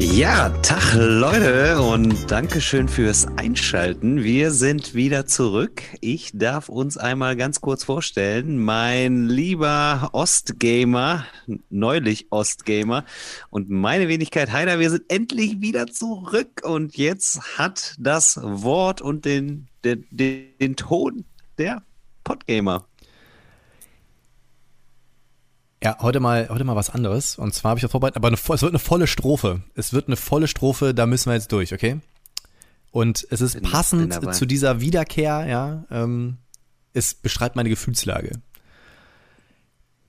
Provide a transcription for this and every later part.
Ja, Tag Leute und Dankeschön fürs Einschalten. Wir sind wieder zurück. Ich darf uns einmal ganz kurz vorstellen. Mein lieber Ostgamer, neulich Ostgamer und meine Wenigkeit Heider, wir sind endlich wieder zurück und jetzt hat das Wort und den, den, den Ton der Podgamer. Ja, heute mal, heute mal was anderes. Und zwar habe ich das vorbereitet, aber eine, es wird eine volle Strophe. Es wird eine volle Strophe, da müssen wir jetzt durch, okay? Und es ist Bin- passend bin zu dieser Wiederkehr, ja. Ähm, es beschreibt meine Gefühlslage.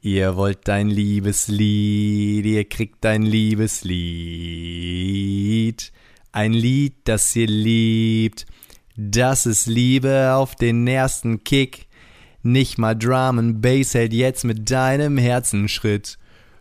Ihr wollt dein Liebeslied, ihr kriegt dein Liebeslied. Ein Lied, das ihr liebt. Das ist Liebe auf den ersten Kick. Nicht mal Drum and Bass hält jetzt mit deinem Herzen Schritt.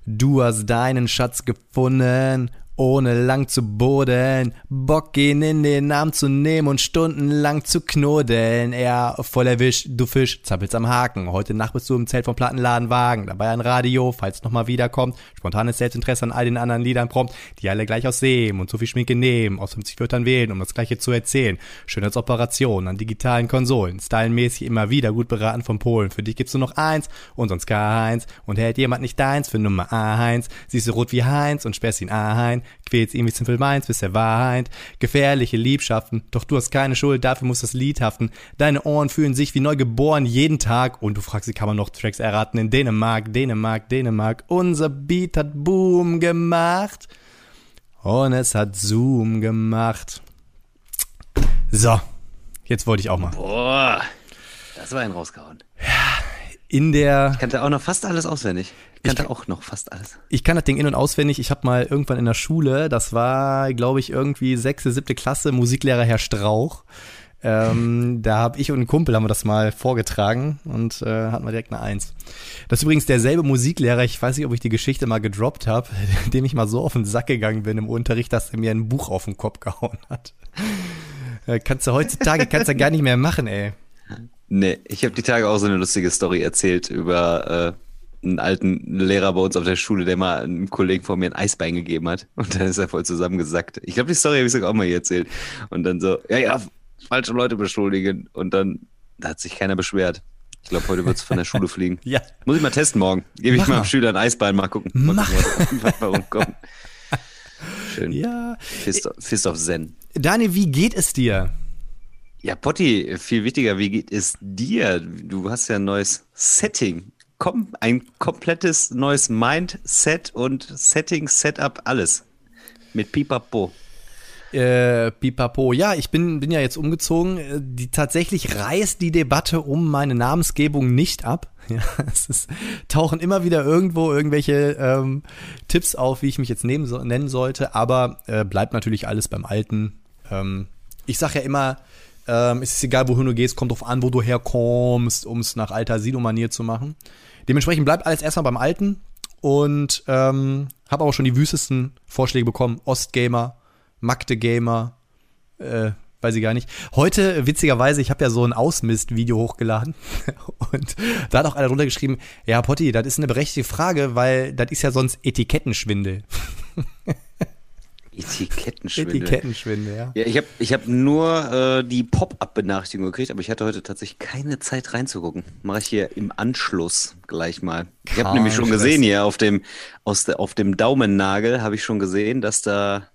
Du hast deinen Schatz gefunden, ohne lang zu boden. Bock ihn in den Arm zu nehmen und stundenlang zu knuddeln. Er voll erwischt, du Fisch, zappelst am Haken. Heute Nacht bist du im Zelt vom Plattenladenwagen. Dabei ein Radio, falls nochmal wiederkommt. Spontanes Selbstinteresse an all den anderen Liedern prompt, die alle gleich aussehen und so viel Schminke nehmen, aus 50 Wörtern wählen, um das Gleiche zu erzählen. Schönheitsoperationen an digitalen Konsolen, stylenmäßig immer wieder gut beraten von Polen. Für dich gibt's nur noch eins und sonst keins. Und hält jemand nicht deins für Nummer eins, siehst du rot wie Heinz und sperrst ihn ein, quälst ihn wie Simple Minds, bis er weint. Gefährliche Liebschaften, doch du hast keine Schuld, dafür muss das Lied haften. Deine Ohren fühlen sich wie neu geboren jeden Tag und du fragst, wie kann man noch Tracks erraten in Dänemark, Dänemark, Dänemark. Unser Beat hat Boom gemacht und es hat Zoom gemacht. So, jetzt wollte ich auch mal. Boah, das war ein rausgehauen. In der Ich kannte auch noch fast alles auswendig. Ich kannte auch noch fast alles. ich kann das Ding in- und auswendig. Ich habe mal irgendwann in der Schule, das war, glaube ich, irgendwie sechste, siebte Klasse, Musiklehrer Herr Strauch. Ähm, da habe ich und ein Kumpel haben wir das mal vorgetragen und äh, hatten wir direkt eine Eins. Das ist übrigens derselbe Musiklehrer, ich weiß nicht, ob ich die Geschichte mal gedroppt habe, dem ich mal so auf den Sack gegangen bin im Unterricht, dass er mir ein Buch auf den Kopf gehauen hat. Äh, kannst du heutzutage kannst du gar nicht mehr machen, ey. Nee, ich habe die Tage auch so eine lustige Story erzählt über äh, einen alten Lehrer bei uns auf der Schule, der mal einem Kollegen von mir ein Eisbein gegeben hat. Und dann ist er voll zusammengesackt. Ich glaube, die Story habe ich sogar auch mal hier erzählt. Und dann so, ja, ja, falsche Leute beschuldigen. Und dann, da hat sich keiner beschwert. Ich glaube, heute wird's von der Schule fliegen. Ja. Muss ich mal testen morgen. Gebe ich Mach mal einem Schüler ein Eisbein, mal gucken. Mal Mach. gucken, was, warum kommt. Schön. Ja. Fist, Fist of Zen. Daniel, wie geht es dir? Ja, Potti, viel wichtiger, wie geht es dir? Du hast ja ein neues Setting. Komm, ein komplettes neues Mindset und Setting, Setup, alles. Mit Pipapo. Äh, pipapo. Ja, ich bin, bin ja jetzt umgezogen. Äh, Die, tatsächlich reißt die Debatte um meine Namensgebung nicht ab. Ja, es ist, tauchen immer wieder irgendwo irgendwelche ähm, Tipps auf, wie ich mich jetzt nehmen, so, nennen sollte, aber äh, bleibt natürlich alles beim Alten. Ähm, ich sag ja immer, ähm, es ist egal, wohin du gehst, kommt drauf an, wo du herkommst, um es nach alter Sino-Manier zu machen. Dementsprechend bleibt alles erstmal beim Alten und ähm, habe aber schon die wüstesten Vorschläge bekommen. Ostgamer, Magde Gamer, äh, weiß ich gar nicht. Heute, witzigerweise, ich habe ja so ein Ausmist-Video hochgeladen und da hat auch einer drunter geschrieben, ja, Potti, das ist eine berechtigte Frage, weil das ist ja sonst Etikettenschwindel. Etikettenschwindel. Etikettenschwindel, ja. Ja, ich habe ich hab nur äh, die Pop-Up-Benachrichtigung gekriegt, aber ich hatte heute tatsächlich keine Zeit reinzugucken. Mache ich hier im Anschluss gleich mal. Ich habe Kein nämlich schon gesehen hier auf dem, aus der, auf dem Daumennagel, habe ich schon gesehen, dass da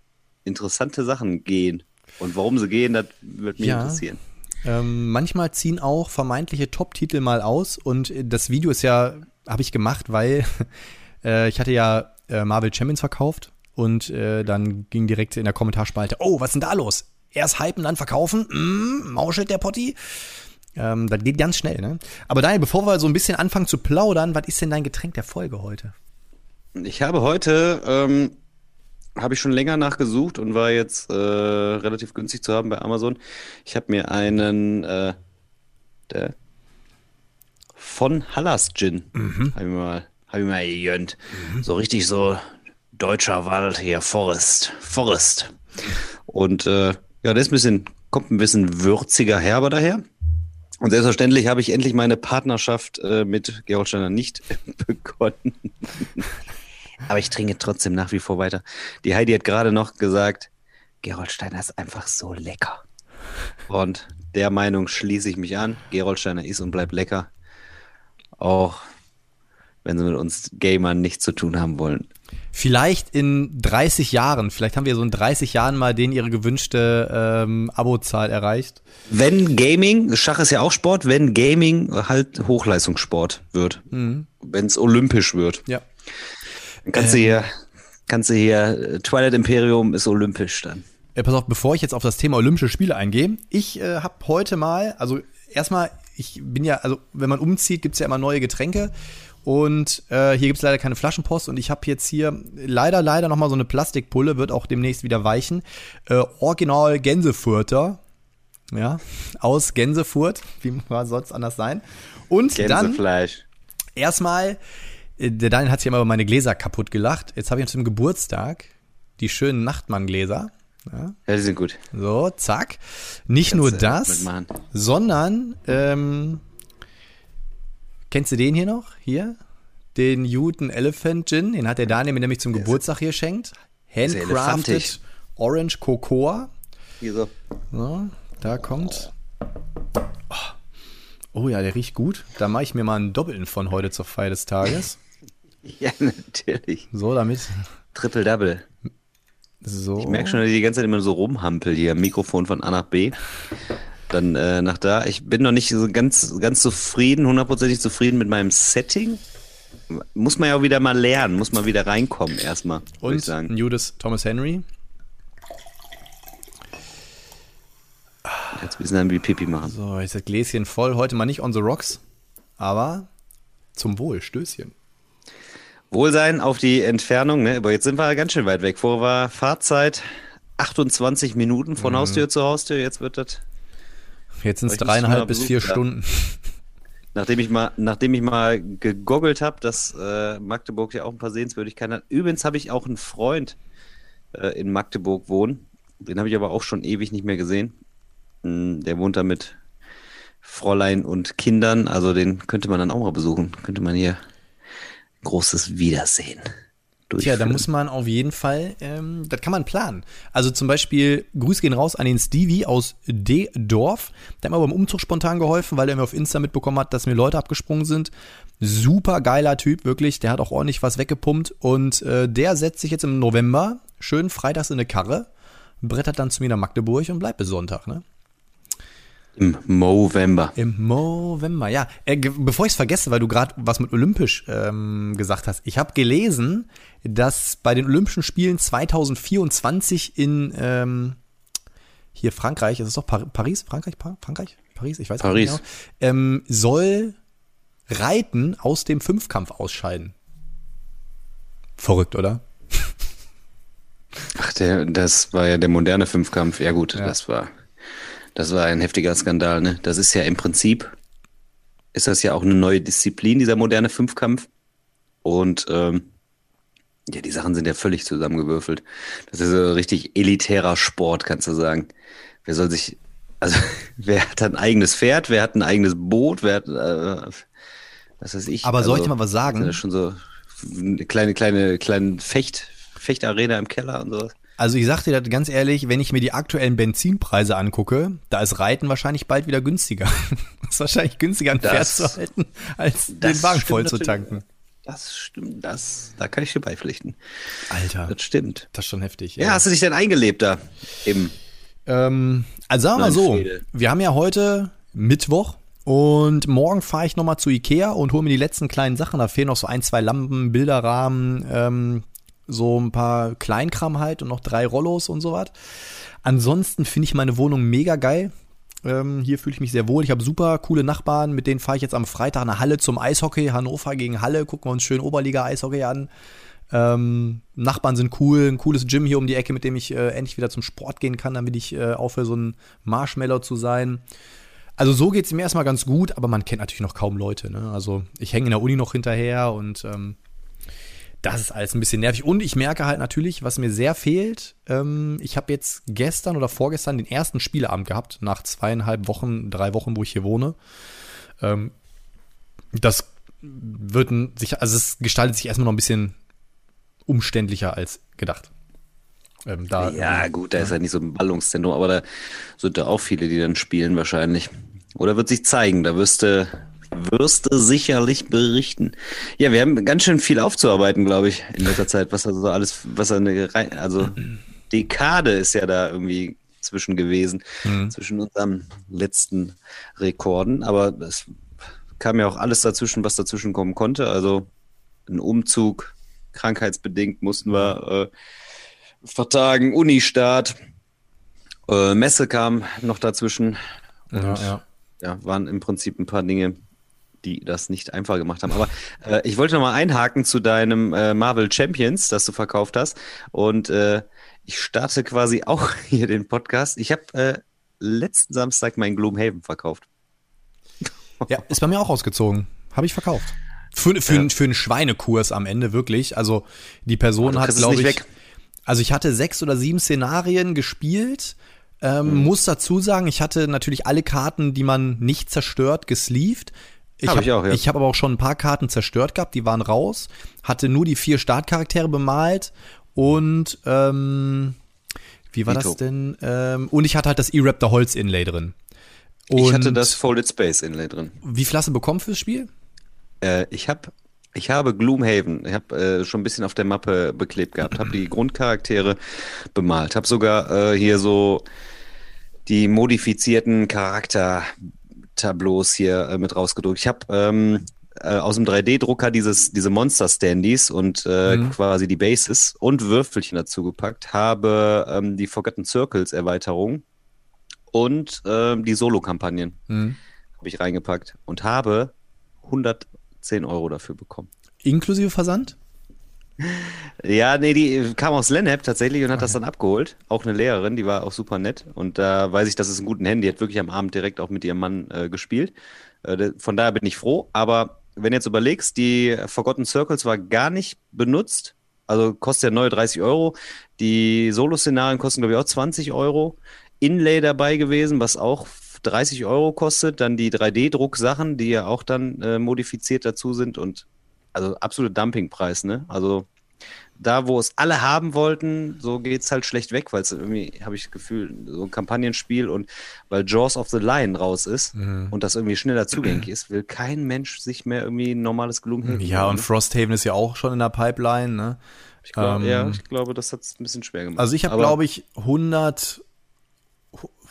interessante Sachen gehen. Und warum sie gehen, das wird mich Ja. interessieren. Ähm, manchmal ziehen auch vermeintliche Top-Titel mal aus und das Video ist ja, habe ich gemacht, weil äh, ich hatte ja äh, Marvel Champions verkauft und äh, dann ging direkt in der Kommentarspalte, oh, was ist denn da los? Erst hypen, dann verkaufen? Mm, mauschelt der Potti? Ähm, das geht ganz schnell, ne? Aber Daniel, bevor wir so ein bisschen anfangen zu plaudern, was ist denn dein Getränk der Folge heute? Ich habe heute, ähm, habe ich schon länger nachgesucht und war jetzt äh, relativ günstig zu haben bei Amazon. Ich habe mir einen äh, der von Hallas Gin, habe ich, mir mal- Habe ich mir gegönnt. So richtig so deutscher Wald hier, Forest. Forest. Und äh, ja, das ist ein bisschen, kommt ein bisschen würziger herber daher. Und selbstverständlich habe ich endlich meine Partnerschaft äh, mit Gerold Steiner nicht begonnen. Aber ich trinke trotzdem nach wie vor weiter. Die Heidi hat gerade noch gesagt, Gerold Steiner ist einfach so lecker. Und der Meinung schließe ich mich an. Gerold Steiner ist und bleibt lecker. Auch wenn sie mit uns Gamern nichts zu tun haben wollen. Vielleicht in 30 Jahren, vielleicht haben wir so in 30 Jahren mal den ihre gewünschte ähm, Abozahl erreicht. Wenn Gaming, Schach ist ja auch Sport, wenn Gaming halt Hochleistungssport wird, Mhm. wenn es olympisch wird, Ja. dann kannst du hier, kannst du hier, äh, Twilight Imperium ist olympisch dann. Äh, pass auf, bevor ich jetzt auf das Thema Olympische Spiele eingehe, ich äh, habe heute mal, also erstmal, ich bin ja, also wenn man umzieht, gibt's ja immer neue Getränke. Und äh, hier gibt's leider keine Flaschenpost und ich habe jetzt hier leider, leider nochmal so eine Plastikpulle, wird auch demnächst wieder weichen. Äh, Original Gänsefurter. Ja, aus Gänsefurt. Wie war sonst anders sein? Und dann Gänsefleisch. erstmal, äh, der Daniel hat sich immer über meine Gläser kaputt gelacht. Jetzt habe ich zum Geburtstag die schönen Nachtmann-Gläser. Ja, Ja, die sind gut. so, zack. Nicht nur Kannst du das, sondern, ähm, kennst du den hier noch? Hier? Den Newton Elephant Gin, den hat der Daniel mir nämlich zum Geburtstag hier geschenkt. Handcrafted. Orange Cocoa. Hier so. So, da kommt. Oh. oh ja, der riecht gut. Da mache ich mir mal einen Doppelten von heute zur Feier des Tages. Ja, natürlich. So, damit. Triple Double. So. Ich merke schon, dass ich die ganze Zeit immer so rumhampel hier. Mikrofon von A nach B. Dann äh, nach da. Ich bin noch nicht so ganz, ganz zufrieden, hundertprozentig zufrieden mit meinem Setting. Muss man ja auch wieder mal lernen, muss man wieder reinkommen erstmal, würde ich Und sagen. ein Judas Thomas Henry. Jetzt müssen dann wie Pipi machen. So, jetzt das Gläschen voll. Heute mal nicht on the rocks, aber zum Wohl. Stößchen. Wohlsein auf die Entfernung, ne? Aber jetzt sind wir ganz schön weit weg. Vorher war Fahrzeit 28 Minuten von Haustür zu Haustür. Jetzt wird das Jetzt sind es dreieinhalb bis vier. Stunden. Nachdem ich mal, nachdem ich mal gegoggelt habe, dass äh, Magdeburg ja auch ein paar Sehenswürdigkeiten hat. Übrigens habe ich auch einen Freund äh, in Magdeburg wohnen. Den habe ich aber auch schon ewig nicht mehr gesehen. Mm, Der wohnt da mit Fräulein und Kindern. Also den könnte man dann auch mal besuchen. Könnte man hier großes Wiedersehen. Tja, da durchführen. muss man auf jeden Fall, ähm, das kann man planen. Also zum Beispiel, Grüß gehen raus an den Stevie aus D-Dorf. Der hat mir beim Umzug spontan geholfen, weil er mir auf Insta mitbekommen hat, dass mir Leute abgesprungen sind. Super geiler Typ, wirklich. Der hat auch ordentlich was weggepumpt. Und äh, der setzt sich jetzt im November schön freitags in eine Karre, brettert dann zu mir nach Magdeburg und bleibt bis Sonntag, ne? Im Movember. Im November, ja. Äh, bevor ich es vergesse, weil du gerade was mit Olympisch ähm, gesagt hast. Ich habe gelesen, dass bei den Olympischen Spielen 2024 in ähm, hier Frankreich, ist es doch Par Paris, Frankreich, pa Frankreich, Paris, ich weiß Paris. nicht genau, ähm, soll Reiten aus dem Fünfkampf ausscheiden. Verrückt, oder? Ach, der, das war ja der moderne Fünfkampf. Ja gut, Ja. das war, das war ein heftiger Skandal. Ne? Das ist ja im Prinzip, ist das ja auch eine neue Disziplin, dieser moderne Fünfkampf. Und ähm, ja, die Sachen sind ja völlig zusammengewürfelt. Das ist so richtig elitärer Sport, kannst du sagen. Wer soll sich, also wer hat ein eigenes Pferd, wer hat ein eigenes Boot, wer hat, äh, was weiß ich. Aber soll ich also, dir mal was sagen? Das schon so eine kleine, kleine, kleine Fecht, Fechtarena im Keller und sowas. Also ich sag dir das ganz ehrlich, wenn ich mir die aktuellen Benzinpreise angucke, da ist Reiten wahrscheinlich bald wieder günstiger. ist wahrscheinlich günstiger, ein Pferd zu halten, als den Wagen voll zu tanken. Das stimmt, das, da kann ich dir beipflichten. Alter, Das stimmt. das ist schon heftig. Ja, hast du dich denn eingelebt da? Im, Ähm, also sagen wir mal so, Friede. wir haben ja heute Mittwoch und morgen fahre ich nochmal zu Ikea und hole mir die letzten kleinen Sachen. Da fehlen noch so ein, zwei Lampen, Bilderrahmen, ähm, so ein paar Kleinkram halt und noch drei Rollos und so was. Ansonsten finde ich meine Wohnung mega geil. Ähm, hier fühle ich mich sehr wohl. Ich habe super coole Nachbarn, mit denen fahre ich jetzt am Freitag nach Halle zum Eishockey. Hannover gegen Halle, gucken wir uns schön Oberliga-Eishockey an. Ähm, Nachbarn sind cool, ein cooles Gym hier um die Ecke, mit dem ich äh, endlich wieder zum Sport gehen kann, damit ich äh, aufhöre, so ein Marshmallow zu sein. Also so geht es mir erstmal ganz gut, aber man kennt natürlich noch kaum Leute. Ne? Also ich hänge in der Uni noch hinterher und ähm, das ist alles ein bisschen nervig. Und ich merke halt natürlich, was mir sehr fehlt. Ähm, ich habe jetzt gestern oder vorgestern den ersten Spieleabend gehabt, nach zweieinhalb Wochen, drei Wochen, wo ich hier wohne. Ähm, das wird sich, also es gestaltet sich erstmal noch ein bisschen umständlicher als gedacht. Ähm, da, ja, gut, da ist ja nicht so ein Ballungszentrum, aber da sind da auch viele, die dann spielen wahrscheinlich. Oder wird sich zeigen, da wirst du, wirst du sicherlich berichten. Ja, wir haben ganz schön viel aufzuarbeiten, glaube ich, in letzter Zeit, was also alles, was eine, also Dekade ist ja da irgendwie zwischen gewesen, mhm. zwischen unseren letzten Rekorden, aber es kam ja auch alles dazwischen, was dazwischen kommen konnte, also ein Umzug, krankheitsbedingt mussten wir äh, vertagen, Uni-Start, äh, Messe kam noch dazwischen. Ja, ja. ja, waren im Prinzip ein paar Dinge, die das nicht einfach gemacht haben. Aber äh, ich wollte noch mal einhaken zu deinem äh, Marvel Champions, das du verkauft hast. Und äh, ich starte quasi auch hier den Podcast. Ich habe äh, letzten Samstag mein Gloomhaven verkauft. Ja, ist bei mir auch ausgezogen. Habe ich verkauft. Für, für, ja. für einen Schweinekurs am Ende wirklich. Also die Person hat, glaube ich. Weg. Also ich hatte sechs oder sieben Szenarien gespielt. Ähm, mhm. Muss dazu sagen, ich hatte natürlich alle Karten, die man nicht zerstört, gesleeved. Ich habe hab, ja. Ich aber auch schon ein paar Karten zerstört gehabt, die waren raus. Hatte nur die vier Startcharaktere bemalt und ähm, wie war Vito. das denn? Ähm, und ich hatte halt das E-Raptor Holz Inlay drin. Und ich hatte das Folded Space Inlay drin. Wie viel hast du bekommen fürs Spiel? Äh, ich habe ich habe Gloomhaven, ich habe äh, schon ein bisschen auf der Mappe beklebt gehabt, habe die Grundcharaktere bemalt, habe sogar äh, hier so die modifizierten Charaktertableaus hier äh, mit rausgedruckt. Ich habe ähm, äh, aus dem 3D-Drucker dieses diese Monster-Standys und äh, mhm. quasi die Bases und Würfelchen dazu gepackt, habe ähm, die Forgotten Circles Erweiterung und äh, die Solo-Kampagnen mhm. habe ich reingepackt und habe 100 10 Euro dafür bekommen. Inklusive Versand? Ja, nee, die kam aus Lennep tatsächlich und hat okay. das dann abgeholt. Auch eine Lehrerin, die war auch super nett. Und da weiß ich, dass es einen guten Handy hat wirklich am Abend direkt auch mit ihrem Mann äh, gespielt. Äh, von daher bin ich froh. Aber wenn du jetzt überlegst, die Forgotten Circles war gar nicht benutzt. Also kostet ja neue 30 Euro. Die Solo-Szenarien kosten, glaube ich, auch 20 Euro. Inlay dabei gewesen, was auch 30 Euro kostet, dann die 3D-Drucksachen, die ja auch dann äh, modifiziert dazu sind und also absolute Dumpingpreis, ne? Also da, wo es alle haben wollten, so geht es halt schlecht weg, weil es irgendwie, habe ich das Gefühl, so ein Kampagnenspiel und weil Jaws of the Lion raus ist mhm. und das irgendwie schneller zugänglich ist, will kein Mensch sich mehr irgendwie ein normales Gloomhaven Ja, und ne? Frosthaven ist ja auch schon in der Pipeline, ne? Ich glaub, ähm, ja, ich glaube, das hat es ein bisschen schwer gemacht. Also ich habe, glaube ich, 100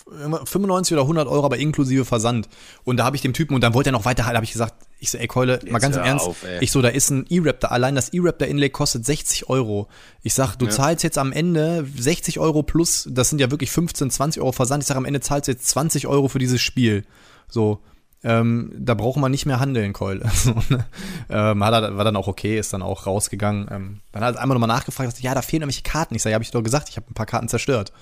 95 oder 100 Euro, aber inklusive Versand. Und da habe ich dem Typen, und dann wollte er noch weiter, habe ich gesagt, ich so, ey Keule, mal ganz im Ernst, auf, ich so, da ist ein E-Raptor, allein das E-Raptor Inlay kostet 60 Euro. Ich sag, du ja. zahlst jetzt am Ende 60 Euro plus, das sind ja wirklich 15, 20 Euro Versand. Ich sag, am Ende zahlst du jetzt 20 Euro für dieses Spiel. So, ähm, da braucht man nicht mehr handeln, Keule. so, ne? ähm, war dann auch okay, ist dann auch rausgegangen. Ähm, dann hat er einmal nochmal nachgefragt, ja, da fehlen nämlich Karten. Ich sag, ja, hab ich doch gesagt, ich habe ein paar Karten zerstört.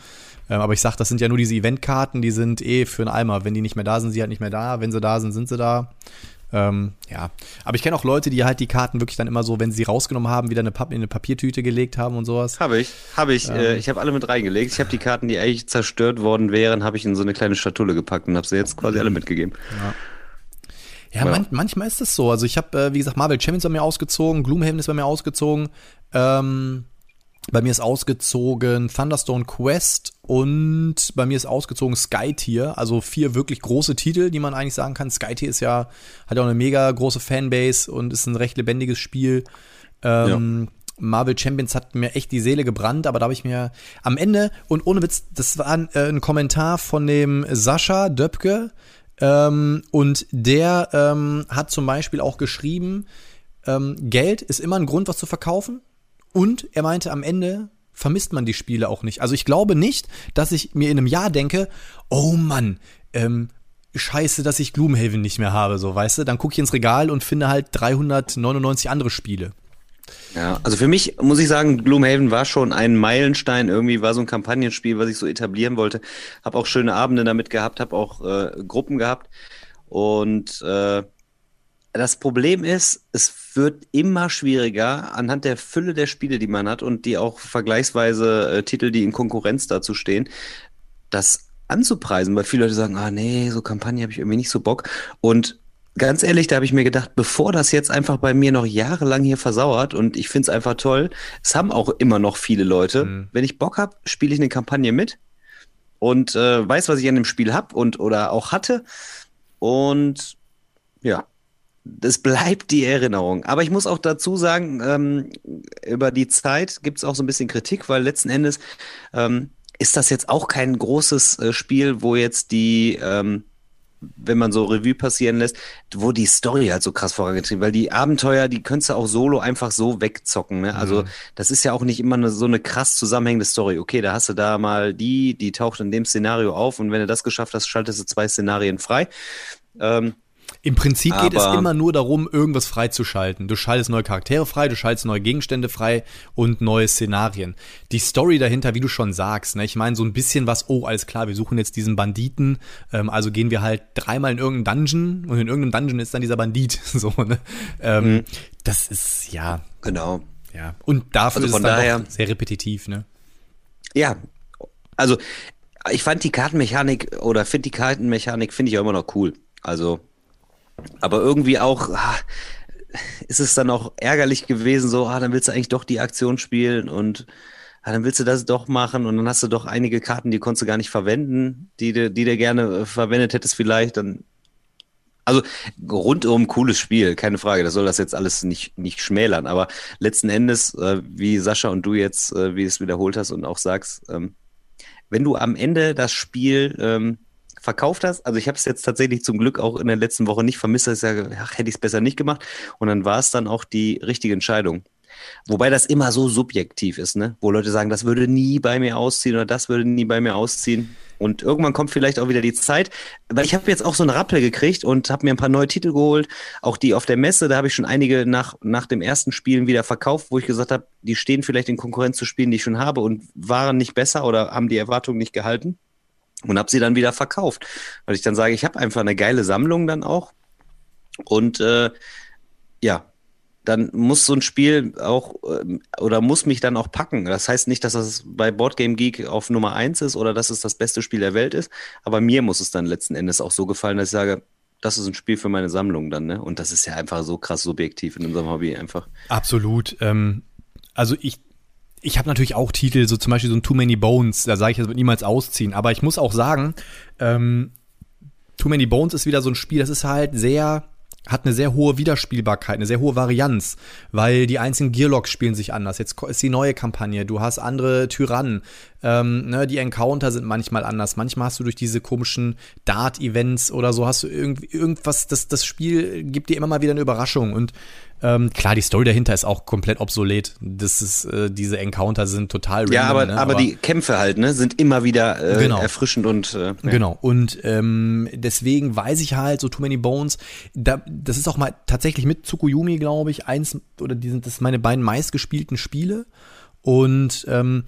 Ähm, aber ich sag, das sind ja nur diese Eventkarten, die sind eh für einen Eimer. Wenn die nicht mehr da sind, sind sie halt nicht mehr da. Wenn sie da sind, sind sie da. Ähm, ja, aber ich kenne auch Leute, die halt die Karten wirklich dann immer so, wenn sie rausgenommen haben, wieder eine Papp in eine Papiertüte gelegt haben und sowas. Habe ich, habe ich. Ähm, äh, ich habe alle mit reingelegt. Ich habe die Karten, die eigentlich zerstört worden wären, habe ich in so eine kleine Schatulle gepackt und habe sie jetzt quasi alle mitgegeben. Ja. Ja, ja. Man, manchmal ist es so. Also ich habe, äh, wie gesagt, Marvel Champions bei mir ausgezogen, Gloomhaven ist bei mir ausgezogen. Ähm, bei mir ist ausgezogen Thunderstone Quest und bei mir ist ausgezogen Sky Tier, also vier wirklich große Titel, die man eigentlich sagen kann. Sky Tier ist ja, hat ja auch eine mega große Fanbase und ist ein recht lebendiges Spiel. Ähm, ja. Marvel Champions hat mir echt die Seele gebrannt, aber da habe ich mir am Ende, und ohne Witz, das war ein, äh, ein Kommentar von dem Sascha Döpke, ähm, und der ähm, hat zum Beispiel auch geschrieben, ähm, Geld ist immer ein Grund, was zu verkaufen. Und er meinte, am Ende vermisst man die Spiele auch nicht. Also ich glaube nicht, dass ich mir in einem Jahr denke, oh Mann, ähm, scheiße, dass ich Gloomhaven nicht mehr habe, so, weißt du? Dann gucke ich ins Regal und finde halt 399 andere Spiele. Ja, also für mich muss ich sagen, Gloomhaven war schon ein Meilenstein. Irgendwie war so ein Kampagnenspiel, was ich so etablieren wollte. Hab auch schöne Abende damit gehabt, hab auch äh, Gruppen gehabt. Und äh, das Problem ist, es wird immer schwieriger anhand der Fülle der Spiele, die man hat und die auch vergleichsweise äh, Titel, die in Konkurrenz dazu stehen, das anzupreisen, weil viele Leute sagen, ah nee, so Kampagne habe ich irgendwie nicht so Bock. Und ganz ehrlich, da habe ich mir gedacht, bevor das jetzt einfach bei mir noch jahrelang hier versauert und ich finde es einfach toll, es haben auch immer noch viele Leute, mhm. wenn ich Bock habe, spiele ich eine Kampagne mit und äh, weiß, was ich an dem Spiel habe und oder auch hatte. Und ja, das bleibt die Erinnerung. Aber ich muss auch dazu sagen, ähm, über die Zeit gibt es auch so ein bisschen Kritik, weil letzten Endes ähm, ist das jetzt auch kein großes äh, Spiel, wo jetzt die, ähm, wenn man so Revue passieren lässt, wo die Story halt so krass vorangetrieben, weil die Abenteuer, die könntest du auch solo einfach so wegzocken. Ne? Also mhm. das ist ja auch nicht immer eine, so eine krass zusammenhängende Story. Okay, da hast du da mal die, die taucht in dem Szenario auf und wenn du das geschafft hast, schaltest du zwei Szenarien frei. Ähm, im Prinzip geht es immer nur darum, irgendwas freizuschalten. Du schaltest neue Charaktere frei, du schaltest neue Gegenstände frei und neue Szenarien. Die Story dahinter, wie du schon sagst, ne, ich meine so ein bisschen was, oh, alles klar, wir suchen jetzt diesen Banditen, ähm, also gehen wir halt dreimal in irgendeinen Dungeon und in irgendeinem Dungeon ist dann dieser Bandit. so, ne? Ähm, mhm. Das ist, ja. Genau. Ja. Und dafür also ist es dann daher, sehr repetitiv, ne? Ja, also ich fand die Kartenmechanik oder finde die Kartenmechanik finde ich auch immer noch cool. Also aber irgendwie auch ah, ist es dann auch ärgerlich gewesen, so, ah, dann willst du eigentlich doch die Aktion spielen und ah, dann willst du das doch machen und dann hast du doch einige Karten, die konntest du gar nicht verwenden, die du, die du gerne äh, verwendet hättest vielleicht. Dann also rundum cooles Spiel, keine Frage. Das soll das jetzt alles nicht, nicht schmälern. Aber letzten Endes, äh, wie Sascha und du jetzt, äh, wie es wiederholt hast und auch sagst, ähm, wenn du am Ende das Spiel ähm, verkauft hast. Also ich habe es jetzt tatsächlich zum Glück auch in der letzten Woche nicht vermisst, dass ich sage, ach, hätte ich es besser nicht gemacht. Und dann war es dann auch die richtige Entscheidung. Wobei das immer so subjektiv ist, ne? Wo Leute sagen, das würde nie bei mir ausziehen oder das würde nie bei mir ausziehen. Und irgendwann kommt vielleicht auch wieder die Zeit, weil ich habe jetzt auch so einen Rappel gekriegt und habe mir ein paar neue Titel geholt, auch die auf der Messe, da habe ich schon einige nach, nach dem ersten Spielen wieder verkauft, wo ich gesagt habe, die stehen vielleicht in Konkurrenz zu Spielen, die ich schon habe und waren nicht besser oder haben die Erwartungen nicht gehalten und habe sie dann wieder verkauft, weil ich dann sage, ich habe einfach eine geile Sammlung dann auch und äh, ja, dann muss so ein Spiel auch äh, oder muss mich dann auch packen. Das heißt nicht, dass das bei Boardgame Geek auf Nummer eins ist oder dass es das beste Spiel der Welt ist, aber mir muss es dann letzten Endes auch so gefallen, dass ich sage, das ist ein Spiel für meine Sammlung dann, ne? Und das ist ja einfach so krass subjektiv in unserem Hobby einfach. Absolut. Ähm, also ich ich habe natürlich auch Titel, so zum Beispiel so ein Too Many Bones, da sage ich, das wird niemals ausziehen. Aber ich muss auch sagen, ähm, Too Many Bones ist wieder so ein Spiel, das ist halt sehr, hat eine sehr hohe Wiederspielbarkeit, eine sehr hohe Varianz, weil die einzelnen Gearlocks spielen sich anders. Jetzt ist die neue Kampagne, du hast andere Tyrannen, ähm, ne, die Encounter sind manchmal anders. Manchmal hast du durch diese komischen Dart-Events oder so, hast du irgendwie irgendwas, das, das Spiel gibt dir immer mal wieder eine Überraschung und ähm, klar, die Story dahinter ist auch komplett obsolet. Das ist, äh, diese Encounter sind total random, Ja, aber, ne? aber, aber die Kämpfe halt, ne, sind immer wieder äh, genau. erfrischend und äh, ja. Genau. Und ähm, deswegen weiß ich halt, so Too Many Bones, da, das ist auch mal tatsächlich mit Tsukuyomi, glaube ich, eins, oder die sind das meine beiden meistgespielten Spiele. Und ähm,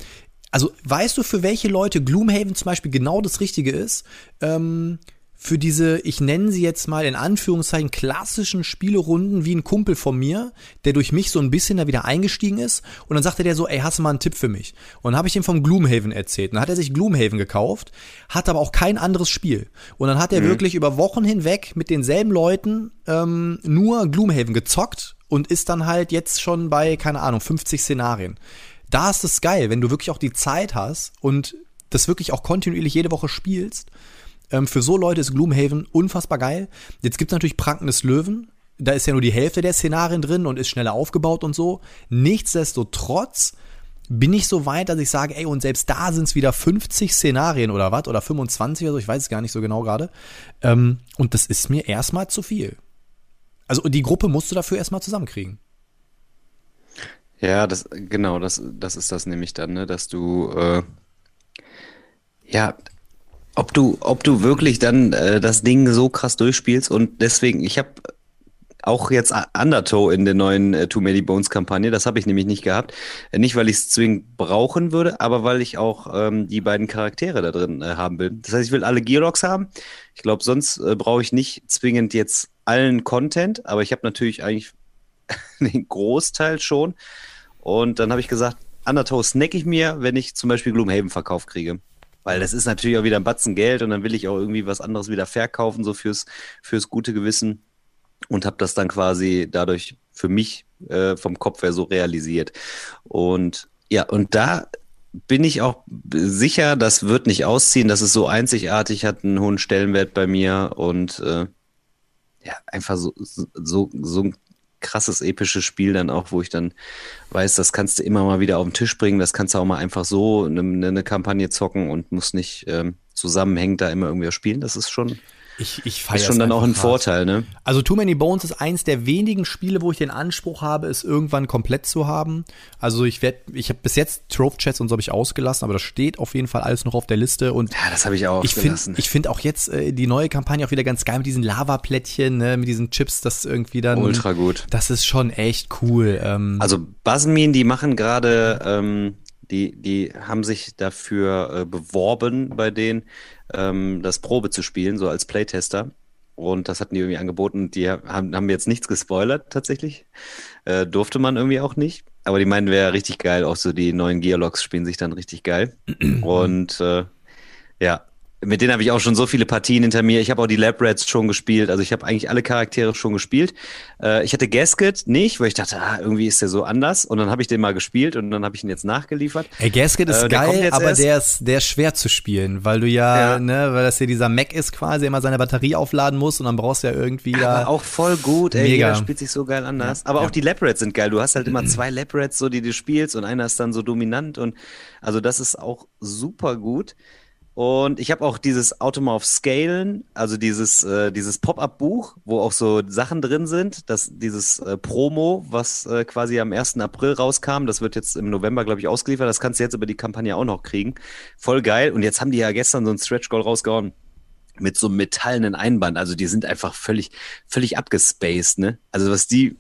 also weißt du, für welche Leute Gloomhaven zum Beispiel genau das Richtige ist? Ähm, für diese, ich nenne sie jetzt mal in Anführungszeichen, klassischen Spielerunden wie ein Kumpel von mir, der durch mich so ein bisschen da wieder eingestiegen ist. Und dann sagte der so, ey, hast du mal einen Tipp für mich? Und dann habe ich ihm vom Gloomhaven erzählt. Und dann hat er sich Gloomhaven gekauft, hat aber auch kein anderes Spiel. Und dann hat er mhm. wirklich über Wochen hinweg mit denselben Leuten ähm, nur Gloomhaven gezockt und ist dann halt jetzt schon bei, keine Ahnung, 50 Szenarien. Da ist es geil, wenn du wirklich auch die Zeit hast und das wirklich auch kontinuierlich jede Woche spielst ähm, für so Leute ist Gloomhaven unfassbar geil. Jetzt gibt es natürlich Pranken des Löwen. Da ist ja nur die Hälfte der Szenarien drin und ist schneller aufgebaut und so. Nichtsdestotrotz bin ich so weit, dass ich sage, ey, und selbst da sind es wieder 50 Szenarien oder was, oder 25 oder so, ich weiß es gar nicht so genau gerade. Ähm, und das ist mir erstmal zu viel. Also die Gruppe musst du dafür erstmal zusammenkriegen. Ja, das, genau, das, das ist das nämlich dann, ne, dass du, äh, ja, ob du, ob du wirklich dann äh, das Ding so krass durchspielst und deswegen, ich habe auch jetzt Undertow in der neuen äh, Too Many Bones Kampagne, das habe ich nämlich nicht gehabt. Äh, nicht, weil ich es zwingend brauchen würde, aber weil ich auch ähm, die beiden Charaktere da drin äh, haben will. Das heißt, ich will alle Gearlocks haben. Ich glaube, sonst äh, brauche ich nicht zwingend jetzt allen Content, aber ich habe natürlich eigentlich den Großteil schon. Und dann habe ich gesagt, Undertow snack ich mir, wenn ich zum Beispiel Gloomhaven verkauft kriege. Weil das ist natürlich auch wieder ein Batzen Geld und dann will ich auch irgendwie was anderes wieder verkaufen, so fürs, fürs gute Gewissen. Und habe das dann quasi dadurch für mich äh, vom Kopf her so realisiert. Und ja, und da bin ich auch sicher, das wird nicht ausziehen. Das ist so einzigartig, hat einen hohen Stellenwert bei mir und äh, ja, einfach so, so, so ein krasses, episches Spiel dann auch, wo ich dann weiß, das kannst du immer mal wieder auf den Tisch bringen, das kannst du auch mal einfach so eine, eine Kampagne zocken und muss nicht ähm, zusammenhängend da immer irgendwie spielen. Das ist schon ich, ich ist schon dann auch ein hart. Vorteil, ne? Also Too Many Bones ist eins der wenigen Spiele, wo ich den Anspruch habe, es irgendwann komplett zu haben. Also ich werde, ich habe bis jetzt Trove Chats und so habe ich ausgelassen, aber das steht auf jeden Fall alles noch auf der Liste und ja, das habe ich auch ich finde ich finde auch jetzt äh, die neue Kampagne auch wieder ganz geil mit diesen Lava-Plättchen, ne, mit diesen Chips, das irgendwie dann ultra gut. Das ist schon echt cool. Ähm, also Buzzmean, die machen gerade ähm, die, die haben sich dafür äh, beworben bei denen, ähm, das Probe zu spielen, so als Playtester. Und das hatten die irgendwie angeboten. Die haben, haben jetzt nichts gespoilert, tatsächlich. Äh, durfte man irgendwie auch nicht. Aber die meinen, wäre richtig geil. Auch so die neuen Gearlocks spielen sich dann richtig geil. Und äh, ja, mit denen habe ich auch schon so viele Partien hinter mir. Ich habe auch die Lab Rats schon gespielt. Also ich habe eigentlich alle Charaktere schon gespielt. Äh, ich hatte Gasket nicht, weil ich dachte, ah, irgendwie ist der so anders. Und dann habe ich den mal gespielt und dann habe ich ihn jetzt nachgeliefert. Ey, Gasket ist äh, geil, aber erst. der ist, der ist schwer zu spielen, weil du ja, ja, ne, weil das ja dieser Mac ist quasi, immer seine Batterie aufladen muss und dann brauchst du ja irgendwie. Aber auch voll gut, ey. Mega. Jeder spielt sich so geil anders. Ja. Aber ja. auch die Lab Rats sind geil. Du hast halt immer zwei Lab Rats, so, die du spielst und einer ist dann so dominant und also das ist auch super gut. Und ich habe auch dieses Automorph Scalen, also dieses, äh, dieses Pop-up-Buch, wo auch so Sachen drin sind. Das, dieses äh, Promo, was äh, quasi am 1. April rauskam, das wird jetzt im November, glaube ich, ausgeliefert. Das kannst du jetzt über die Kampagne auch noch kriegen. Voll geil. Und jetzt haben die ja gestern so ein Stretch Goal rausgehauen mit so einem metallenen Einband. Also die sind einfach völlig, völlig abgespaced, ne? Also was die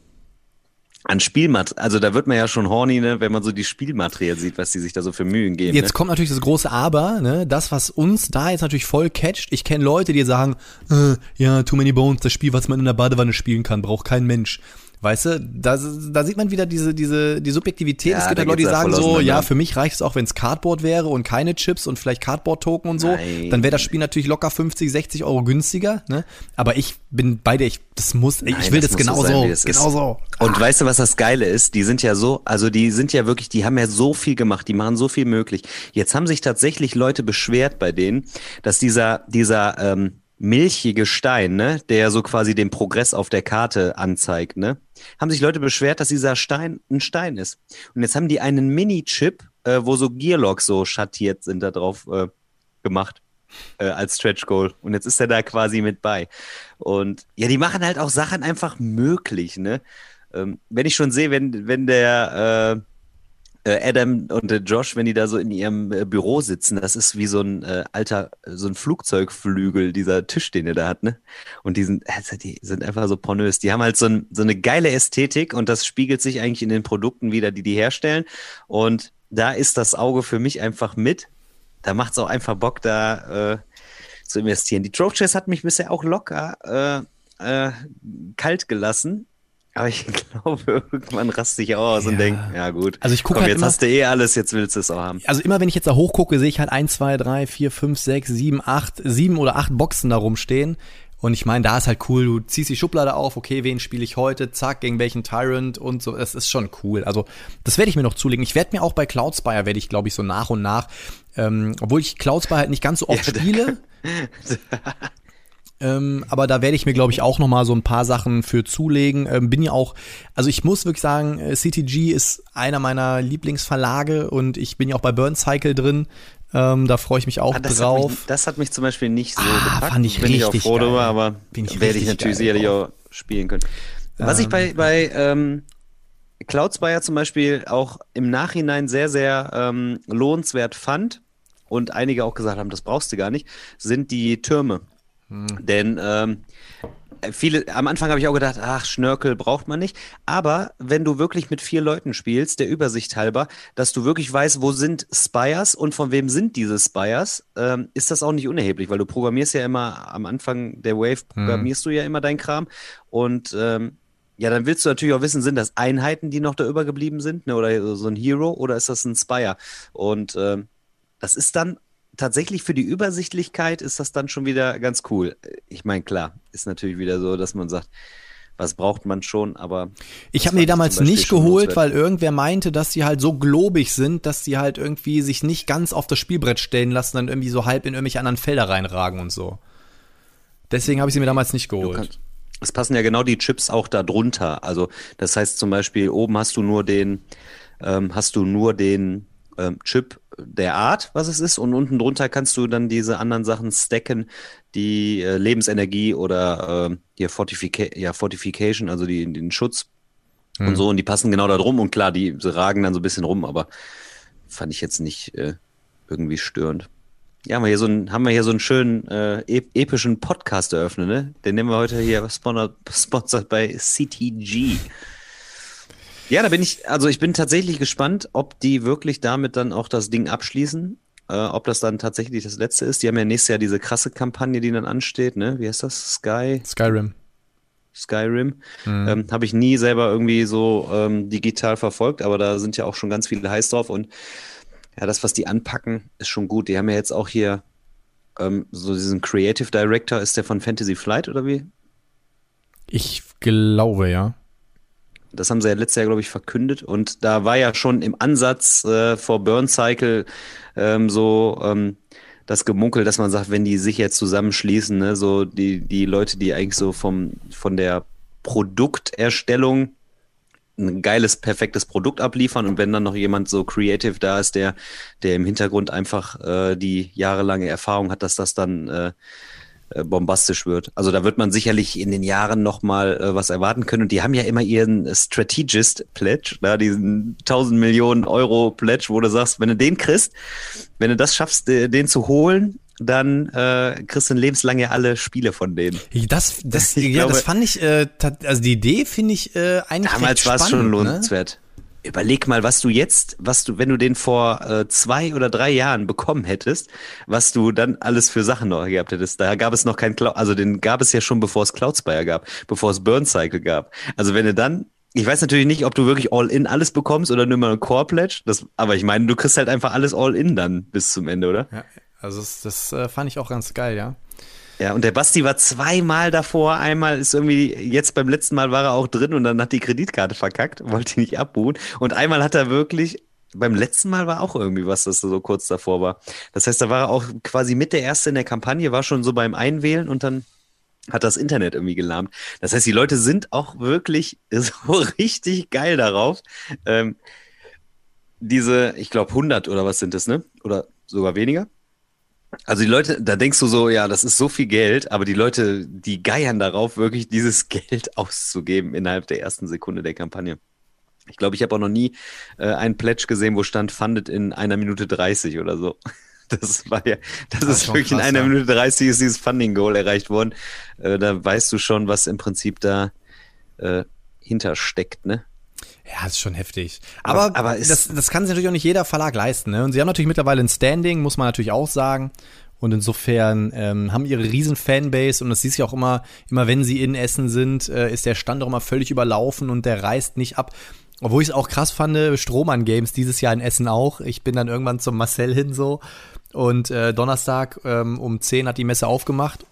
an Spielmaterial, also da wird man ja schon horny, ne, wenn man so die Spielmaterial sieht, was die sich da so für Mühen geben. Jetzt ne? kommt natürlich das große Aber, ne, das, was uns da jetzt natürlich voll catcht. Ich kenne Leute, die sagen, äh, ja, Too Many Bones, das Spiel, was man in der Badewanne spielen kann, braucht kein Mensch. Weißt du, da, da sieht man wieder diese, diese, die Subjektivität. Ja, es gibt ja Leute, die sagen so, ja, für mich reicht es auch, wenn es Cardboard wäre und keine Chips und vielleicht Cardboard-Token und so. Nein. Dann wäre das Spiel natürlich locker 50, 60 Euro günstiger. Ne? Aber ich bin bei dir, ich, das muss, Nein, ich will das, das genauso. So genauso. Und ah. weißt du, was das Geile ist? Die sind ja so, also die sind ja wirklich, die haben ja so viel gemacht, die machen so viel möglich. Jetzt haben sich tatsächlich Leute beschwert bei denen, dass dieser, dieser, ähm, milchige Stein, ne, der so quasi den Progress auf der Karte anzeigt, ne, haben sich Leute beschwert, dass dieser Stein ein Stein ist. Und jetzt haben die einen Mini-Chip, äh, wo so Gearlocks so schattiert sind da drauf äh, gemacht. Äh, als Stretch Goal. Und jetzt ist er da quasi mit bei. Und ja, die machen halt auch Sachen einfach möglich, ne? Ähm, wenn ich schon sehe, wenn, wenn der, äh, Adam und äh, Josh, wenn die da so in ihrem äh, Büro sitzen, das ist wie so ein äh, alter, so ein Flugzeugflügel, dieser Tisch, den er da hat, ne? Und die sind, also die sind einfach so pornös. Die haben halt so, ein, so eine geile Ästhetik und das spiegelt sich eigentlich in den Produkten wieder, die die herstellen. Und da ist das Auge für mich einfach mit. Da macht es auch einfach Bock, da äh, zu investieren. Die Trove Chess hat mich bisher auch locker äh, äh, kalt gelassen. Aber ich glaube, irgendwann raste ich auch aus ja. und denke, ja gut. Also ich gucke halt jetzt immer, hast du eh alles, jetzt willst du es auch haben. Also immer wenn ich jetzt da hochgucke, sehe ich halt 1, 2, 3, 4, 5, 6, 7, 8, 7 oder 8 Boxen da rumstehen. Und ich meine, da ist halt cool, du ziehst die Schublade auf, okay, wen spiele ich heute, zack, gegen welchen Tyrant und so. Das ist schon cool. Also, das werde ich mir noch zulegen. Ich werde mir auch bei Cloudspire, werde ich, glaube ich, so nach und nach, ähm, obwohl ich Cloudspire halt nicht ganz so oft ja, spiele. Ähm, aber da werde ich mir, glaube ich, auch noch mal so ein paar Sachen für zulegen. Ähm, bin ja auch, also ich muss wirklich sagen, äh, CTG ist einer meiner Lieblingsverlage und ich bin ja auch bei Burn Cycle drin. Ähm, da freue ich mich auch ah, das drauf. Hat mich, das hat mich zum Beispiel nicht so ah, gepackt. Fand ich bin richtig ich auch froh geil. darüber, aber werde ich natürlich sicherlich auch spielen können. Was ich bei, ähm. bei ähm, Cloudspire zum Beispiel auch im Nachhinein sehr, sehr ähm, lohnenswert fand und einige auch gesagt haben, das brauchst du gar nicht, sind die Türme. Denn ähm, viele, am Anfang habe ich auch gedacht, ach, Schnörkel braucht man nicht. Aber wenn du wirklich mit vier Leuten spielst, der Übersicht halber, dass du wirklich weißt, wo sind Spires und von wem sind diese Spires, ähm, ist das auch nicht unerheblich, weil du programmierst ja immer am Anfang der Wave, hm. programmierst hm. du ja immer dein Kram. Und ähm, Ja, dann willst du natürlich auch wissen, sind das Einheiten, die noch da übergeblieben sind, ne? oder so ein Hero, oder ist das ein Spire? Und ähm, das ist dann tatsächlich für die Übersichtlichkeit ist das dann schon wieder ganz cool. Ich meine, klar, ist natürlich wieder so, dass man sagt, was braucht man schon, aber. Ich habe mir die damals nicht geholt, weil irgendwer meinte, dass die halt so globig sind, dass die halt irgendwie sich nicht ganz auf das Spielbrett stellen lassen, dann irgendwie so halb in irgendwelche anderen Felder reinragen und so. Deswegen habe ich sie mir damals nicht geholt. Es passen ja genau die Chips auch da drunter. Also das heißt zum Beispiel, oben hast du nur den, ähm, hast du nur den ähm, Chip der Art, was es ist, und unten drunter kannst du dann diese anderen Sachen stacken, die äh, Lebensenergie oder äh, hier Fortifica ja, Fortification, also die, den Schutz hm. und so, und die passen genau da drum und klar, die ragen dann so ein bisschen rum, aber fand ich jetzt nicht äh, irgendwie störend. Ja, haben wir hier so einen, haben wir hier so einen schönen äh, epischen Podcast eröffnet, ne? Den nehmen wir heute hier sponsored bei CTG. Ja, da bin ich, also ich bin tatsächlich gespannt, ob die wirklich damit dann auch das Ding abschließen. Äh, ob das dann tatsächlich das letzte ist. Die haben ja nächstes Jahr diese krasse Kampagne, die dann ansteht, ne? Wie heißt das? Sky? Skyrim. Skyrim. Mhm. Ähm, Habe ich nie selber irgendwie so ähm, digital verfolgt, aber da sind ja auch schon ganz viele heiß drauf und ja, das, was die anpacken, ist schon gut. Die haben ja jetzt auch hier ähm, so diesen Creative Director, ist der von Fantasy Flight oder wie? Ich glaube, ja. Das haben sie ja letztes Jahr, glaube ich, verkündet. Und da war ja schon im Ansatz äh, vor Burn Cycle ähm, so ähm, das Gemunkel, dass man sagt, wenn die sich jetzt zusammenschließen, ne, so die, die Leute, die eigentlich so vom, von der Produkterstellung ein geiles, perfektes Produkt abliefern und wenn dann noch jemand so creative da ist, der, der im Hintergrund einfach äh, die jahrelange Erfahrung hat, dass das dann äh, bombastisch wird. Also da wird man sicherlich in den Jahren noch mal äh, was erwarten können. Und die haben ja immer ihren Strategist Pledge, da diesen 1000 Millionen Euro Pledge, wo du sagst, wenn du den kriegst, wenn du das schaffst, den zu holen, dann äh, kriegst du lebenslang ja alle Spiele von denen. Das, das, ja, glaube, das fand ich, äh, also die Idee finde ich äh, eigentlich Damals war es schon ne? lohnenswert. Ne? Überleg mal, was du jetzt, was du, wenn du den vor äh, zwei oder drei Jahren bekommen hättest, was du dann alles für Sachen noch gehabt hättest. Da gab es noch kein Cloud, also den gab es ja schon, bevor es Cloudspire gab, bevor es Burn Cycle gab. Also wenn du dann, ich weiß natürlich nicht, ob du wirklich All-In alles bekommst oder nur mal ein Core Pledge, das, aber ich meine, du kriegst halt einfach alles All-In dann bis zum Ende, oder? Ja, also das, das äh, fand ich auch ganz geil, ja. Ja, und der Basti war zweimal davor. Einmal ist irgendwie, jetzt beim letzten Mal war er auch drin und dann hat die Kreditkarte verkackt, wollte nicht abbuchen. Und einmal hat er wirklich, beim letzten Mal war auch irgendwie was, das so kurz davor war. Das heißt, da war er auch quasi mit der Erste in der Kampagne, war schon so beim Einwählen und dann hat das Internet irgendwie gelahmt. Das heißt, die Leute sind auch wirklich so richtig geil darauf. Ähm, diese, ich glaube 100 oder was sind das, ne? Oder sogar weniger? Also die Leute, da denkst du so, ja, das ist so viel Geld, aber die Leute, die geiern darauf, wirklich dieses Geld auszugeben innerhalb der ersten Sekunde der Kampagne. Ich glaube, ich habe auch noch nie äh, einen Pledge gesehen, wo stand, fandet in einer Minute 30 oder so. Das war ja, das, das ist, wirklich krass, in einer ja. Minute 30 ist dieses Funding Goal erreicht worden. Äh, da weißt du schon, was im Prinzip da äh, hintersteckt, ne? Ja, ist schon heftig. Aber, aber, aber das, das kann sich natürlich auch nicht jeder Verlag leisten. Ne? Und sie haben natürlich mittlerweile ein Standing, muss man natürlich auch sagen. Und insofern ähm, haben ihre riesen Fanbase und das siehst du auch immer, immer wenn sie in Essen sind, äh, ist der Stand auch immer völlig überlaufen und der reißt nicht ab. Obwohl ich es auch krass fand, Strohmann Games dieses Jahr in Essen auch. Ich bin dann irgendwann zum Marcel hin so und äh, Donnerstag ähm, um 10 hat die Messe aufgemacht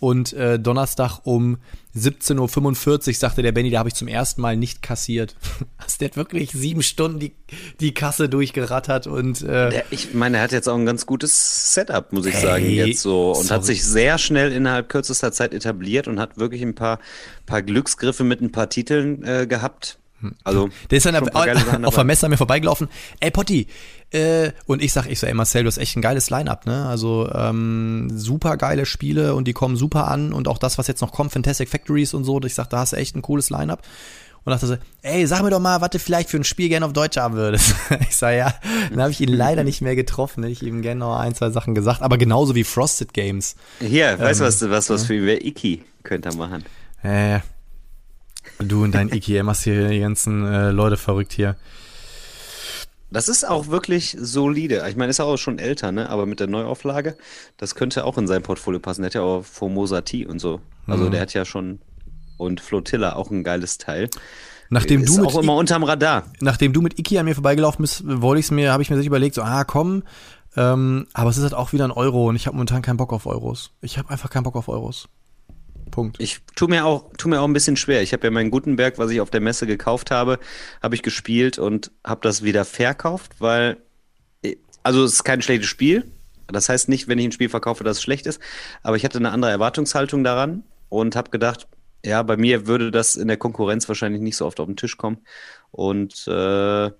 und äh, Donnerstag um 17.45 Uhr sagte der Benny, da habe ich zum ersten Mal nicht kassiert. Also der hat wirklich sieben Stunden die, die Kasse durchgerattert und äh, der, ich meine, er hat jetzt auch ein ganz gutes Setup, muss ich hey, sagen, jetzt so. Und sorry. hat sich sehr schnell innerhalb kürzester Zeit etabliert und hat wirklich ein paar, paar Glücksgriffe mit ein paar Titeln äh, gehabt. Also, der ist dann auf, auf der Messe an mir vorbeigelaufen. Ey, Potti, äh, und ich sag, ich so, ey Marcel, du hast echt ein geiles Line-Up, ne? Also ähm, super geile Spiele und die kommen super an und auch das, was jetzt noch kommt, Fantastic Factories und so, ich sag, da hast du echt ein cooles Line-Up. Und dachte so, ey, sag mir doch mal, was du vielleicht für ein Spiel gerne auf Deutsch haben würdest. ich sag, ja, dann habe ich ihn leider nicht mehr getroffen. Hätte ich ihm gerne noch ein, zwei Sachen gesagt, aber genauso wie Frosted Games. Hier, ähm, weißt du, was, was, was für Iki könnte er machen? Äh, du und dein Iki, er machst hier die ganzen äh, Leute verrückt hier. Das ist auch wirklich solide. Ich meine, ist auch schon älter, ne? Aber mit der Neuauflage, das könnte auch in sein Portfolio passen. Der hat ja auch Formosa T und so. Also mhm. der hat ja schon Und Flotilla, auch ein geiles Teil. Nachdem ist du mit auch immer unterm Radar. nachdem du mit Iki an mir vorbeigelaufen bist, wollte ich mir, habe ich mir sich überlegt, so, ah, komm, ähm, aber es ist halt auch wieder ein Euro und ich habe momentan keinen Bock auf Euros. Ich habe einfach keinen Bock auf Euros. Punkt. Ich tu mir auch, tu mir auch ein bisschen schwer. Ich habe ja mein Gutenberg, was ich auf der Messe gekauft habe, habe ich gespielt und habe das wieder verkauft, weil, also es ist kein schlechtes Spiel. Das heißt nicht, wenn ich ein Spiel verkaufe, dass es schlecht ist. Aber ich hatte eine andere Erwartungshaltung daran und habe gedacht, ja, bei mir würde das in der Konkurrenz wahrscheinlich nicht so oft auf den Tisch kommen. Und äh,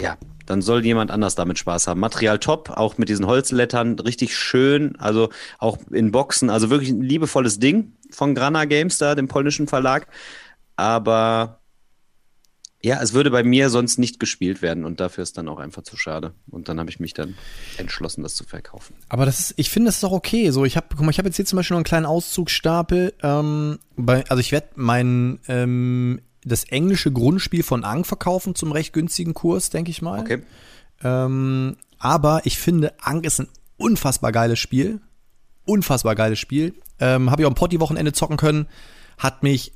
ja, dann soll jemand anders damit Spaß haben. Material top, auch mit diesen Holzlettern, richtig schön, also auch in Boxen, also wirklich ein liebevolles Ding von Grana Games da, dem polnischen Verlag. Aber ja, es würde bei mir sonst nicht gespielt werden und dafür ist dann auch einfach zu schade. Und dann habe ich mich dann entschlossen, das zu verkaufen. Aber das ist, ich finde, das ist auch okay. So, ich habe, guck mal, ich habe jetzt hier zum Beispiel noch einen kleinen Auszugsstapel. Ähm, bei, also ich werde mein ähm, das englische Grundspiel von Ang verkaufen zum recht günstigen Kurs, denke ich mal. Okay. Ähm, aber ich finde, Ang ist ein unfassbar geiles Spiel. Unfassbar geiles Spiel. Ähm, habe ich auch am Potti-Wochenende zocken können. Hat mich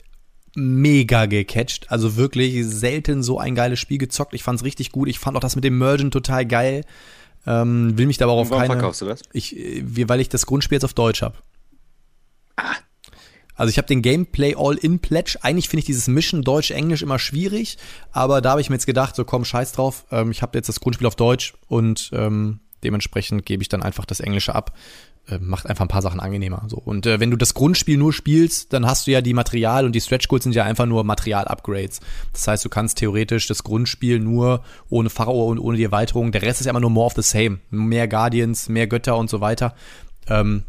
mega gecatcht. Also wirklich selten so ein geiles Spiel gezockt. Ich fand es richtig gut. Ich fand auch das mit dem Mergen total geil. Ähm, will mich da aber auch auf Warum keine. verkaufst du das? Ich, äh, weil ich das Grundspiel jetzt auf Deutsch habe. Also ich habe den Gameplay All-In Pledge. Eigentlich finde ich dieses Mischen Deutsch-Englisch immer schwierig, aber da habe ich mir jetzt gedacht, so komm, scheiß drauf. Ähm, ich habe jetzt das Grundspiel auf Deutsch und ähm, dementsprechend gebe ich dann einfach das Englische ab. Äh, macht einfach ein paar Sachen angenehmer. So. Und äh, wenn du das Grundspiel nur spielst, dann hast du ja die Material und die Stretch Goals sind ja einfach nur Material-Upgrades. Das heißt, du kannst theoretisch das Grundspiel nur ohne Pharao und ohne die Erweiterung. Der Rest ist ja immer nur more of the same. Mehr Guardians, mehr Götter und so weiter. Ähm,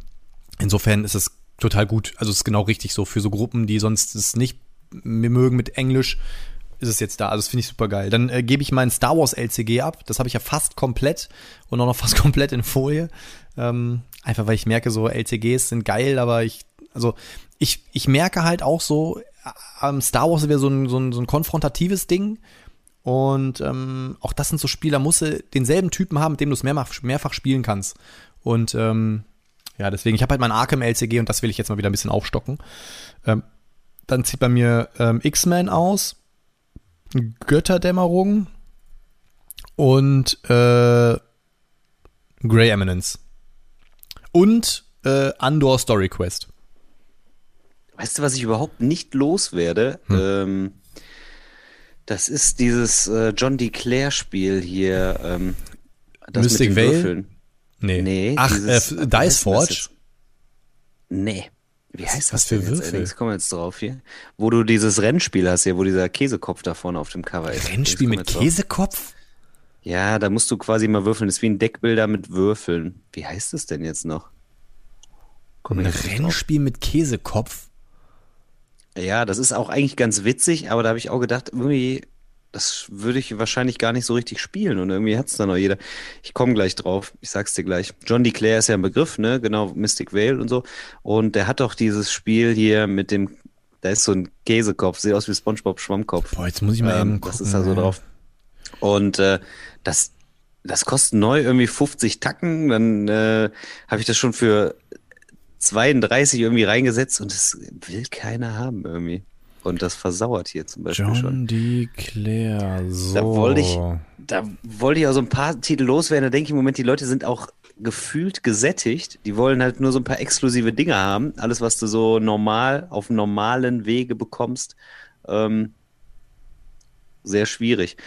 insofern ist es total gut. Also es ist genau richtig so für so Gruppen, die sonst es nicht mögen mit Englisch, ist es jetzt da. Also das finde ich super geil. Dann äh, gebe ich meinen Star Wars LCG ab. Das habe ich ja fast komplett und auch noch fast komplett in Folie. Ähm, einfach weil ich merke, so LCGs sind geil, aber ich, also ich, ich merke halt auch so, ähm, Star Wars wieder so ein, so ein, so ein konfrontatives Ding. Und ähm, auch das sind so Spieler, musst du denselben Typen haben, mit dem du es mehrfach, mehrfach spielen kannst. Und ähm, ja, deswegen, ich habe halt mein Arkham LCG und das will ich jetzt mal wieder ein bisschen aufstocken. Ähm, dann zieht bei mir ähm, X-Men aus, Götterdämmerung und äh, Grey Eminence. Und äh, Andor Story Quest. Weißt du, was ich überhaupt nicht loswerde? Hm. Ähm, das ist dieses äh, John DeClaire-Spiel hier. Ähm, das Mystic mit den Vale? Würfeln. Nee. Nee. Ach, dieses- äh, Dice Forge? jetzt? Nee. Wie heißt was das für denn jetzt, Würfel? Alex? Kommen wir jetzt drauf hier. Wo du dieses Rennspiel hast hier, wo dieser Käsekopf da vorne auf dem Cover ist. Rennspiel mit jetzt. Käsekopf? Ja, da musst du quasi mal würfeln. Das ist wie ein Deckbilder mit Würfeln. Wie heißt das denn jetzt noch? Komm Ein jetzt nicht drauf. Rennspiel mit Käsekopf? Ja, das ist auch eigentlich ganz witzig, aber da habe ich auch gedacht, irgendwie, das würde ich wahrscheinlich gar nicht so richtig spielen und irgendwie hat es da noch jeder. Ich komme gleich drauf, ich sag's dir gleich. John DeClaire ist ja ein Begriff, ne? Genau, Mystic Vale und so. Und der hat doch dieses Spiel hier mit dem, da ist so ein Käsekopf, sieht aus wie SpongeBob Schwammkopf. Boah, jetzt muss ich mal Ähm, eben gucken. das ist da so ey. drauf. Und äh, das, das kostet neu irgendwie 50 Tacken. Dann äh, habe ich das schon für 32 irgendwie reingesetzt und das will keiner haben irgendwie. Und das versauert hier zum Beispiel schon. John DeClaire, so. Da wollte ich, da wollte ich auch so ein paar Titel loswerden. Da denke ich im Moment, die Leute sind auch gefühlt gesättigt. Die wollen halt nur so ein paar exklusive Dinge haben. Alles, was du so normal, auf normalen Wege bekommst, ähm, sehr schwierig.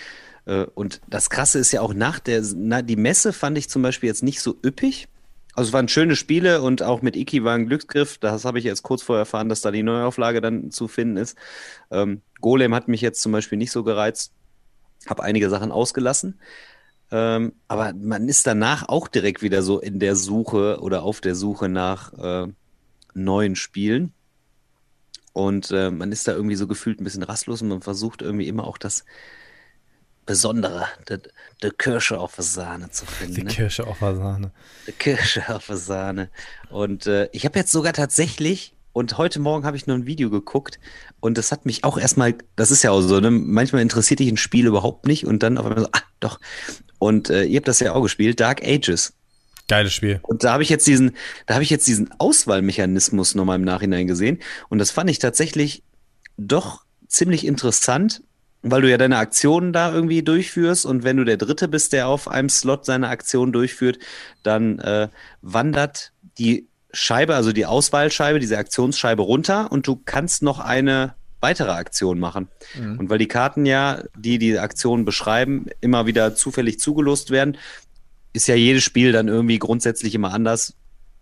Äh, Und das Krasse ist ja auch nach der, na, die Messe fand ich zum Beispiel jetzt nicht so üppig. Also es waren schöne Spiele und auch mit Iki war ein Glücksgriff. Das habe ich jetzt kurz vorher erfahren, dass da die Neuauflage dann zu finden ist. Ähm, Golem hat mich jetzt zum Beispiel nicht so gereizt. Habe einige Sachen ausgelassen. Ähm, aber man ist danach auch direkt wieder so in der Suche oder auf der Suche nach äh, neuen Spielen. Und äh, man ist da irgendwie so gefühlt ein bisschen rastlos und man versucht irgendwie immer auch das Besondere, der, Kirsche auf der Sahne zu finden. Die ne? Kirsche auf der Sahne. Kirsche auf der Sahne. Und äh, ich habe jetzt sogar tatsächlich, und heute Morgen habe ich nur ein Video geguckt und das hat mich auch erstmal, das ist ja auch so, ne? manchmal interessiert dich ein Spiel überhaupt nicht und dann auf einmal so, ah, doch. Und äh, ihr habt das ja auch gespielt, Dark Ages. Geiles Spiel. Und da habe ich jetzt diesen, da habe ich jetzt diesen Auswahlmechanismus nochmal im Nachhinein gesehen. Und das fand ich tatsächlich doch ziemlich interessant, weil du ja deine Aktionen da irgendwie durchführst und wenn du der Dritte bist, der auf einem Slot seine Aktion durchführt, dann äh, wandert die Scheibe, also die Auswahlscheibe, diese Aktionsscheibe runter und du kannst noch eine weitere Aktion machen. Mhm. Und weil die Karten ja, die die Aktion beschreiben, immer wieder zufällig zugelost werden, ist ja jedes Spiel dann irgendwie grundsätzlich immer anders.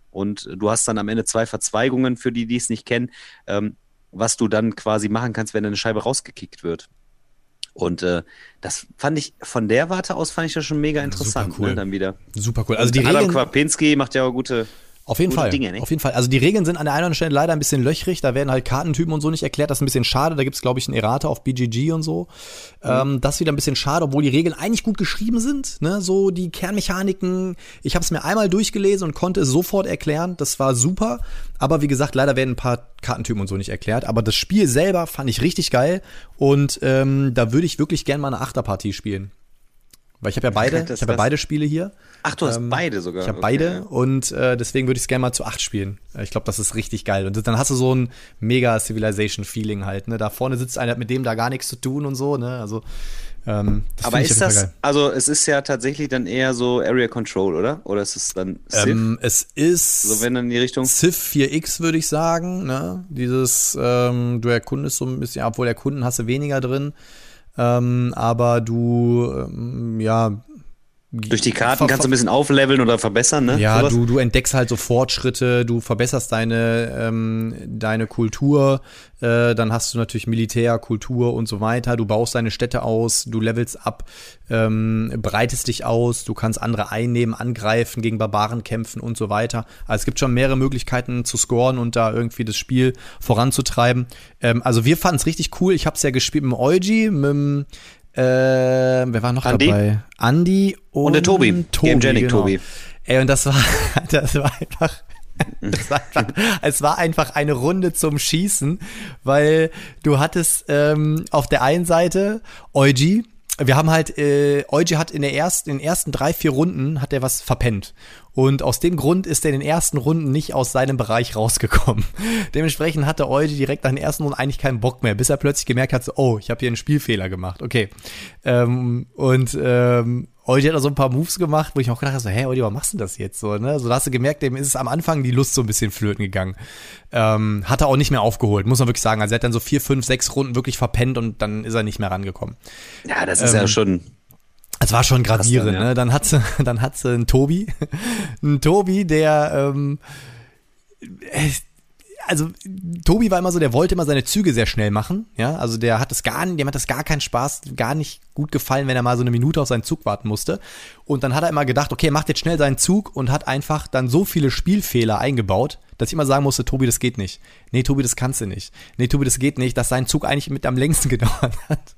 Und du hast dann am Ende zwei Verzweigungen, für die, die es nicht kennen, ähm, was du dann quasi machen kannst, wenn eine Scheibe rausgekickt wird. Und äh, das fand ich von der Warte aus fand ich das schon mega interessant. Super cool. Ne, dann wieder. Super cool. Also die Adam Regeln, Kwapinski macht ja auch gute Auf jeden Fall. Dinge, nicht? Auf jeden Fall. Also die Regeln sind an der einen oder anderen Stelle leider ein bisschen löchrig. Da werden halt Kartentypen und so nicht erklärt. Das ist ein bisschen schade. Da gibt's glaube ich, einen Errata auf BGG und so. Ähm, das ist wieder ein bisschen schade, obwohl die Regeln eigentlich gut geschrieben sind. Ne? So die Kernmechaniken. Ich habe es mir einmal durchgelesen und konnte es sofort erklären. Das war super. Aber wie gesagt, leider werden ein paar Kartentypen und so nicht erklärt. Aber das Spiel selber fand ich richtig geil. Und ähm, da würde ich wirklich gerne mal eine Achterpartie spielen. Weil ich habe ja beide, Das- ich habe ja beide Spiele hier. Ach, du hast Ähm, beide sogar. Ich habe Okay, beide ja. und äh, deswegen würde ich es gerne mal zu acht spielen. Äh, Ich glaube, das ist richtig geil. Und dann hast du so ein mega Civilization-Feeling halt. Ne? Da vorne sitzt einer, hat mit dem da gar nichts zu tun und so. Ne? Also, ähm, Aber ist das, Fall also es ist ja tatsächlich dann eher so Area Control, oder? Oder ist es dann Civ? geil. Ähm, es ist so wenn dann in die Richtung. Civ 4X, würde ich sagen. Ne? Dieses, ähm, du erkundest so ein bisschen, obwohl erkunden hast du weniger drin. Ähm, aber du, ähm, ja. Durch die Karten kannst du ein bisschen aufleveln oder verbessern, ne? Ja, Sowas? du, du entdeckst halt so Fortschritte, du verbesserst deine, ähm, deine Kultur, äh, dann hast du natürlich Militär, Kultur und so weiter, du baust deine Städte aus, du levelst ab, ähm, breitest dich aus, du kannst andere einnehmen, angreifen, gegen Barbaren kämpfen und so weiter. Also es gibt schon mehrere Möglichkeiten zu scoren und da irgendwie das Spiel voranzutreiben. Ähm, also wir fanden es richtig cool, ich habe es ja gespielt mit dem Eugi, mit dem äh, wer war noch Andi? dabei? Andi und, Und der Tobi. Gamegenic genau. Tobi. Ey, und das war, das war einfach, das war einfach, es war einfach eine Runde zum Schießen, weil du hattest ähm, auf der einen Seite Eugi, wir haben halt, äh, Eugi hat in der ersten, in den ersten drei, vier Runden hat er was verpennt. Und aus dem Grund ist er in den ersten Runden nicht aus seinem Bereich rausgekommen. Dementsprechend hatte Eugi direkt nach den ersten Runden eigentlich keinen Bock mehr, bis er plötzlich gemerkt hat, so, oh, ich habe hier einen Spielfehler gemacht. Okay. Ähm, und ähm, Eugi hat da so ein paar Moves gemacht, wo ich auch gedacht habe, so, hä, Eugi, warum machst du das jetzt so? Ne? So da hast du gemerkt, dem ist es am Anfang die Lust so ein bisschen flöten gegangen. Ähm, hat er auch nicht mehr aufgeholt, muss man wirklich sagen. Also er hat dann so vier, fünf, sechs Runden wirklich verpennt und dann ist er nicht mehr rangekommen. Ja, das ist ja schon. Es war schon gravierend, dann, ja. ne? Dann hat sie, dann hat sie einen Tobi. einen Tobi, der, ähm, äh, also Tobi war immer so, der wollte immer seine Züge sehr schnell machen, ja, also der hat es gar nicht, dem hat das gar keinen Spaß, gar nicht gut gefallen, wenn er mal so eine Minute auf seinen Zug warten musste. Und dann hat er immer gedacht, okay, er macht jetzt schnell seinen Zug und hat einfach dann so viele Spielfehler eingebaut, dass ich immer sagen musste, Tobi, das geht nicht. Nee, Tobi, das kannst du nicht. Nee, Tobi, das geht nicht, dass sein Zug eigentlich mit am längsten gedauert hat.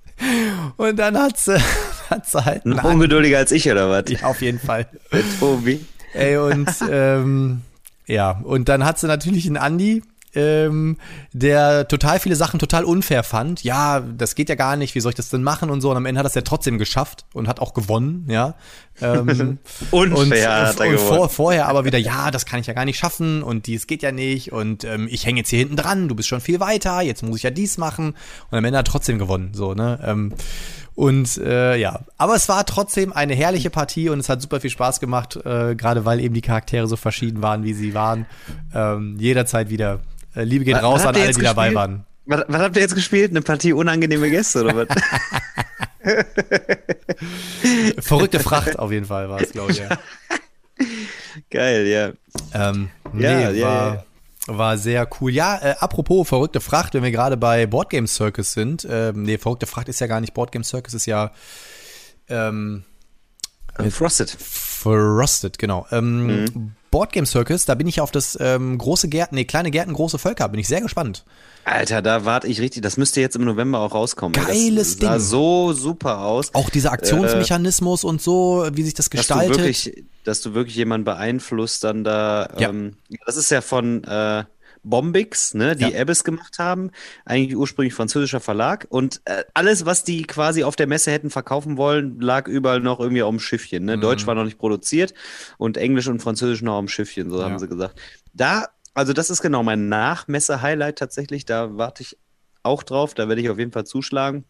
Und dann hat sie, hat sie halt Noch ungeduldiger als ich, oder was? ja, auf jeden Fall. Der Tobi. Ey, und ähm, ja, und dann hat sie natürlich einen Andi, ähm, der total viele Sachen total unfair fand. Ja, das geht ja gar nicht, wie soll ich das denn machen und so. Und am Ende hat er es ja trotzdem geschafft und hat auch gewonnen, ja. Ähm, Unfair und, und gewonnen. vor, vorher aber wieder, ja, das kann ich ja gar nicht schaffen und dies geht ja nicht und ähm, ich hänge jetzt hier hinten dran, du bist schon viel weiter, jetzt muss ich ja dies machen und am Ende hat er trotzdem gewonnen, so, ne? Ähm, und äh, ja, aber es war trotzdem eine herrliche Partie und es hat super viel Spaß gemacht, äh, gerade weil eben die Charaktere so verschieden waren, wie sie waren. Ähm, jederzeit wieder. Äh, Liebe geht Was- raus was an alle, die dabei waren. Was, was habt ihr jetzt gespielt? Eine Partie unangenehme Gäste, oder was? Verrückte Fracht auf jeden Fall war es, glaube ich. Ja. Geil, ja. Ähm, nee, Ja, ja, war, ja, war sehr cool. Ja, äh, apropos verrückte Fracht, wenn wir gerade bei Boardgame Circus sind. Ähm, nee, verrückte Fracht ist ja gar nicht Boardgame Circus, ist ja ähm, Frosted. Frosted, genau. Ähm, Mhm. Boardgame Circus, da bin ich auf das ähm, große Gärten, nee, kleine Gärten, große Völker, bin ich sehr gespannt. Alter, da warte ich richtig. Das müsste jetzt im November auch rauskommen. Geiles das sah Ding. so super aus. Auch dieser Aktionsmechanismus und so, wie sich das dass du gestaltet. wirklich, dass du wirklich jemanden beeinflusst, dann da. Ja. Ähm, das ist ja von äh, Bombix, ne, die Ja. Abyss gemacht haben, eigentlich ursprünglich französischer Verlag und äh, alles, was die quasi auf der Messe hätten verkaufen wollen, lag überall noch irgendwie auf dem Schiffchen. Ne? Mhm. Deutsch war noch nicht produziert und Englisch und Französisch noch auf dem Schiffchen, so Ja. haben sie gesagt. Da, also das ist genau mein Nachmesse-Highlight tatsächlich, da warte ich auch drauf, da werde ich auf jeden Fall zuschlagen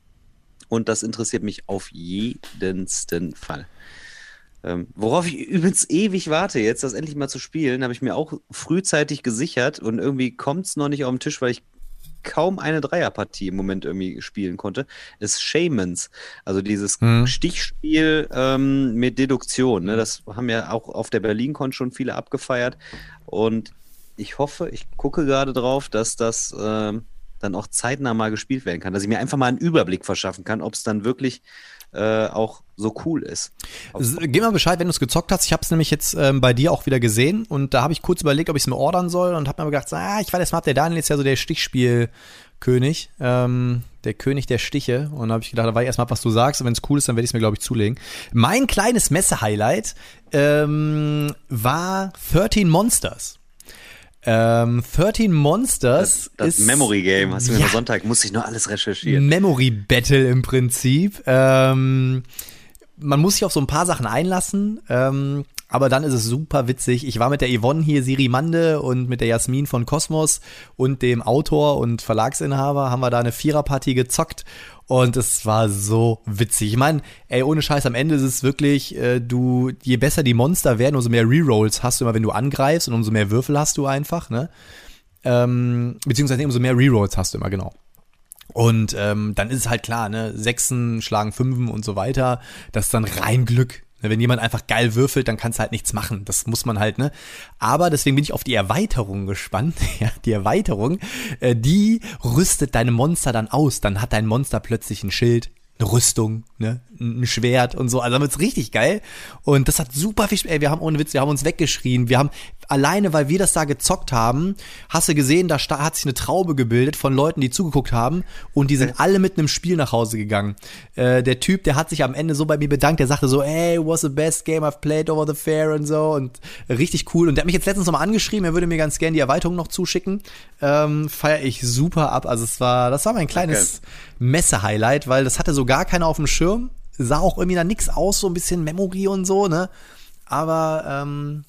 und das interessiert mich auf jedensten Fall. Ähm, worauf ich übrigens ewig warte, jetzt das endlich mal zu spielen, habe ich mir auch frühzeitig gesichert und irgendwie kommt es noch nicht auf den Tisch, weil ich kaum eine Dreierpartie im Moment irgendwie spielen konnte, ist Shamans. Also dieses Hm. Stichspiel ähm, mit Deduktion. Ne? Das haben ja auch auf der BerlinCon schon viele abgefeiert. Und ich hoffe, ich gucke gerade drauf, dass das ähm, dann auch zeitnah mal gespielt werden kann, dass ich mir einfach mal einen Überblick verschaffen kann, ob es dann wirklich äh, auch so cool ist. Gib mal Bescheid, wenn du es gezockt hast. Ich habe es nämlich jetzt ähm, bei dir auch wieder gesehen und da habe ich kurz überlegt, ob ich es mir ordern soll und habe mir gedacht, ah, ich weiß jetzt mal, der Daniel ist ja so der Stichspielkönig, ähm, der König der Stiche und da habe ich gedacht, da war ich erstmal was du sagst und wenn es cool ist, dann werde ich es mir, glaube ich, zulegen. Mein kleines Messe-Highlight ähm, war 13 Monsters. Ähm, 13 Monsters Das, das ist Memory Game, hast du mir am Sonntag, musste ich nur alles recherchieren. Memory Battle im Prinzip. Ähm, man muss sich auf so ein paar Sachen einlassen, ähm, aber dann ist es super witzig. Ich war mit der Yvonne hier, Siri Mande und mit der Jasmin von Kosmos und dem Autor und Verlagsinhaber haben wir da eine Viererpartie gezockt und es war so witzig. Ich meine, ey, ohne Scheiß, am Ende ist es wirklich, äh, du, je besser die Monster werden, umso mehr Rerolls hast du immer, wenn du angreifst und umso mehr Würfel hast du einfach, ne? Ähm, beziehungsweise umso mehr Rerolls hast du immer, genau. Und ähm, dann ist es halt klar, ne, Sechsen schlagen Fünfen und so weiter. Das ist dann rein Glück. Ne, Wenn jemand einfach geil würfelt, dann kannst du halt nichts machen. Das muss man halt, ne? Aber deswegen bin ich auf die Erweiterung gespannt. Ja, die Erweiterung, äh, die rüstet deine Monster dann aus. Dann hat dein Monster plötzlich ein Schild, eine Rüstung, ne, ein Schwert und so. Also dann wird's richtig geil. Und das hat super viel, Sp- ey, wir haben ohne Witz, wir haben uns weggeschrien. Wir haben alleine, weil wir das da gezockt haben, hast du gesehen, da hat sich eine Traube gebildet von Leuten, die zugeguckt haben und die sind alle mit einem Spiel nach Hause gegangen. Äh, der Typ, der hat sich am Ende so bei mir bedankt, der sagte so, hey, was the best game I've played over the fair und so und richtig cool. Und der hat mich jetzt letztens nochmal angeschrieben, er würde mir ganz gerne die Erweiterung noch zuschicken. Ähm, Feier ich super ab. Also es war, das war mein kleines Messe-Highlight, weil das hatte so gar keiner auf dem Schirm. Sah auch irgendwie da nix aus, so ein bisschen Memory und so, ne? Aber ähm,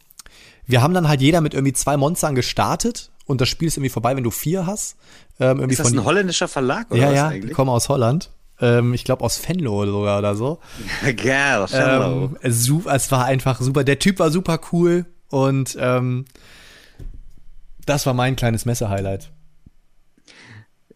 wir haben dann halt jeder mit irgendwie zwei Monstern gestartet und das Spiel ist irgendwie vorbei, wenn du vier hast. Ähm, irgendwie Ist das von ein holländischer Verlag oder ja, was ja, eigentlich? kommen aus Holland. Ähm, ich glaube aus Venlo sogar oder so. Geil, Ähm, es, su- es war einfach super. Der Typ war super cool und ähm, das war mein kleines Messe-Highlight.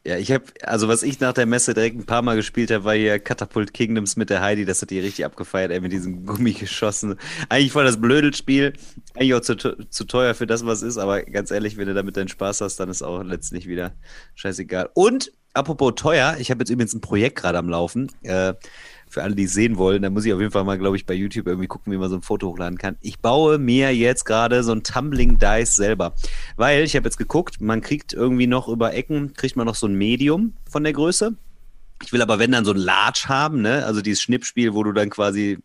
Ja, ich habe, also was ich nach der Messe direkt ein paar Mal gespielt habe, war hier Catapult Kingdoms mit der Heidi. Das hat die richtig abgefeiert, ey, mit diesen Gummigeschossen. Eigentlich voll das Blödelspiel. Eigentlich auch zu, zu teuer für das, was ist. Aber ganz ehrlich, wenn du damit deinen Spaß hast, dann ist auch letztlich wieder scheißegal. Und apropos teuer, ich habe jetzt übrigens ein Projekt gerade am Laufen. Äh, für alle, die es sehen wollen, da muss ich auf jeden Fall mal, glaube ich, bei YouTube irgendwie gucken, wie man so ein Foto hochladen kann. Ich baue mir jetzt gerade so ein Tumbling Dice selber. Weil ich habe jetzt geguckt, man kriegt irgendwie noch über Ecken, kriegt man noch so ein Medium von der Größe. Ich will aber, wenn dann so ein Large haben, ne? Also dieses Schnippspiel, wo du dann quasi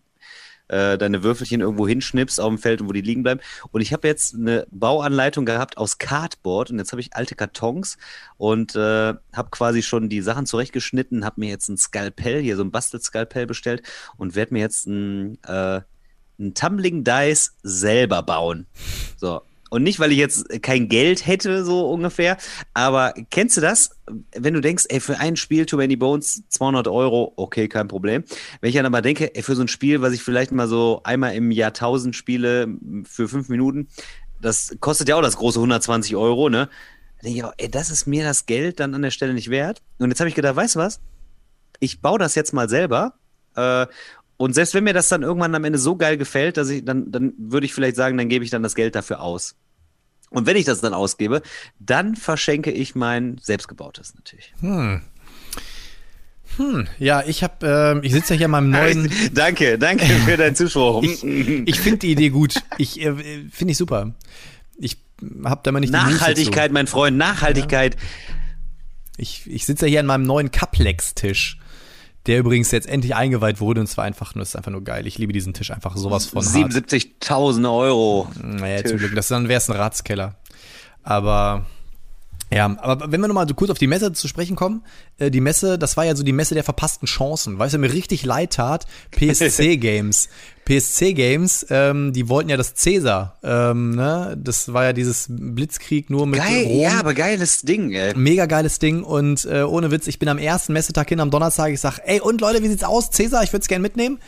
äh, deine Würfelchen irgendwo hinschnippst auf dem Feld und wo die liegen bleiben. Und ich habe jetzt eine Bauanleitung gehabt aus Cardboard und jetzt habe ich alte Kartons und äh, habe quasi schon die Sachen zurechtgeschnitten, habe mir jetzt ein Skalpell, hier so ein Bastelskalpell bestellt und werde mir jetzt ein, äh, ein Tumbling Dice selber bauen. So. Und nicht, weil ich jetzt kein Geld hätte, so ungefähr. Aber kennst du das? Wenn du denkst, ey, für ein Spiel Too Many Bones 200 Euro, okay, kein Problem. Wenn ich dann aber denke, ey, für so ein Spiel, was ich vielleicht mal so einmal im Jahrtausend spiele, für fünf Minuten, das kostet ja auch das große 120 Euro, ne? Da denke ich auch, ey, das ist mir das Geld dann an der Stelle nicht wert. Und jetzt habe ich gedacht, weißt du was? Ich baue das jetzt mal selber. Äh, und selbst wenn mir das dann irgendwann am Ende so geil gefällt, dass ich, dann, dann würde ich vielleicht sagen, dann gebe ich dann das Geld dafür aus. Und wenn ich das dann ausgebe, dann verschenke ich mein selbstgebautes natürlich. Ja, ich habe, ähm, ich sitze ja hier in meinem neuen. danke, danke für deinen Zuspruch. Ich, ich finde die Idee gut. Ich äh, finde ich super. Ich habe da mal nicht Nachhaltigkeit, mein Freund, Nachhaltigkeit. Zu. Ich, ich sitze ja hier an meinem neuen Caplex-Tisch, der übrigens jetzt endlich eingeweiht wurde und es war einfach nur, ist einfach nur geil. Ich liebe diesen Tisch einfach sowas von hart. 77.000 Euro. Naja, zum Glück. Das dann wäre es ein Ratskeller. Aber Ja, aber wenn wir nochmal so kurz auf die Messe zu sprechen kommen, äh, die Messe, das war ja so die Messe der verpassten Chancen. Weißt du, mir richtig leid tat, PSC Games. PSC Games, ähm, die wollten ja das Cäsar, ähm, ne? Das war ja dieses Blitzkrieg nur mit Geil, Rom. ja, aber geiles Ding, ey. Mega geiles Ding und äh, ohne Witz, ich bin am ersten Messetag hin am Donnerstag, ich sag, ey und Leute, wie sieht's aus? Cäsar, ich würde es gerne mitnehmen.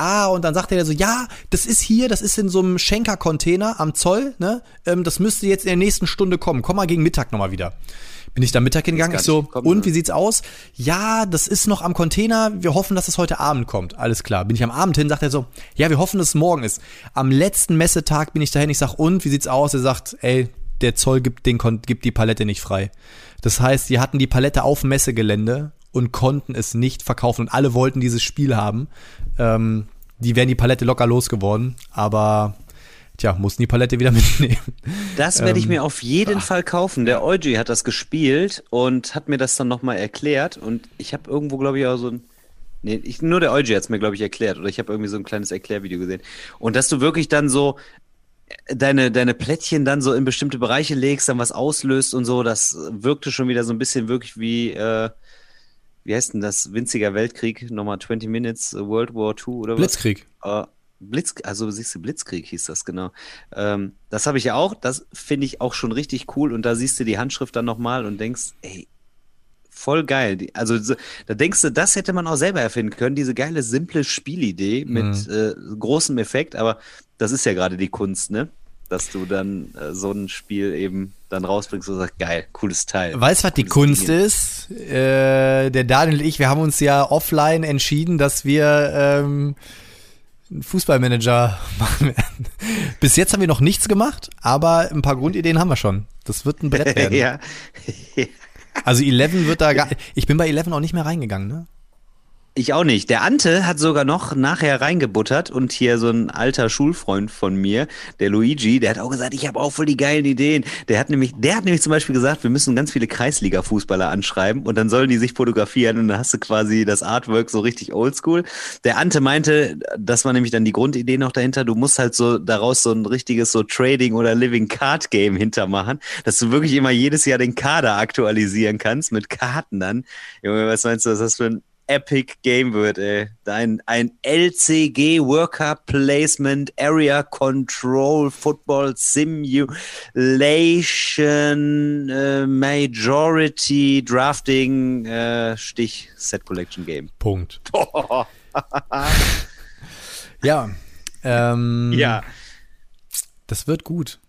Ah, und dann sagt er so, ja, das ist hier, das ist in so einem Schenker-Container am Zoll, ne? Ähm, das müsste jetzt in der nächsten Stunde kommen. Komm mal gegen Mittag nochmal wieder. Bin ich da Mittag hingegangen, ich so, gekommen, und ne? wie sieht's aus? Ja, das ist noch am Container, wir hoffen, dass es heute Abend kommt. Alles klar. Bin ich am Abend hin, sagt er so, ja, wir hoffen, dass es morgen ist. Am letzten Messetag bin ich dahin, ich sag, und wie sieht's aus? Er sagt, ey, der Zoll gibt, den, gibt die Palette nicht frei. Das heißt, die hatten die Palette auf dem Messegelände und konnten es nicht verkaufen. Und alle wollten dieses Spiel haben. Ähm, die wären die Palette locker losgeworden, aber tja, mussten die Palette wieder mitnehmen. Das werde ich ähm, mir auf jeden ach. Fall kaufen. Der Euji hat das gespielt und hat mir das dann nochmal erklärt. Und ich habe irgendwo, glaube ich, auch so ein. Nee, ich, nur der Euji hat es mir, glaube ich, erklärt. Oder ich habe irgendwie so ein kleines Erklärvideo gesehen. Und dass du wirklich dann so deine, deine Plättchen dann so in bestimmte Bereiche legst, dann was auslöst und so, das wirkte schon wieder so ein bisschen wirklich wie. Äh, wie heißt denn das, winziger Weltkrieg, nochmal 20 Minutes, äh, World War II oder Blitzkrieg. was? Blitzkrieg. Uh, Blitz, also siehst du, Blitzkrieg hieß das, genau. Ähm, das habe ich ja auch, das finde ich auch schon richtig cool und da siehst du die Handschrift dann nochmal und denkst, ey, voll geil. Also da denkst du, das hätte man auch selber erfinden können, diese geile, simple Spielidee mit mhm. äh, großem Effekt, aber das ist ja gerade die Kunst, ne? Dass du dann äh, so ein Spiel eben dann rausbringst und sagst, geil, cooles Teil. Weißt du, was die Kunst Ding. ist? Äh, der Daniel und ich, wir haben uns ja offline entschieden, dass wir ähm, einen Fußballmanager machen werden. Bis jetzt haben wir noch nichts gemacht, aber ein paar Grundideen haben wir schon. Das wird ein Brett werden. ja. Also 11 wird da gar, ich bin bei 11 auch nicht mehr reingegangen, ne? Ich auch nicht. Der Ante hat sogar noch nachher reingebuttert und hier so ein alter Schulfreund von mir, der Luigi, der hat auch gesagt, ich habe auch voll die geilen Ideen. Der hat nämlich, der hat nämlich zum Beispiel gesagt, wir müssen ganz viele Kreisliga-Fußballer anschreiben und dann sollen die sich fotografieren und dann hast du quasi das Artwork so richtig oldschool. Der Ante meinte, das war nämlich dann die Grundidee noch dahinter, du musst halt so daraus so ein richtiges so Trading oder Living Card Game hintermachen, dass du wirklich immer jedes Jahr den Kader aktualisieren kannst mit Karten dann. Junge, was meinst du, was das für ein Epic Game wird, ey. Ein, ein LCG Worker Placement Area Control Football Simulation äh, Majority Drafting äh, Stich Set Collection Game. Punkt. ja. Ähm, ja. Das wird gut.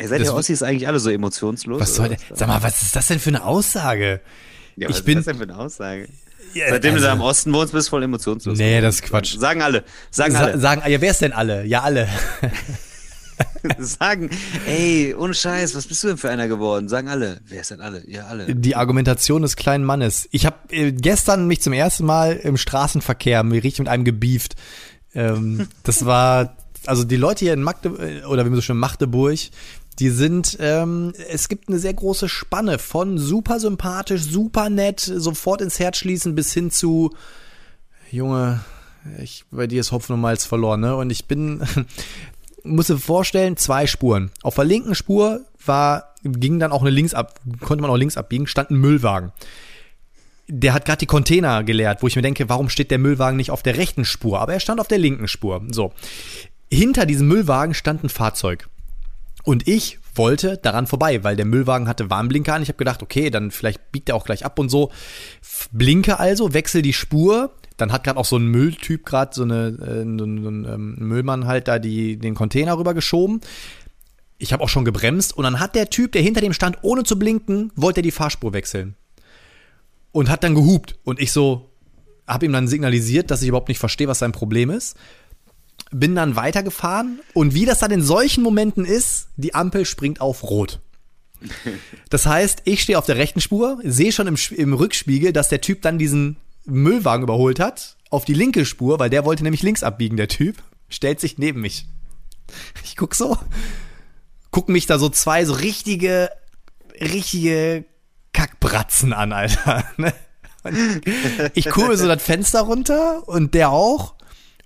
Ihr seid ja Ossis eigentlich alle so emotionslos. Was soll der, sag mal, was ist das denn für eine Aussage? Ja, was ich bin, ist das denn für eine Aussage? Ja, Seitdem also, du da im Osten wohnst, bist du voll emotionslos. Nee, das ist Quatsch. Sagen alle. Sagen Sa alle. Sagen, ja, wer ist denn alle? Ja, alle. sagen, ey, ohne Scheiß, was bist du denn für einer geworden? Sagen alle. Wer ist denn alle? Ja, alle. Die Argumentation des kleinen Mannes. Ich habe äh, gestern mich zum ersten Mal im Straßenverkehr richtig mit einem gebieft. Ähm, das war, also die Leute hier in Magdeburg, oder wie man so schön Magdeburg, die sind, ähm, es gibt eine sehr große Spanne von super sympathisch, super nett, sofort ins Herz schließen bis hin zu, Junge, ich, bei dir ist Hopfen und Malz verloren, ne? Und ich bin, muss dir vorstellen, zwei Spuren. Auf der linken Spur war, ging dann auch eine links ab, konnte man auch links abbiegen, stand ein Müllwagen. Der hat gerade die Container geleert, wo ich mir denke, warum steht der Müllwagen nicht auf der rechten Spur? Aber er stand auf der linken Spur. So. Hinter diesem Müllwagen stand ein Fahrzeug. Und ich wollte daran vorbei, weil der Müllwagen hatte Warnblinker an. Ich habe gedacht, okay, dann vielleicht biegt er auch gleich ab und so. Blinke also, wechsel die Spur. Dann hat gerade auch so ein Mülltyp gerade so eine äh, so ein, ähm, Müllmann halt da die den Container rübergeschoben. Ich habe auch schon gebremst und dann hat der Typ, der hinter dem stand, ohne zu blinken, wollte die Fahrspur wechseln und hat dann gehupt und ich so habe ihm dann signalisiert, dass ich überhaupt nicht verstehe, was sein Problem ist bin dann weitergefahren und wie das dann in solchen Momenten ist, die Ampel springt auf Rot. Das heißt, ich stehe auf der rechten Spur, sehe schon im, im Rückspiegel, dass der Typ dann diesen Müllwagen überholt hat, auf die linke Spur, weil der wollte nämlich links abbiegen, der Typ, stellt sich neben mich. Ich guck so, gucken mich da so zwei so richtige, richtige Kackbratzen an, Alter. Ne? ich kurbel so das Fenster runter und der auch.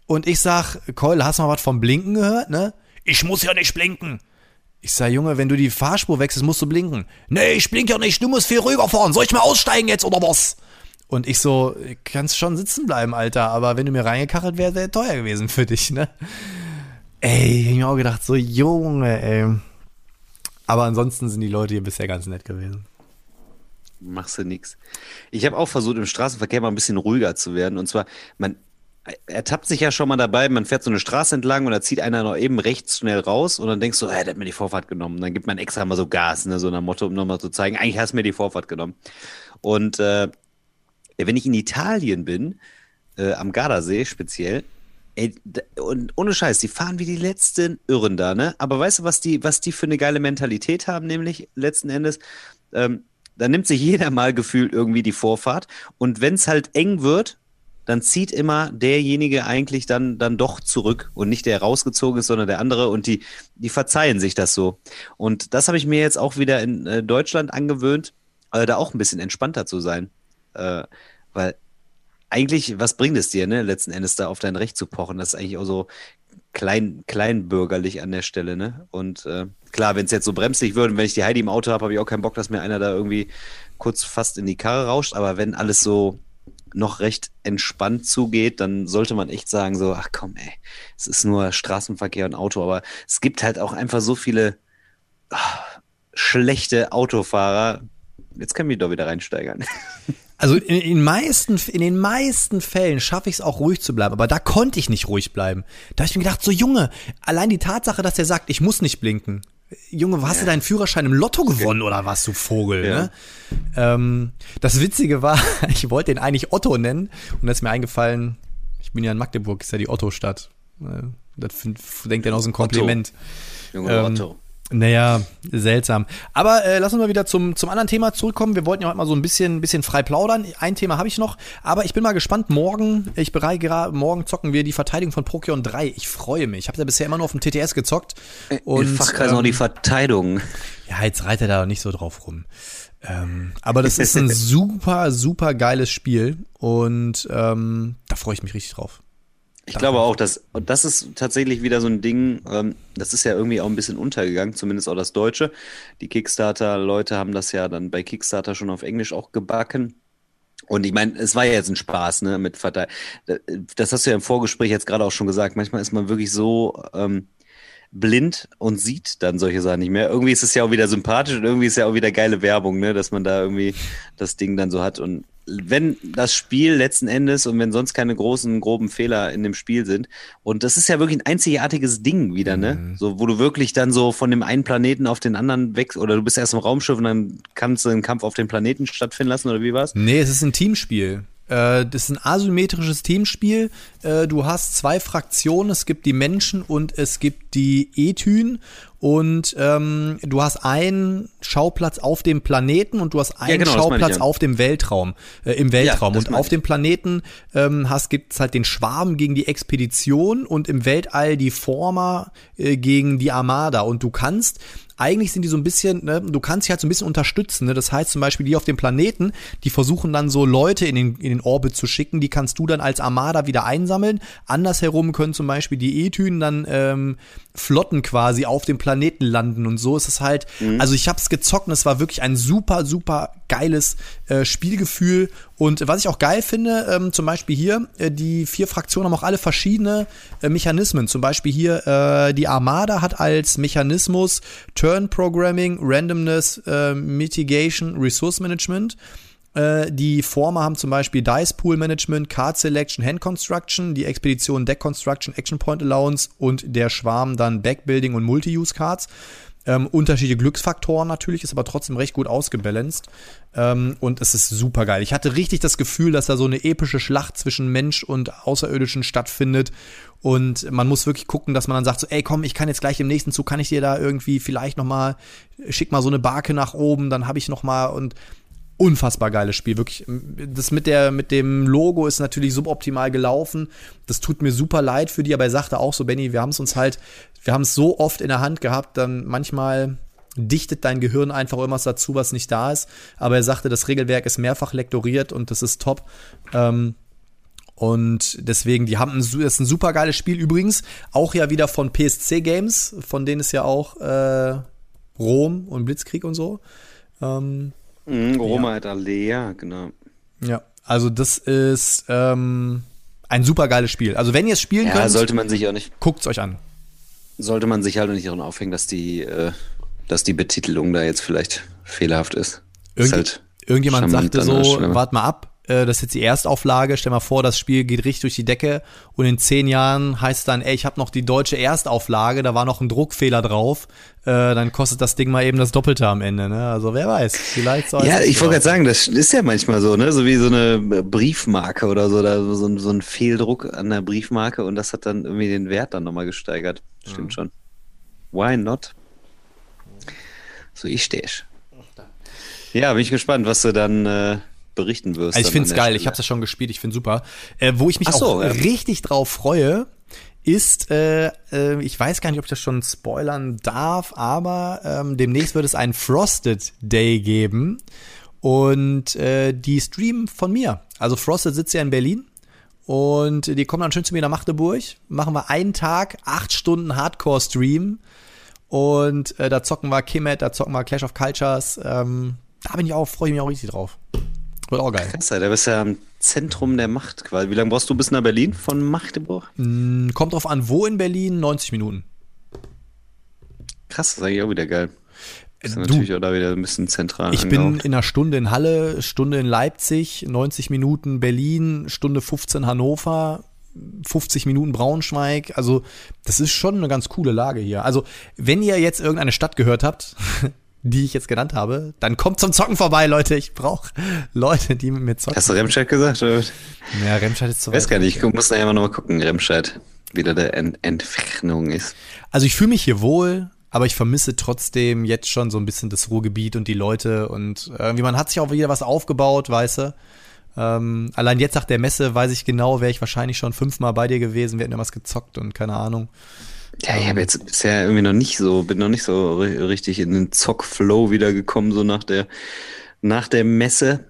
Und ich sag, Keul, hast du mal was vom Blinken gehört, ne? Ich muss ja nicht blinken. Ich sag, Junge, wenn du die Fahrspur wechselst, musst du blinken. Nee, ich blink ja nicht, du musst viel ruhiger fahren. Soll ich mal aussteigen jetzt oder was? Und ich so, kannst schon sitzen bleiben, Alter, aber wenn du mir reingekachelt wärst, wäre teuer gewesen für dich, ne? Ey, ich hab mir auch gedacht, so Junge, ey. Aber ansonsten sind die Leute hier bisher ganz nett gewesen. Machst du nix. Ich habe auch versucht, im Straßenverkehr mal ein bisschen ruhiger zu werden. Und zwar, man ertappt sich ja schon mal dabei, man fährt so eine Straße entlang und da zieht einer noch eben rechts schnell raus und dann denkst du, hey, der hat mir die Vorfahrt genommen. Dann gibt man extra mal so Gas, ne, so nach Motto, um nochmal zu zeigen, eigentlich hast du mir die Vorfahrt genommen. Und äh, wenn ich in Italien bin, äh, am Gardasee speziell, ey, und ohne Scheiß, die fahren wie die letzten Irren da, ne? Aber weißt du, was die, was die für eine geile Mentalität haben, nämlich letzten Endes? Ähm, da nimmt sich jeder mal gefühlt irgendwie die Vorfahrt. Und wenn es halt eng wird, dann zieht immer derjenige eigentlich dann, dann doch zurück und nicht der rausgezogen ist, sondern der andere und die, die verzeihen sich das so. Und das habe ich mir jetzt auch wieder in äh, Deutschland angewöhnt, äh, da auch ein bisschen entspannter zu sein. Äh, weil eigentlich, was bringt es dir, ne, letzten Endes da auf dein Recht zu pochen? Das ist eigentlich auch so klein, kleinbürgerlich an der Stelle, ne? Und äh, klar, wenn es jetzt so bremslich und wenn ich die Heidi im Auto habe, habe ich auch keinen Bock, dass mir einer da irgendwie kurz fast in die Karre rauscht. Aber wenn alles so noch recht entspannt zugeht, dann sollte man echt sagen, so, ach komm, ey, es ist nur Straßenverkehr und Auto, aber es gibt halt auch einfach so viele ach, schlechte Autofahrer. Jetzt ich mich doch wieder reinsteigern. Also in, in, meisten, in den meisten Fällen schaffe ich es auch ruhig zu bleiben, aber da konnte ich nicht ruhig bleiben. Da habe ich mir gedacht, so Junge, allein die Tatsache, dass er sagt, ich muss nicht blinken. Junge, hast ja. du deinen Führerschein im Lotto gewonnen oder was, du Vogel? Ja. Ne? Ähm, das Witzige war, ich wollte den eigentlich Otto nennen und da ist mir eingefallen, ich bin ja in Magdeburg, ist ja die Otto-Stadt. Äh, das denkt er noch so ein Kompliment. Otto. Junge, ähm, Otto. Naja, seltsam. Aber äh, lass uns mal wieder zum, zum anderen Thema zurückkommen. Wir wollten ja heute mal so ein bisschen, bisschen frei plaudern. Ein Thema habe ich noch, aber ich bin mal gespannt. Morgen, ich bereite gerade, morgen zocken wir die Verteidigung von Procyon 3. Ich freue mich. Ich habe ja bisher immer nur auf dem TTS gezockt. Und, In Fachkreis ähm, noch die Verteidigung. Ja, jetzt reitet er da nicht so drauf rum. Ähm, aber das ist ein super, super geiles Spiel und ähm, da freue ich mich richtig drauf. Ich glaube auch, dass, und das ist tatsächlich wieder so ein Ding, ähm, das ist ja irgendwie auch ein bisschen untergegangen, zumindest auch das Deutsche. Die Kickstarter-Leute haben das ja dann bei Kickstarter schon auf Englisch auch gebacken. Und ich meine, es war ja jetzt ein Spaß, ne, mit Verteil. Das hast du ja im Vorgespräch jetzt gerade auch schon gesagt. Manchmal ist man wirklich so ähm, blind und sieht dann solche Sachen nicht mehr. Irgendwie ist es ja auch wieder sympathisch und irgendwie ist ja auch wieder geile Werbung, ne, dass man da irgendwie das Ding dann so hat. Und wenn das Spiel letzten Endes und wenn sonst keine großen, groben Fehler in dem Spiel sind. Und das ist ja wirklich ein einzigartiges Ding wieder, ne? Mhm. So, wo du wirklich dann so von dem einen Planeten auf den anderen weg, oder du bist erst im Raumschiff und dann kannst du einen Kampf auf dem Planeten stattfinden lassen, oder wie war's? Nee, es ist ein Teamspiel. Äh, das ist ein asymmetrisches Teamspiel. Äh, du hast zwei Fraktionen. Es gibt die Menschen und es gibt die Ethyn. Und ähm, du hast einen Schauplatz auf dem Planeten und du hast einen ja, genau, Schauplatz auf dem Weltraum, äh, im Weltraum. Ja, und auf dem Planeten ähm, hast gibt's halt den Schwarm gegen die Expedition und im Weltall die Former äh, gegen die Armada. Und du kannst eigentlich sind die so ein bisschen, ne, du kannst sie halt so ein bisschen unterstützen. Ne? Das heißt zum Beispiel, die auf dem Planeten, die versuchen dann so Leute in den, in den Orbit zu schicken, die kannst du dann als Armada wieder einsammeln. Andersherum können zum Beispiel die Etünen dann ähm, Flotten quasi auf dem Planeten landen und so ist es halt. Mhm. Also ich habe es gezockt und es war wirklich ein super, super geiles äh, Spielgefühl. Und was ich auch geil finde, ähm, zum Beispiel hier, äh, die vier Fraktionen haben auch alle verschiedene äh, Mechanismen. Zum Beispiel hier äh, die Armada hat als Mechanismus Turn Programming, Randomness, äh, Mitigation, Resource Management. Äh, die Former haben zum Beispiel Dice Pool Management, Card Selection, Hand Construction, die Expedition Deck Construction, Action Point Allowance und der Schwarm dann Backbuilding und Multi-Use Cards. Ähm, unterschiedliche Glücksfaktoren natürlich, ist aber trotzdem recht gut ausgebalanced. Ähm, und es ist super geil. Ich hatte richtig das Gefühl, dass da so eine epische Schlacht zwischen Mensch und Außerirdischen stattfindet. Und man muss wirklich gucken, dass man dann sagt so, ey komm, ich kann jetzt gleich im nächsten Zug, kann ich dir da irgendwie vielleicht noch mal, schick mal so eine Barke nach oben, dann habe ich noch mal und unfassbar geiles Spiel. Wirklich, das mit der, mit dem Logo ist natürlich suboptimal gelaufen. Das tut mir super leid für die, aber er sagte auch so, Benny, wir haben es uns halt, wir haben es so oft in der Hand gehabt, dann manchmal dichtet dein Gehirn einfach irgendwas dazu, was nicht da ist. Aber er sagte, das Regelwerk ist mehrfach lektoriert und das ist top. Ähm, und deswegen, die haben ein, das ist ein super geiles Spiel. Übrigens, auch ja wieder von PSC Games, von denen es ja auch äh, Rom und Blitzkrieg und so. Ähm, Mhm, Roma et Allee, ja, genau. ja, also das ist ähm, ein super geiles Spiel. Also wenn ihr es spielen Ja, könnt, sollte man sich auch nicht, guckt's euch an. sollte man sich halt nicht daran aufhängen, dass die, äh, dass die Betitelung da jetzt vielleicht fehlerhaft ist. Ist Irgend, halt irgendjemand sagte so, wart mal ab, äh, das ist jetzt die Erstauflage, stell mal vor, das Spiel geht richtig durch die Decke und in zehn Jahren heißt dann, ey, ich habe noch die deutsche Erstauflage, da war noch ein Druckfehler drauf, äh, dann kostet das Ding mal eben das Doppelte am Ende, ne? Also wer weiß, vielleicht soll Ja, ich wollte gerade sagen, das ist ja manchmal so, ne? So wie so eine Briefmarke oder so, da so, ein- so ein Fehldruck an der Briefmarke und das hat dann irgendwie den Wert dann nochmal gesteigert. Stimmt schon. Why not? So ich stehst. Ja, bin ich gespannt, was du dann äh, berichten wirst. Also ich find's der geil, ich Stelle. habe das schon gespielt, ich find's super. Äh, wo ich mich so, auch ja. richtig drauf freue, ist, äh, äh, ich weiß gar nicht, ob ich das schon spoilern darf, aber ähm, demnächst wird es einen Frosted Day geben und äh, die streamen von mir. Also Frosted sitzt ja in Berlin und die kommen dann schön zu mir nach Magdeburg, machen wir einen Tag, acht Stunden Hardcore-Stream und äh, da zocken wir Kimmet, da zocken wir Clash of Cultures. Ähm, da bin ich auch, freue ich mich auch richtig drauf. Wird auch geil. Krass, da bist du ja am Zentrum der Macht quasi. Wie lange brauchst du bis nach Berlin von Magdeburg? Kommt drauf an, wo in Berlin? 90 Minuten. Krass, das ist eigentlich auch wieder geil. Ist Äh, natürlich auch da wieder ein bisschen zentral. Ich bin angehaucht. in einer Stunde in Halle, Stunde in Leipzig, 90 Minuten Berlin, Stunde 15 Hannover, 50 Minuten Braunschweig. Also, das ist schon eine ganz coole Lage hier. Also, wenn ihr jetzt irgendeine Stadt gehört habt, die ich jetzt genannt habe, dann kommt zum Zocken vorbei, Leute. Ich brauche Leute, die mit mir zocken. Hast du Remscheid gesagt? Oder? Ja, Remscheid ist zu Ich weiß weit. gar nicht, ich muss da immer noch mal gucken, Remscheid wieder der Ent Entfernung ist. Also ich fühle mich hier wohl, aber ich vermisse trotzdem jetzt schon so ein bisschen das Ruhrgebiet und die Leute und irgendwie man hat sich auch wieder was aufgebaut, weißt du. Ähm, allein jetzt nach der Messe weiß ich genau, wäre ich wahrscheinlich schon fünfmal bei dir gewesen, wir hätten ja was gezockt und keine Ahnung. Ja, ich habe jetzt bisher irgendwie noch nicht so, bin noch nicht so ri- richtig in den Zock-Flow wiedergekommen, so nach der, nach der Messe.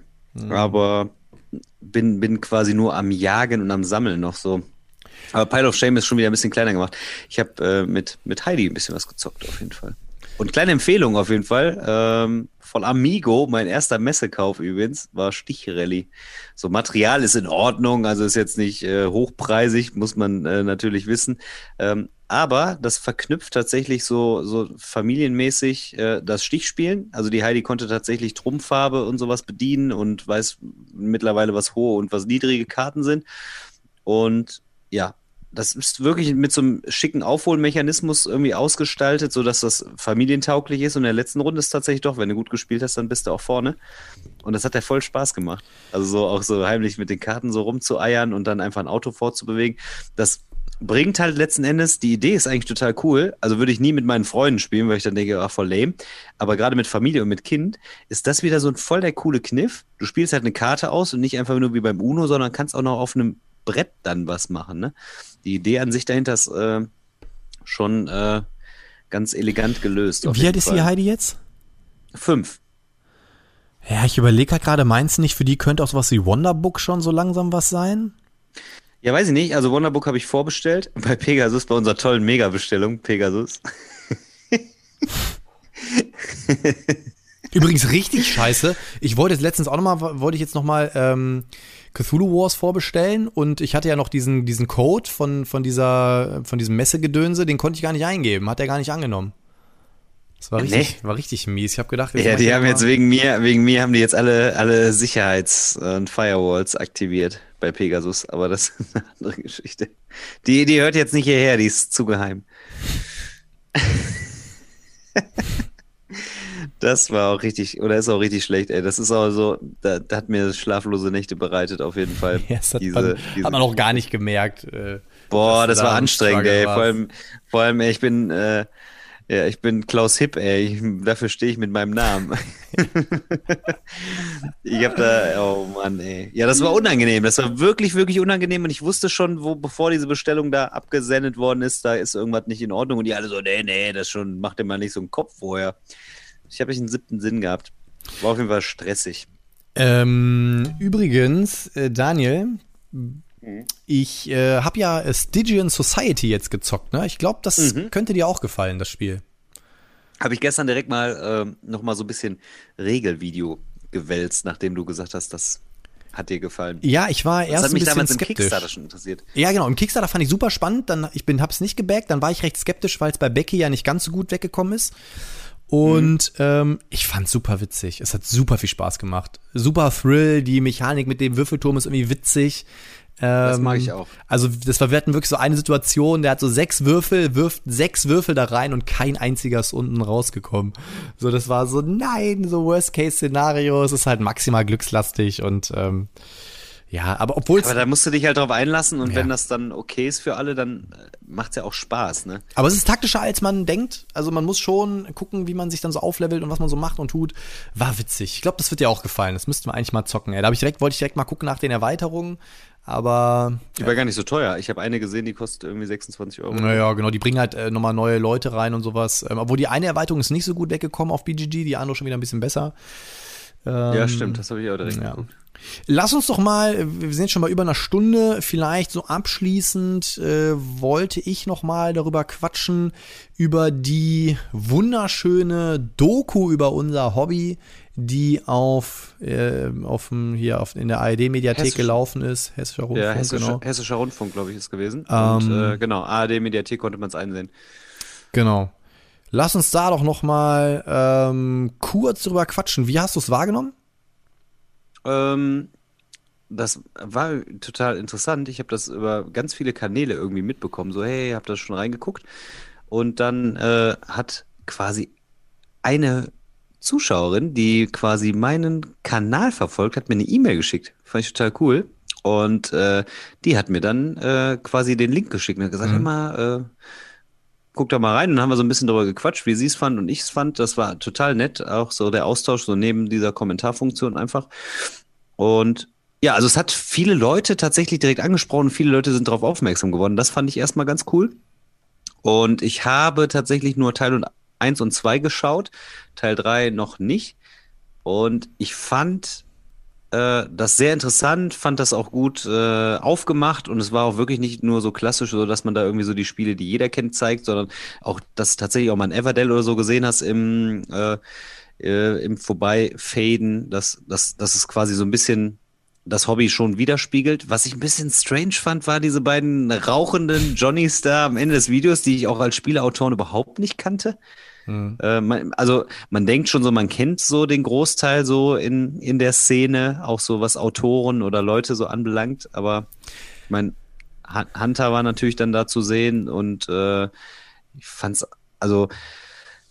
Aber bin, bin quasi nur am Jagen und am Sammeln noch so. Aber Pile of Shame ist schon wieder ein bisschen kleiner gemacht. Ich habe äh, mit, mit Heidi ein bisschen was gezockt, auf jeden Fall. Und kleine Empfehlung auf jeden Fall. Ähm, von Amigo, mein erster Messekauf übrigens, war Stichrally. So Material ist in Ordnung, also ist jetzt nicht äh, hochpreisig, muss man äh, natürlich wissen. Ähm, aber das verknüpft tatsächlich so, so familienmäßig äh, das Stichspielen. Also die Heidi konnte tatsächlich Trumpffarbe und sowas bedienen und weiß mittlerweile, was hohe und was niedrige Karten sind. Und ja, das ist wirklich mit so einem schicken Aufholmechanismus irgendwie ausgestaltet, sodass das familientauglich ist. Und in der letzten Runde ist tatsächlich doch, wenn du gut gespielt hast, dann bist du auch vorne. Und das hat ja voll Spaß gemacht. Also so auch so heimlich mit den Karten so rumzueiern und dann einfach ein Auto vorzubewegen. Das bringt halt letzten Endes, die Idee ist eigentlich total cool. Also würde ich nie mit meinen Freunden spielen, weil ich dann denke, ach, voll lame. Aber gerade mit Familie und mit Kind ist das wieder so ein voll der coole Kniff. Du spielst halt eine Karte aus und nicht einfach nur wie beim Uno, sondern kannst auch noch auf einem Brett dann was machen. Ne? Die Idee an sich dahinter ist äh, schon äh, ganz elegant gelöst. Wie alt ist die Heidi jetzt? Fünf. Ja, ich überlege halt gerade, meinst du nicht, für die könnte auch sowas wie Wonderbook schon so langsam was sein? Ja, weiß ich nicht. Also Wonderbook habe ich vorbestellt. Bei Pegasus, bei unserer tollen Mega-Bestellung, Pegasus. Übrigens richtig scheiße. Ich wollte jetzt letztens auch nochmal, wollte ich jetzt nochmal ähm, Cthulhu Wars vorbestellen und ich hatte ja noch diesen, diesen Code von, von dieser, von diesem Messegedönse, den konnte ich gar nicht eingeben, hat er gar nicht angenommen. Das war richtig, war richtig mies. Ich habe gedacht, Ja, die haben jetzt wegen mir, wegen mir haben die jetzt alle, alle Sicherheits- und Firewalls aktiviert bei Pegasus, aber das ist eine andere Geschichte. Die, die hört jetzt nicht hierher, die ist zu geheim. Das war auch richtig, oder ist auch richtig schlecht, ey. Das ist auch so, da, da hat mir schlaflose Nächte bereitet, auf jeden Fall. Ja, das hat, Diese- man, diese hat man auch gar nicht gemerkt. Äh, Boah, das da war anstrengend, ey. Vor allem, vor allem, ey, ich bin, äh, ja, ich bin Klaus Hipp, ey. Ich, dafür stehe ich mit meinem Namen. ich hab da, oh Mann, ey. Ja, das war unangenehm. Das war wirklich, wirklich unangenehm. Und ich wusste schon, wo, bevor diese Bestellung da abgesendet worden ist, da ist irgendwas nicht in Ordnung. Und die alle so, nee, nee, das schon, macht dir mal nicht so einen Kopf vorher. Ich habe nicht einen siebten Sinn gehabt. War auf jeden Fall stressig. Ähm, übrigens, äh, Daniel, ich äh, habe ja äh, Stygian Society jetzt gezockt, ne? Ich glaube, das Mhm. könnte dir auch gefallen, das Spiel. Habe ich gestern direkt mal äh, noch mal so ein bisschen Regelvideo gewälzt, nachdem du gesagt hast, das hat dir gefallen. Ja, ich war erst das hat mich ein bisschen damals skeptisch. im Kickstarter schon interessiert. Ja, genau. Im Kickstarter fand ich super spannend. Dann, ich bin, hab's nicht gebackt. Dann war ich recht skeptisch, weil es bei Becky ja nicht ganz so gut weggekommen ist. Und Mhm. ähm, ich fand's super witzig. Es hat super viel Spaß gemacht. Super Thrill. Die Mechanik mit dem Würfelturm ist irgendwie witzig. Das Ähm, mag ich auch. Also das war, wir hatten wirklich so eine Situation, der hat so sechs Würfel, wirft sechs Würfel da rein und kein einziger ist unten rausgekommen. So, das war so, nein, so Worst-Case-Szenario, es ist halt maximal glückslastig und ähm, ja, aber obwohl es Aber da musst du dich halt drauf einlassen und Ja. wenn das dann okay ist für alle, dann äh, macht's ja auch Spaß, ne? Aber es ist taktischer, als man denkt. Also man muss schon gucken, wie man sich dann so auflevelt und was man so macht und tut. War witzig. Ich glaube, das wird dir auch gefallen. Das müssten wir eigentlich mal zocken. Ey. Da ich direkt, wollte ich direkt mal gucken nach den Erweiterungen. Aber Die war gar nicht so teuer. Ich habe eine gesehen, die kostet irgendwie 26 Euro. naja, genau, die bringen halt äh, nochmal neue Leute rein und sowas. Ähm, obwohl die eine Erweiterung ist nicht so gut weggekommen auf BGG, die andere schon wieder ein bisschen besser. Ja, Ähm, stimmt, das habe ich auch direkt ja. geguckt. Lass uns doch mal, wir sind jetzt schon bei über einer Stunde, vielleicht so abschließend äh, wollte ich noch mal darüber quatschen, über die wunderschöne Doku über unser Hobby, die auf, äh, auf dem, hier auf, in der ARD-Mediathek Hessisch- gelaufen ist. Hessischer Rundfunk, Ja, Hessischer, genau. Hessischer Rundfunk, glaube ich, ist gewesen. Ähm, und äh, genau, ARD-Mediathek konnte man es einsehen. Genau. Lass uns da doch noch mal ähm, kurz drüber quatschen. Wie hast du es wahrgenommen? Ähm, das war total interessant. Ich habe das über ganz viele Kanäle irgendwie mitbekommen. So, hey, habt das schon reingeguckt? Und dann äh, hat quasi eine Zuschauerin, die quasi meinen Kanal verfolgt, hat mir eine E-Mail geschickt. Fand ich total cool. Und äh, die hat mir dann äh, quasi den Link geschickt und hat gesagt, Mhm. immer, äh, guck da mal rein. Und dann haben wir so ein bisschen darüber gequatscht, wie sie es fand und ich es fand. Das war total nett, auch so der Austausch, so neben dieser Kommentarfunktion einfach. Und ja, also es hat viele Leute tatsächlich direkt angesprochen, viele Leute sind darauf aufmerksam geworden. Das fand ich erstmal ganz cool. Und ich habe tatsächlich nur Teil 1 und 2 geschaut, Teil 3 noch nicht. Und ich fand äh, das sehr interessant, fand das auch gut äh, aufgemacht und es war auch wirklich nicht nur so klassisch, so dass man da irgendwie so die Spiele, die jeder kennt, zeigt, sondern auch, dass tatsächlich auch mal ein Everdell oder so gesehen hast im, äh, äh, im Vorbeifaden, dass, dass, dass es quasi so ein bisschen das Hobby schon widerspiegelt. Was ich ein bisschen strange fand, war diese beiden rauchenden Johnnies da am Ende des Videos, die ich auch als Spieleautoren überhaupt nicht kannte. Äh, man, also man denkt schon so, man kennt so den Großteil so in, in der Szene, auch so was Autoren oder Leute so anbelangt, aber ich mein, Hun- Hunter war natürlich dann da zu sehen und äh, ich fand's, also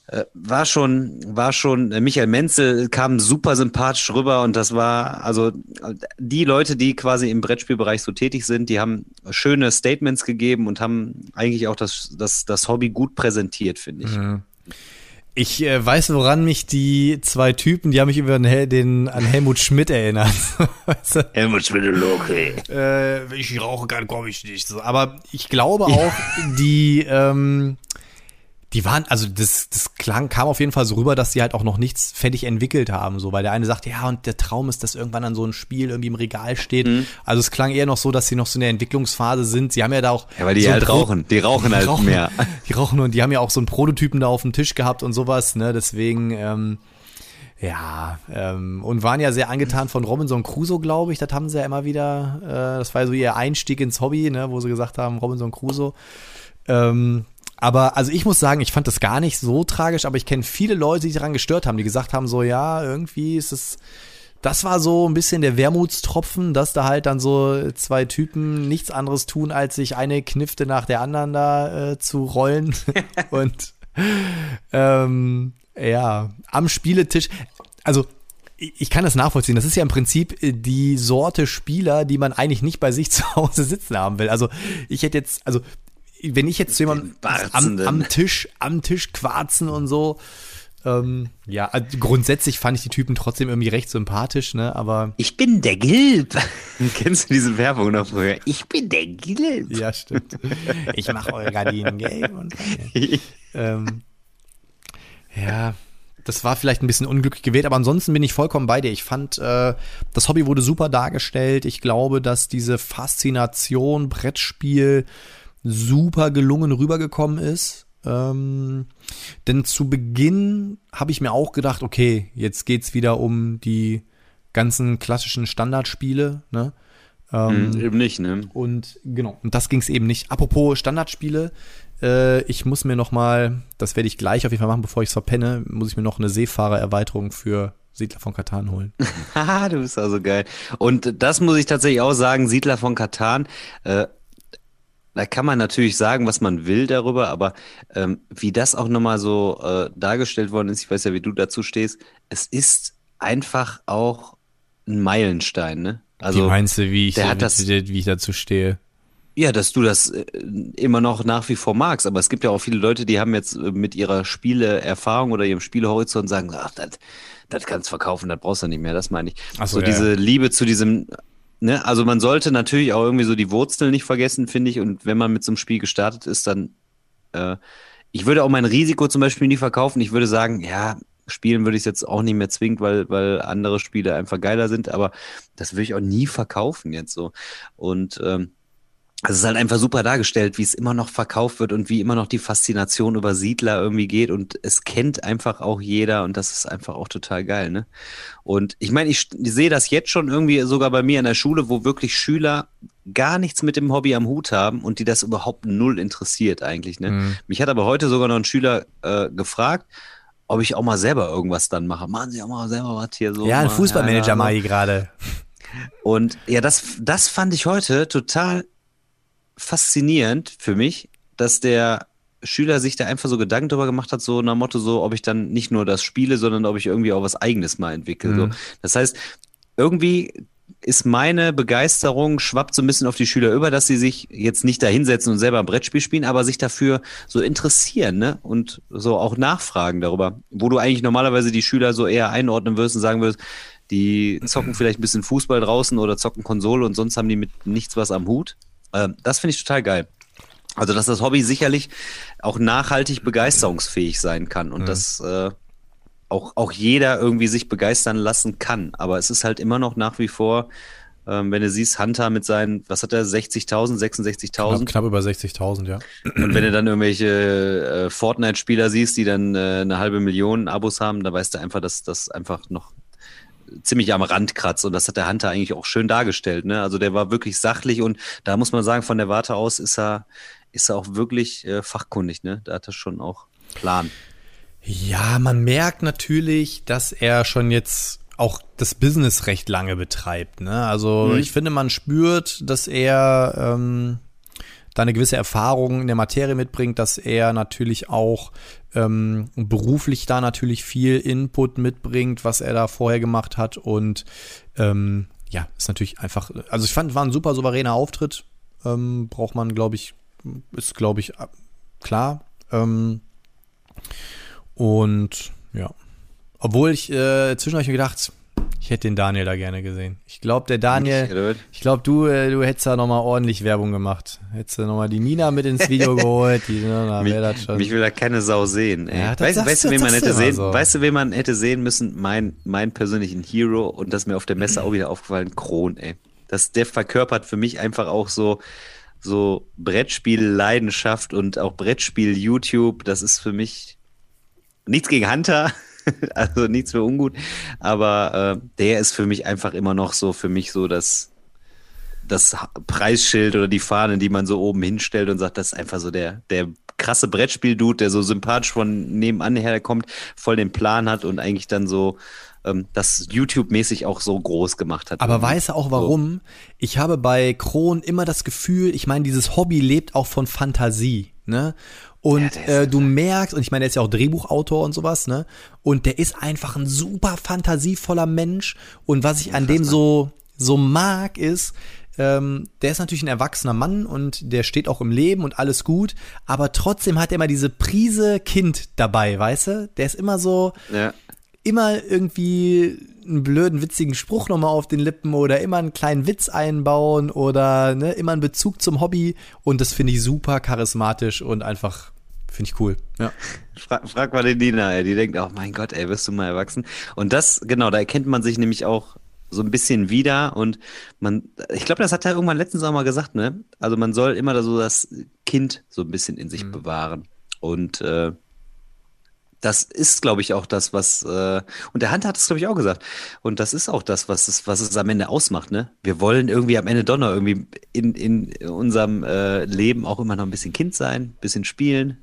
äh, war schon, war schon, äh, Michael Menzel kam super sympathisch rüber und das war, also die Leute, die quasi im Brettspielbereich so tätig sind, die haben schöne Statements gegeben und haben eigentlich auch das, das, das Hobby gut präsentiert, finde ich. Ich äh, weiß, woran mich die zwei Typen, die haben mich über den, Hel den an Helmut Schmidt erinnert. weißt du? Helmut Schmidt-Loki. äh, wenn ich rauchen kann, komme ich nicht. Aber ich glaube auch, die, ähm, die waren, also das, das klang, kam auf jeden Fall so rüber, dass die halt auch noch nichts fertig entwickelt haben, so, weil der eine sagt, ja, und der Traum ist, dass irgendwann dann so ein Spiel irgendwie im Regal steht. Also es klang eher noch so, dass sie noch so in der Entwicklungsphase sind. Sie haben ja da auch. Ja, weil die so halt rauchen. Die rauchen die halt rauchen, mehr. Die rauchen und die haben ja auch so einen Prototypen da auf dem Tisch gehabt und sowas, ne? Deswegen, ähm, ja, ähm, und waren ja sehr angetan von Robinson Crusoe, glaube ich. Das haben sie ja immer wieder, äh, das war so ihr Einstieg ins Hobby, ne, wo sie gesagt haben, Robinson Crusoe. Ähm, aber also ich muss sagen, ich fand das gar nicht so tragisch, aber ich kenne viele Leute, die sich daran gestört haben, die gesagt haben, so ja, irgendwie ist es. Das war so ein bisschen der Wermutstropfen, dass da halt dann so zwei Typen nichts anderes tun, als sich eine Knifte nach der anderen da äh, zu rollen. Und ähm, ja, am Spieletisch. Also ich ich kann das nachvollziehen. Das ist ja im Prinzip äh, die Sorte Spieler, die man eigentlich nicht bei sich zu Hause sitzen haben will. Also ich hätte jetzt, also wenn ich jetzt zu jemandem Den am, am Tisch, am Tisch quarzen und so, ähm, ja, also grundsätzlich fand ich die Typen trotzdem irgendwie recht sympathisch, ne? Aber Ich bin der Gilb. Kennst du diese Werbung noch früher? Ich bin der Gilb. ja, stimmt. Ich mache eure Gardinen gelb und ähm, ja, das war vielleicht ein bisschen unglücklich gewählt, aber ansonsten bin ich vollkommen bei dir. Ich fand, äh, das Hobby wurde super dargestellt. Ich glaube, dass diese Faszination Brettspiel super gelungen rübergekommen ist. Ähm, denn zu Beginn habe ich mir auch gedacht, okay, jetzt geht's wieder um die ganzen klassischen Standardspiele, ne? Ähm, hm, eben nicht, ne? Und genau, und das ging es eben nicht. Apropos Standardspiele, äh, ich muss mir noch mal, das werde ich gleich auf jeden Fall machen, bevor ich es verpenne, muss ich mir noch eine Seefahrererweiterung für Siedler von Katan holen. Haha, du bist also geil. Und das muss ich tatsächlich auch sagen, Siedler von Katan, äh, da kann man natürlich sagen, was man will darüber, aber ähm, wie das auch nochmal so äh, dargestellt worden ist, ich weiß ja, wie du dazu stehst, es ist einfach auch ein Meilenstein, ne? Also, wie meinst du, wie ich, der hat das, wie ich dazu stehe? Ja, dass du das äh, immer noch nach wie vor magst, aber es gibt ja auch viele Leute, die haben jetzt äh, mit ihrer Spieleerfahrung oder ihrem Spielehorizont sagen, ach, das, das kannst verkaufen, das brauchst du nicht mehr, das meine ich. Ach so, so ja, diese. Liebe zu diesem, ne, also man sollte natürlich auch irgendwie so die Wurzeln nicht vergessen, finde ich, und wenn man mit so einem Spiel gestartet ist, dann, äh, ich würde auch mein Risiko zum Beispiel nie verkaufen, ich würde sagen, ja, spielen würde ich es jetzt auch nicht mehr zwingend, weil, weil andere Spiele einfach geiler sind, aber das würde ich auch nie verkaufen jetzt so. Und ähm, es ist halt einfach super dargestellt, wie es immer noch verkauft wird und wie immer noch die Faszination über Siedler irgendwie geht und es kennt einfach auch jeder und das ist einfach auch total geil, ne? Und ich meine, ich, ich sehe das jetzt schon irgendwie sogar bei mir in der Schule, wo wirklich Schüler gar nichts mit dem Hobby am Hut haben und die das überhaupt null interessiert eigentlich, ne? Mhm. Mich hat aber heute sogar noch ein Schüler äh, gefragt, ob ich auch mal selber irgendwas dann mache. Machen Sie auch mal selber was hier so. Ja, ein Fußballmanager ja, mache ich gerade. Und ja, das, das fand ich heute total faszinierend für mich, dass der Schüler sich da einfach so Gedanken drüber gemacht hat, so nach Motto, so, ob ich dann nicht nur das spiele, sondern ob ich irgendwie auch was Eigenes mal entwickle. Mhm. So. Das heißt, irgendwie ist meine Begeisterung, schwappt so ein bisschen auf die Schüler über, dass sie sich jetzt nicht da hinsetzen und selber ein Brettspiel spielen, aber sich dafür so interessieren, ne? Und so auch nachfragen darüber, wo du eigentlich normalerweise die Schüler so eher einordnen wirst und sagen würdest, die zocken vielleicht ein bisschen Fußball draußen oder zocken Konsole und sonst haben die mit nichts was am Hut. Ähm, das finde ich total geil. Also, dass das Hobby sicherlich auch nachhaltig begeisterungsfähig sein kann und mhm. dass äh, auch, auch jeder irgendwie sich begeistern lassen kann. Aber es ist halt immer noch nach wie vor, ähm, wenn du siehst, Hunter mit seinen, was hat er, 60.000, 66.000? Knapp, knapp über 60.000, ja. Und wenn du dann irgendwelche äh, Fortnite-Spieler siehst, die dann äh, eine halbe Million Abos haben, da weißt du einfach, dass das einfach noch ziemlich am Rand kratzt. Und das hat der Hunter eigentlich auch schön dargestellt. Ne? Also der war wirklich sachlich und da muss man sagen, von der Warte aus ist er, ist er auch wirklich äh, fachkundig. Ne? Da hat er schon auch Plan. Ja, man merkt natürlich, dass er schon jetzt auch das Business recht lange betreibt. Ne? Also mhm. ich finde, man spürt, dass er ähm, da eine gewisse Erfahrung in der Materie mitbringt, dass er natürlich auch ähm, beruflich da natürlich viel Input mitbringt, was er da vorher gemacht hat und ähm, ja, ist natürlich einfach, also ich fand, war ein super souveräner Auftritt, ähm, braucht man, glaube ich, ist, glaube ich, klar. Ähm, und ja, obwohl ich äh, mir gedacht, ich hätte den Daniel da gerne gesehen. Ich glaube, der Daniel, ich glaube, du, äh, du hättest da nochmal ordentlich Werbung gemacht. Hättest du nochmal die Nina mit ins Video geholt. Die, na, mich, das schon. mich will da keine Sau sehen. Ey. Ja, weißt, weißt du, wen man hätte sehen, so. weißt du, wen man hätte sehen müssen? Mein, mein persönlichen Hero und das mir auf der Messe auch wieder aufgefallen, Kron, ey. Das, der verkörpert für mich einfach auch so, so Brettspiel-Leidenschaft und auch Brettspiel-YouTube. Das ist für mich nichts gegen Hunter. also nichts für ungut. Aber äh, der ist für mich einfach immer noch so, für mich so das, das Preisschild oder die Fahne, die man so oben hinstellt und sagt, das ist einfach so der, der krasse Brettspiel-Dude, der so sympathisch von nebenan herkommt, voll den Plan hat und eigentlich dann so ähm, das YouTube-mäßig auch so groß gemacht hat. Aber weiß auch warum? So. Ich habe bei Kron immer das Gefühl, ich meine, dieses Hobby lebt auch von Fantasie. Ne? Und ja, äh, du merkst, und ich meine, er ist ja auch Drehbuchautor und sowas, ne? Und der ist einfach ein super fantasievoller Mensch. Und was ich an dem so, so mag, ist, ähm, der ist natürlich ein erwachsener Mann und der steht auch im Leben und alles gut, aber trotzdem hat er immer diese Prise Kind dabei, weißt du? Der ist immer so, ja. immer irgendwie einen blöden, witzigen Spruch nochmal auf den Lippen oder immer einen kleinen Witz einbauen oder ne, immer einen Bezug zum Hobby und das finde ich super charismatisch und einfach Finde ich cool. Ja. Frag, frag mal den Dina, ey. Die denkt, oh mein Gott, ey, wirst du mal erwachsen. Und das, genau, da erkennt man sich nämlich auch so ein bisschen wieder und man, ich glaube, das hat er irgendwann letztens auch mal gesagt, ne? Also man soll immer so das Kind so ein bisschen in sich mhm. bewahren. Und äh, das ist, glaube ich, auch das, was, äh, und der Hand hat es, glaube ich, auch gesagt. Und das ist auch das, was es, was es am Ende ausmacht, ne? Wir wollen irgendwie am Ende Donner irgendwie in, in unserem äh, Leben auch immer noch ein bisschen Kind sein, ein bisschen spielen.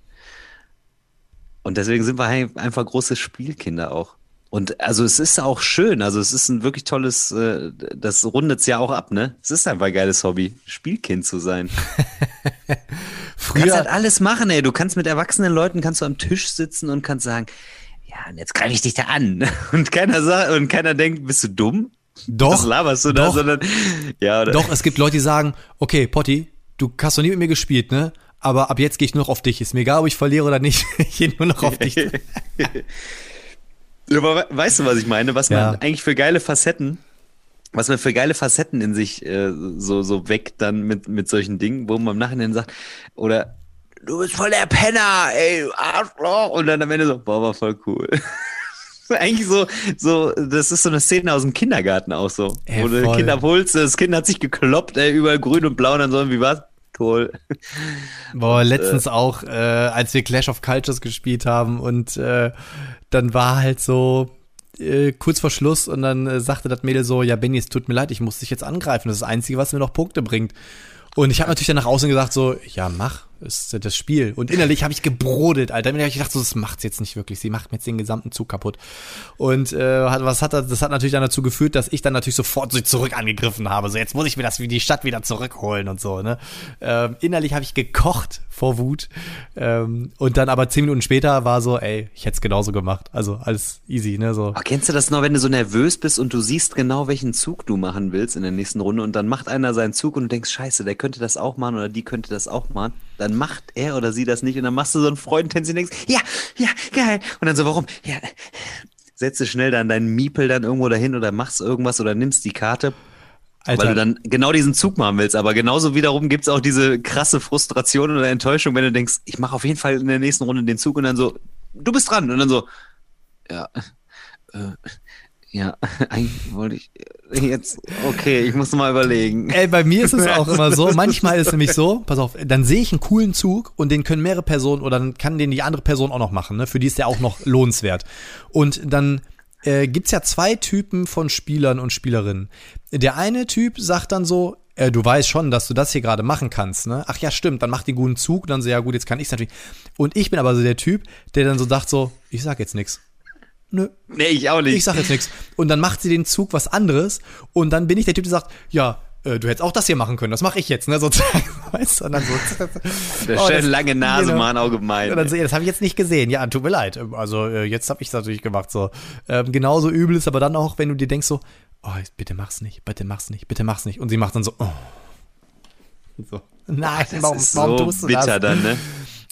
Und deswegen sind wir einfach große Spielkinder auch. Und also es ist auch schön, also es ist ein wirklich tolles, äh, das rundet es ja auch ab, ne? Es ist einfach ein geiles Hobby, Spielkind zu sein. Früher, du kannst halt alles machen, ey. Du kannst mit erwachsenen Leuten kannst du am Tisch sitzen und kannst sagen, ja, und jetzt greife ich dich da an. Und keiner sagt, und keiner denkt, bist du dumm? Doch. Was laberst du doch, da, sondern, ja, oder? Doch, es gibt Leute, die sagen, okay, Potti, du hast noch nie mit mir gespielt, ne? Aber ab jetzt gehe ich nur noch auf dich. Ist mir egal, ob ich verliere oder nicht. ich gehe nur noch auf dich. Aber weißt du, was ich meine? Was ja. man eigentlich für geile Facetten, was man für geile Facetten in sich äh, so, so weckt dann mit, mit solchen Dingen, wo man im Nachhinein sagt, oder du bist voll der Penner, ey, Arschloch. Und dann am Ende so, boah, war voll cool. eigentlich so, so, das ist so eine Szene aus dem Kindergarten auch so. Ey, wo du Kind abholst, das Kind hat sich gekloppt, ey, überall grün und blau und dann so, wie war's? Toll. Boah, letztens äh, auch, äh, als wir Clash of Cultures gespielt haben und äh, dann war halt so äh, kurz vor Schluss und dann äh, sagte das Mädel so, ja Benny, es tut mir leid, ich muss dich jetzt angreifen. Das ist das Einzige, was mir noch Punkte bringt. Und ich habe natürlich dann nach außen gesagt so, ja mach, ist das Spiel. Und innerlich habe ich gebrodelt, Alter. Innerlich habe ich gedacht, so, das macht's jetzt nicht wirklich. Sie macht mir jetzt den gesamten Zug kaputt. Und äh, was hat das? Das hat natürlich dann dazu geführt, dass ich dann natürlich sofort so zurück angegriffen habe. So, jetzt muss ich mir das wie die Stadt wieder zurückholen und so. Ne? Ähm, innerlich habe ich gekocht vor Wut. Ähm, und dann aber zehn Minuten später war so, ey, ich hätte es genauso gemacht. Also alles easy, ne? So. Aber kennst du das noch, wenn du so nervös bist und du siehst genau, welchen Zug du machen willst in der nächsten Runde und dann macht einer seinen Zug und du denkst, scheiße, der könnte das auch machen oder die könnte das auch machen dann macht er oder sie das nicht und dann machst du so einen Freudentänzchen und denkst, ja, ja, geil. Und dann so, warum? Ja, setze schnell dann deinen Miepel dann irgendwo dahin oder machst irgendwas oder nimmst die Karte. Alter. Weil du dann genau diesen Zug machen willst. Aber genauso wiederum gibt's auch diese krasse Frustration oder Enttäuschung, wenn du denkst, ich mache auf jeden Fall in der nächsten Runde den Zug und dann so, du bist dran. Und dann so, ja, äh, ja, eigentlich wollte ich jetzt, okay, ich muss mal überlegen. Ey, bei mir ist es auch immer so, manchmal ist es nämlich so, pass auf, dann sehe ich einen coolen Zug und den können mehrere Personen oder dann kann den die andere Person auch noch machen, ne? Für die ist der auch noch lohnenswert. Und dann äh, gibt's ja zwei Typen von Spielern und Spielerinnen. Der eine Typ sagt dann so, äh, du weißt schon, dass du das hier gerade machen kannst, ne? Ach ja, stimmt, dann mach den guten Zug, dann so, ja gut, jetzt kann ich's natürlich. Und ich bin aber so der Typ, der dann so sagt so, ich sag jetzt nix nö. Nee, ich auch nicht. Ich sag jetzt nichts. Und dann macht sie den Zug was anderes und dann bin ich der Typ, der sagt, ja, äh, du hättest auch das hier machen können, das mache ich jetzt, ne, sozusagen, weißt du, und dann so. Der oh, schön lange Nase, genau. Mann, auch gemein. Und dann so, das habe ich jetzt nicht gesehen, ja, tut mir leid, also äh, jetzt habe ich es natürlich gemacht, so. Ähm, genauso übel ist aber dann auch, wenn du dir denkst so, oh, bitte mach's nicht, bitte mach's nicht, bitte mach's nicht und sie macht dann so, oh. So. Nein, das warum, ist warum so tust du bitter das? dann, ne?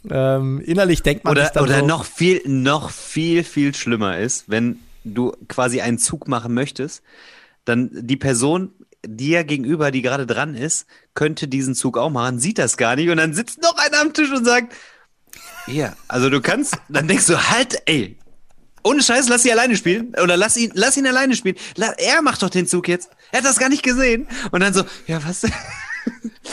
Ähm, innerlich denkt man oder, sich dann Oder so, noch viel, noch viel, viel schlimmer ist, wenn du quasi einen Zug machen möchtest, dann die Person dir gegenüber, die gerade dran ist, könnte diesen Zug auch machen, sieht das gar nicht und dann sitzt noch einer am Tisch und sagt, ja, also du kannst, dann denkst du, halt, ey, ohne Scheiß, lass sie alleine spielen. Oder lass ihn, lass ihn alleine spielen. Er macht doch den Zug jetzt. Er hat das gar nicht gesehen. Und dann so, ja, was?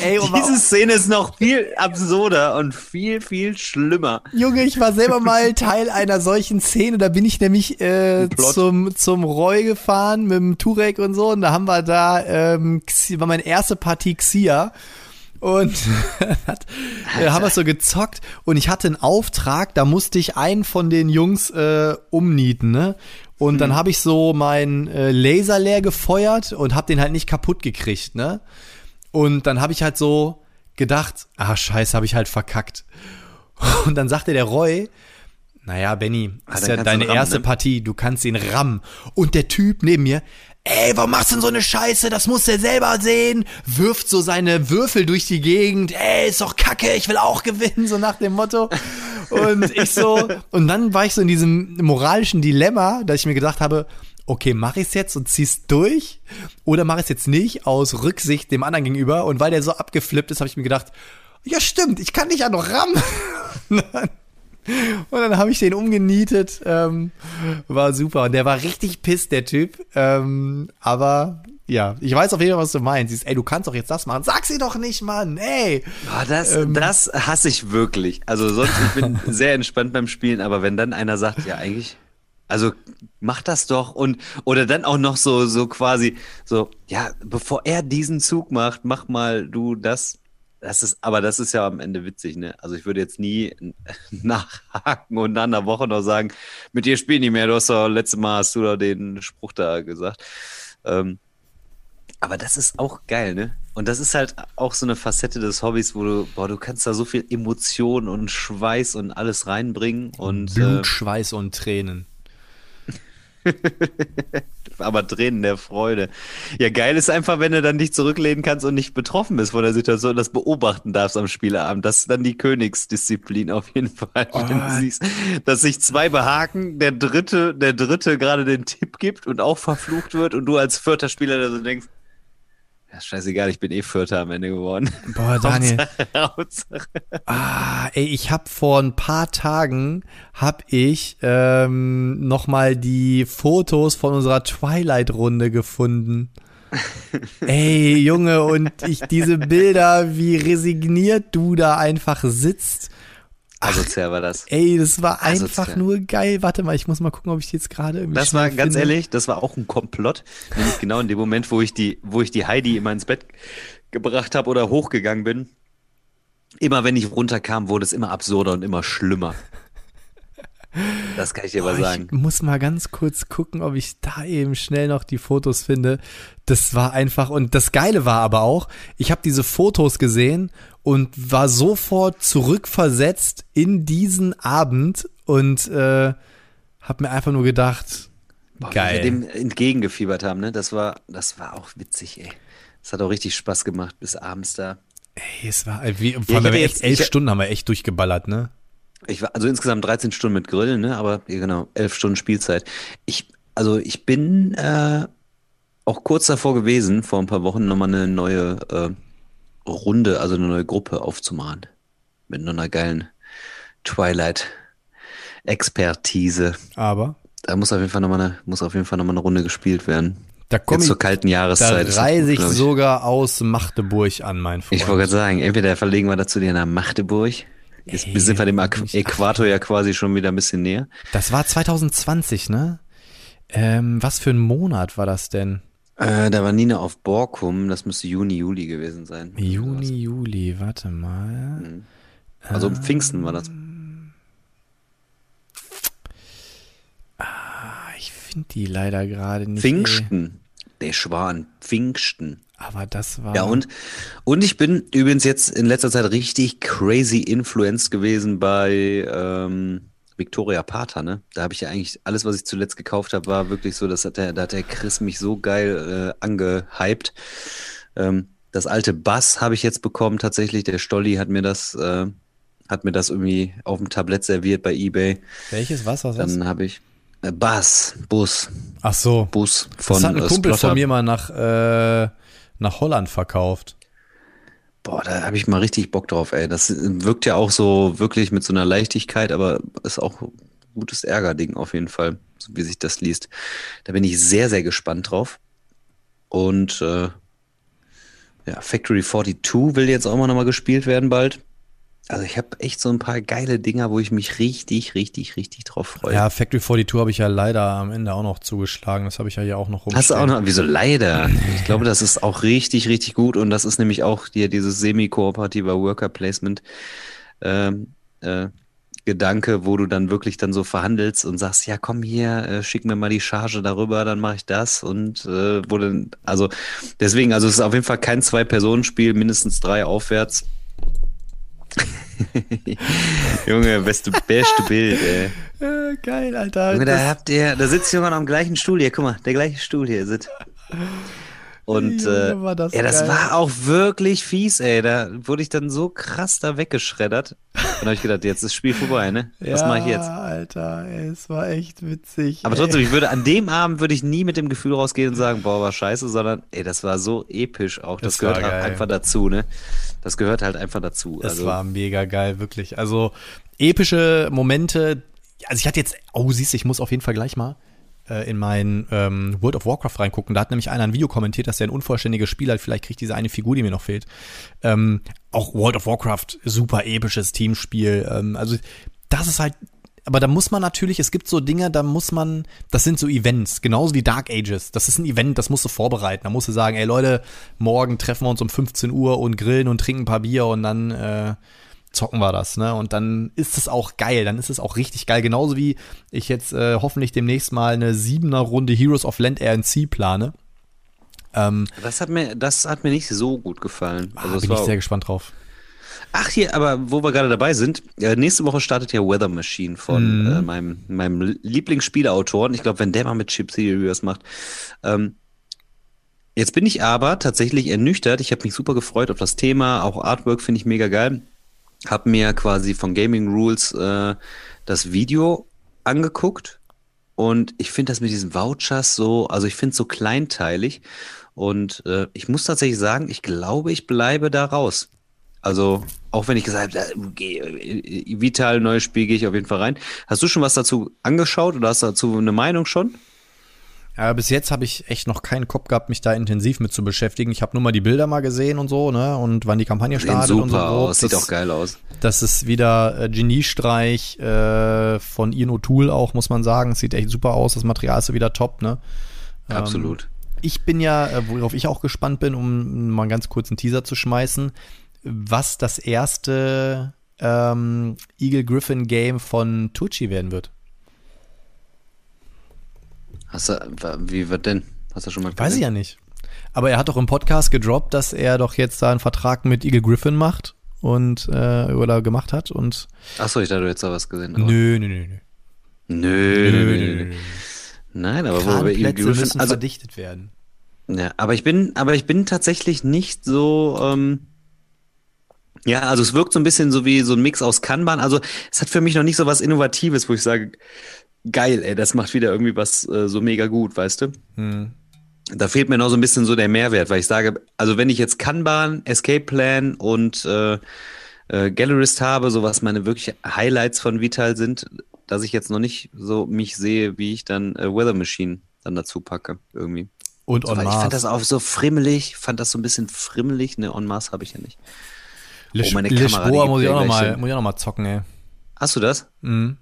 Ey, Diese Szene ist noch viel absurder und viel, viel schlimmer. Junge, ich war selber mal Teil einer solchen Szene. Da bin ich nämlich äh, zum, zum Roy gefahren mit dem Turek und so. Und da haben wir da, ähm, war meine erste Partie Xia. Und hat, äh, haben wir so gezockt und ich hatte einen Auftrag, da musste ich einen von den Jungs äh, umnieten, ne? Und hm. dann habe ich so meinen äh, Laser leer gefeuert und hab den halt nicht kaputt gekriegt, ne? Und dann habe ich halt so gedacht, ah, scheiße, habe ich halt verkackt. Und dann sagte der Roy, naja, Benny, ah, ist ja deine rammen, erste ne? Partie, du kannst ihn rammen. Und der Typ neben mir, ey, warum machst du denn so eine Scheiße? Das muss der selber sehen. Wirft so seine Würfel durch die Gegend. Ey, ist doch kacke, ich will auch gewinnen, so nach dem Motto. Und ich so, und dann war ich so in diesem moralischen Dilemma, dass ich mir gedacht habe, okay, mache ich es jetzt und zieh's durch oder mache ich es jetzt nicht aus Rücksicht dem anderen gegenüber und weil der so abgeflippt ist, habe ich mir gedacht, ja stimmt, ich kann dich ja noch rammen. Und dann habe ich den umgenietet. Ähm, war super. Und der war richtig piss, der Typ. Ähm, aber ja, ich weiß auf jeden Fall, was du meinst. Siehst, ey, du kannst doch jetzt das machen. Sag sie doch nicht, Mann, ey. Boah, das, ähm, das hasse ich wirklich. Also sonst, ich bin sehr entspannt beim Spielen, aber wenn dann einer sagt, ja, eigentlich, also mach das doch und oder dann auch noch so so quasi so ja bevor er diesen Zug macht mach mal du das. Das ist aber das ist ja am Ende witzig ne? Also ich würde jetzt nie nachhaken und nach einer Woche noch sagen mit dir spielen nicht mehr. Du hast doch letztes Mal hast du doch den Spruch da gesagt. Ähm, aber das ist auch geil ne? Und das ist halt auch so eine Facette des Hobbys wo du boah du kannst da so viel Emotion und Schweiß und alles reinbringen und Blut, äh, Schweiß und Tränen Aber Tränen der Freude. Ja, geil ist einfach, wenn du dann dich zurücklehnen kannst und nicht betroffen bist von der Situation und das beobachten darfst am Spieleabend. Das ist dann die Königsdisziplin auf jeden Fall. Oh. Wenn du siehst, dass sich zwei behaken, der dritte, der dritte gerade den Tipp gibt und auch verflucht wird und du als vierter Spieler da so denkst, ja, scheißegal, ich bin eh Vierter am Ende geworden. Boah, Daniel. ah, ey, ich hab vor ein paar Tagen hab ich ähm, noch mal die Fotos von unserer Twilight-Runde gefunden. ey, Junge, und ich diese Bilder, wie resigniert du da einfach sitzt Asozial war das. Ey, das war Asozial. einfach nur geil. Warte mal, ich muss mal gucken, ob ich jetzt gerade irgendwie. Das war ganz finde. ehrlich, das war auch ein Komplott. Nämlich genau in dem Moment, wo ich die, wo ich die Heidi immer ins Bett gebracht habe oder hochgegangen bin. Immer wenn ich runterkam, wurde es immer absurder und immer schlimmer. Das kann ich dir aber sagen. Ich muss mal ganz kurz gucken, ob ich da eben schnell noch die Fotos finde. Das war einfach und das Geile war aber auch, ich habe diese Fotos gesehen und war sofort zurückversetzt in diesen Abend und äh, habe mir einfach nur gedacht, Boah, geil. Wie wir dem entgegengefiebert haben, ne? Das war, das war auch witzig, ey. Es hat auch richtig Spaß gemacht bis abends da. Ey, es war, wie, vor allem ja, echt elf ich, Stunden haben wir echt durchgeballert, ne? Ich war, also insgesamt 13 Stunden mit Grillen, ne? Aber ja, genau, elf Stunden Spielzeit. Ich, also ich bin äh, auch kurz davor gewesen, vor ein paar Wochen nochmal eine neue äh, Runde, also eine neue Gruppe aufzumachen. Mit nur einer geilen Twilight-Expertise. Aber? Da muss auf jeden Fall nochmal eine, muss auf jeden Fall nochmal eine Runde gespielt werden. Da komme ich zur kalten Jahreszeit. Da reise ich, sogar aus Magdeburg an, mein Freund. Ich wollte gerade sagen, entweder verlegen wir dazu dir nach Magdeburg Jetzt Ey, sind wir dem Äquator ja quasi schon wieder ein bisschen näher. Das war 2020, ne? Ähm, was für ein Monat war das denn? Äh, da war Nina auf Borkum, das müsste Juni, Juli gewesen sein. Juni, Juli, warte mal. Mhm. Also um Pfingsten war das. Ah, ich finde die leider gerade nicht. Pfingsten. Der Schwan, Pfingsten. Aber das war. Ja, und, und ich bin übrigens jetzt in letzter Zeit richtig crazy influenced gewesen bei ähm, Victoria Pater, ne? Da habe ich ja eigentlich alles, was ich zuletzt gekauft habe, war wirklich so, das hat der, da hat der Chris mich so geil äh, angehypt. Ähm, das alte Bass habe ich jetzt bekommen, tatsächlich. Der Stolli hat mir das, äh, hat mir das irgendwie auf dem Tablett serviert bei Ebay. Welches? Was? was? Dann habe ich. Äh, Bass, Bus. Ach so. Bus von. Das hat ein äh, Kumpel Splotter. von mir mal nach. Äh nach Holland verkauft. Boah, da habe ich mal richtig Bock drauf, ey. Das wirkt ja auch so wirklich mit so einer Leichtigkeit, aber ist auch ein gutes Ärgerding auf jeden Fall, so wie sich das liest. Da bin ich sehr, sehr gespannt drauf. Und äh, ja, Factory 42 will jetzt auch mal nochmal gespielt werden bald. Also ich habe echt so ein paar geile Dinger, wo ich mich richtig, richtig, richtig drauf freue. Ja, Factory 42 habe ich ja leider am Ende auch noch zugeschlagen. Das habe ich ja hier auch noch rumstehen. Hast du auch noch? Wieso leider? Ich glaube, das ist auch richtig, richtig gut. Und das ist nämlich auch hier dieses semi-kooperative Worker Placement ähm, äh, Gedanke, wo du dann wirklich dann so verhandelst und sagst, ja komm hier, äh, schick mir mal die Charge darüber, dann mache ich das und äh, wo dann, also deswegen, also es ist auf jeden Fall kein Zwei-Personen-Spiel, mindestens drei aufwärts Junge, beste, beste Bild, ey. Ja, geil, Alter. Junge, da habt ihr, da sitzt jemand am gleichen Stuhl hier, guck mal, der gleiche Stuhl hier sitzt. Und Junge, äh, das ja, das geil. war auch wirklich fies, ey. Da wurde ich dann so krass da weggeschreddert. Dann habe ich gedacht, jetzt ist das Spiel vorbei, ne? Was ja, mache ich jetzt? Alter, ey, es war echt witzig. Aber trotzdem, ich würde an dem Abend würde ich nie mit dem Gefühl rausgehen und sagen, boah, war scheiße, sondern ey, das war so episch auch. Das, das gehört halt einfach dazu, ne? Das gehört halt einfach dazu. Das also, war mega geil, wirklich. Also epische Momente. Also ich hatte jetzt, oh, siehst du, ich muss auf jeden Fall gleich mal äh, in mein ähm, World of Warcraft reingucken. Da hat nämlich einer ein Video kommentiert, dass der ein unvollständiger Spieler hat. Vielleicht kriegt diese eine Figur, die mir noch fehlt. Ähm, auch World of Warcraft, super episches Teamspiel. Ähm, also das ist halt aber da muss man natürlich, es gibt so Dinge, da muss man, das sind so Events, genauso wie Dark Ages. Das ist ein Event, das musst du vorbereiten. Da musst du sagen, ey Leute, morgen treffen wir uns um 15 Uhr und grillen und trinken ein paar Bier und dann äh, zocken wir das, ne? Und dann ist es auch geil, dann ist es auch richtig geil. Genauso wie ich jetzt äh, hoffentlich demnächst mal eine siebener Runde Heroes of Land RNC plane. Ähm, das hat mir, das hat mir nicht so gut gefallen. Ah, also bin ich sehr gespannt drauf. Ach hier, aber wo wir gerade dabei sind, äh, nächste Woche startet ja Weather Machine von mhm. äh, meinem, meinem Lieblingsspieleautoren. Ich glaube, wenn der mal mit Chip Serious macht. Ähm, jetzt bin ich aber tatsächlich ernüchtert. Ich habe mich super gefreut auf das Thema. Auch Artwork finde ich mega geil. Hab mir quasi von Gaming Rules äh, das Video angeguckt und ich finde das mit diesen Vouchers so, also ich finde es so kleinteilig und äh, ich muss tatsächlich sagen, ich glaube, ich bleibe da raus. Also, auch wenn ich gesagt habe, okay, Vital, neues Spiel, gehe ich auf jeden Fall rein. Hast du schon was dazu angeschaut oder hast du dazu eine Meinung schon? Ja, bis jetzt habe ich echt noch keinen Kopf gehabt, mich da intensiv mit zu beschäftigen. Ich habe nur mal die Bilder mal gesehen und so, ne? Und wann die Kampagne startet super und so. Aus. Sieht auch geil aus. Das ist wieder äh, Geniestreich äh, von Ian O'Toole auch, muss man sagen. sieht echt super aus. Das Material ist wieder top, ne? Absolut. Ähm, ich bin ja, äh, worauf ich auch gespannt bin, um mal einen ganz kurzen Teaser zu schmeißen was das erste ähm, Eagle Griffin Game von Tucci werden wird. Hast du, wie wird denn? Hast du schon mal gesehen? Weiß ich ja nicht. Aber er hat doch im Podcast gedroppt, dass er doch jetzt da einen Vertrag mit Eagle Griffin macht und äh, oder gemacht hat und. Achso, ich dachte, du hättest da was gesehen. Nö, nö, nö, nö. Nö, nö, nö, nö. Nein, aber wo wir Eagle Griffin also, verdichtet werden. Ja, aber ich bin, aber ich bin tatsächlich nicht so. Ähm, ja, also es wirkt so ein bisschen so wie so ein Mix aus Kanban. Also es hat für mich noch nicht so was Innovatives, wo ich sage, geil, ey, das macht wieder irgendwie was äh, so mega gut, weißt du? Hm. Da fehlt mir noch so ein bisschen so der Mehrwert, weil ich sage, also wenn ich jetzt Kanban, Escape Plan und äh, äh, Gallerist habe, so was meine wirklich Highlights von Vital sind, dass ich jetzt noch nicht so mich sehe, wie ich dann äh, Weather Machine dann dazu packe, irgendwie. Und On so, Ich fand das auch so frimmelig, fand das so ein bisschen frimmelig, ne, On Mars habe ich ja nicht. Lisch, oh, meine Kamera, Lisboa muss ich auch nochmal muss ich auch noch mal zocken, ey. Hast du das? Mhm.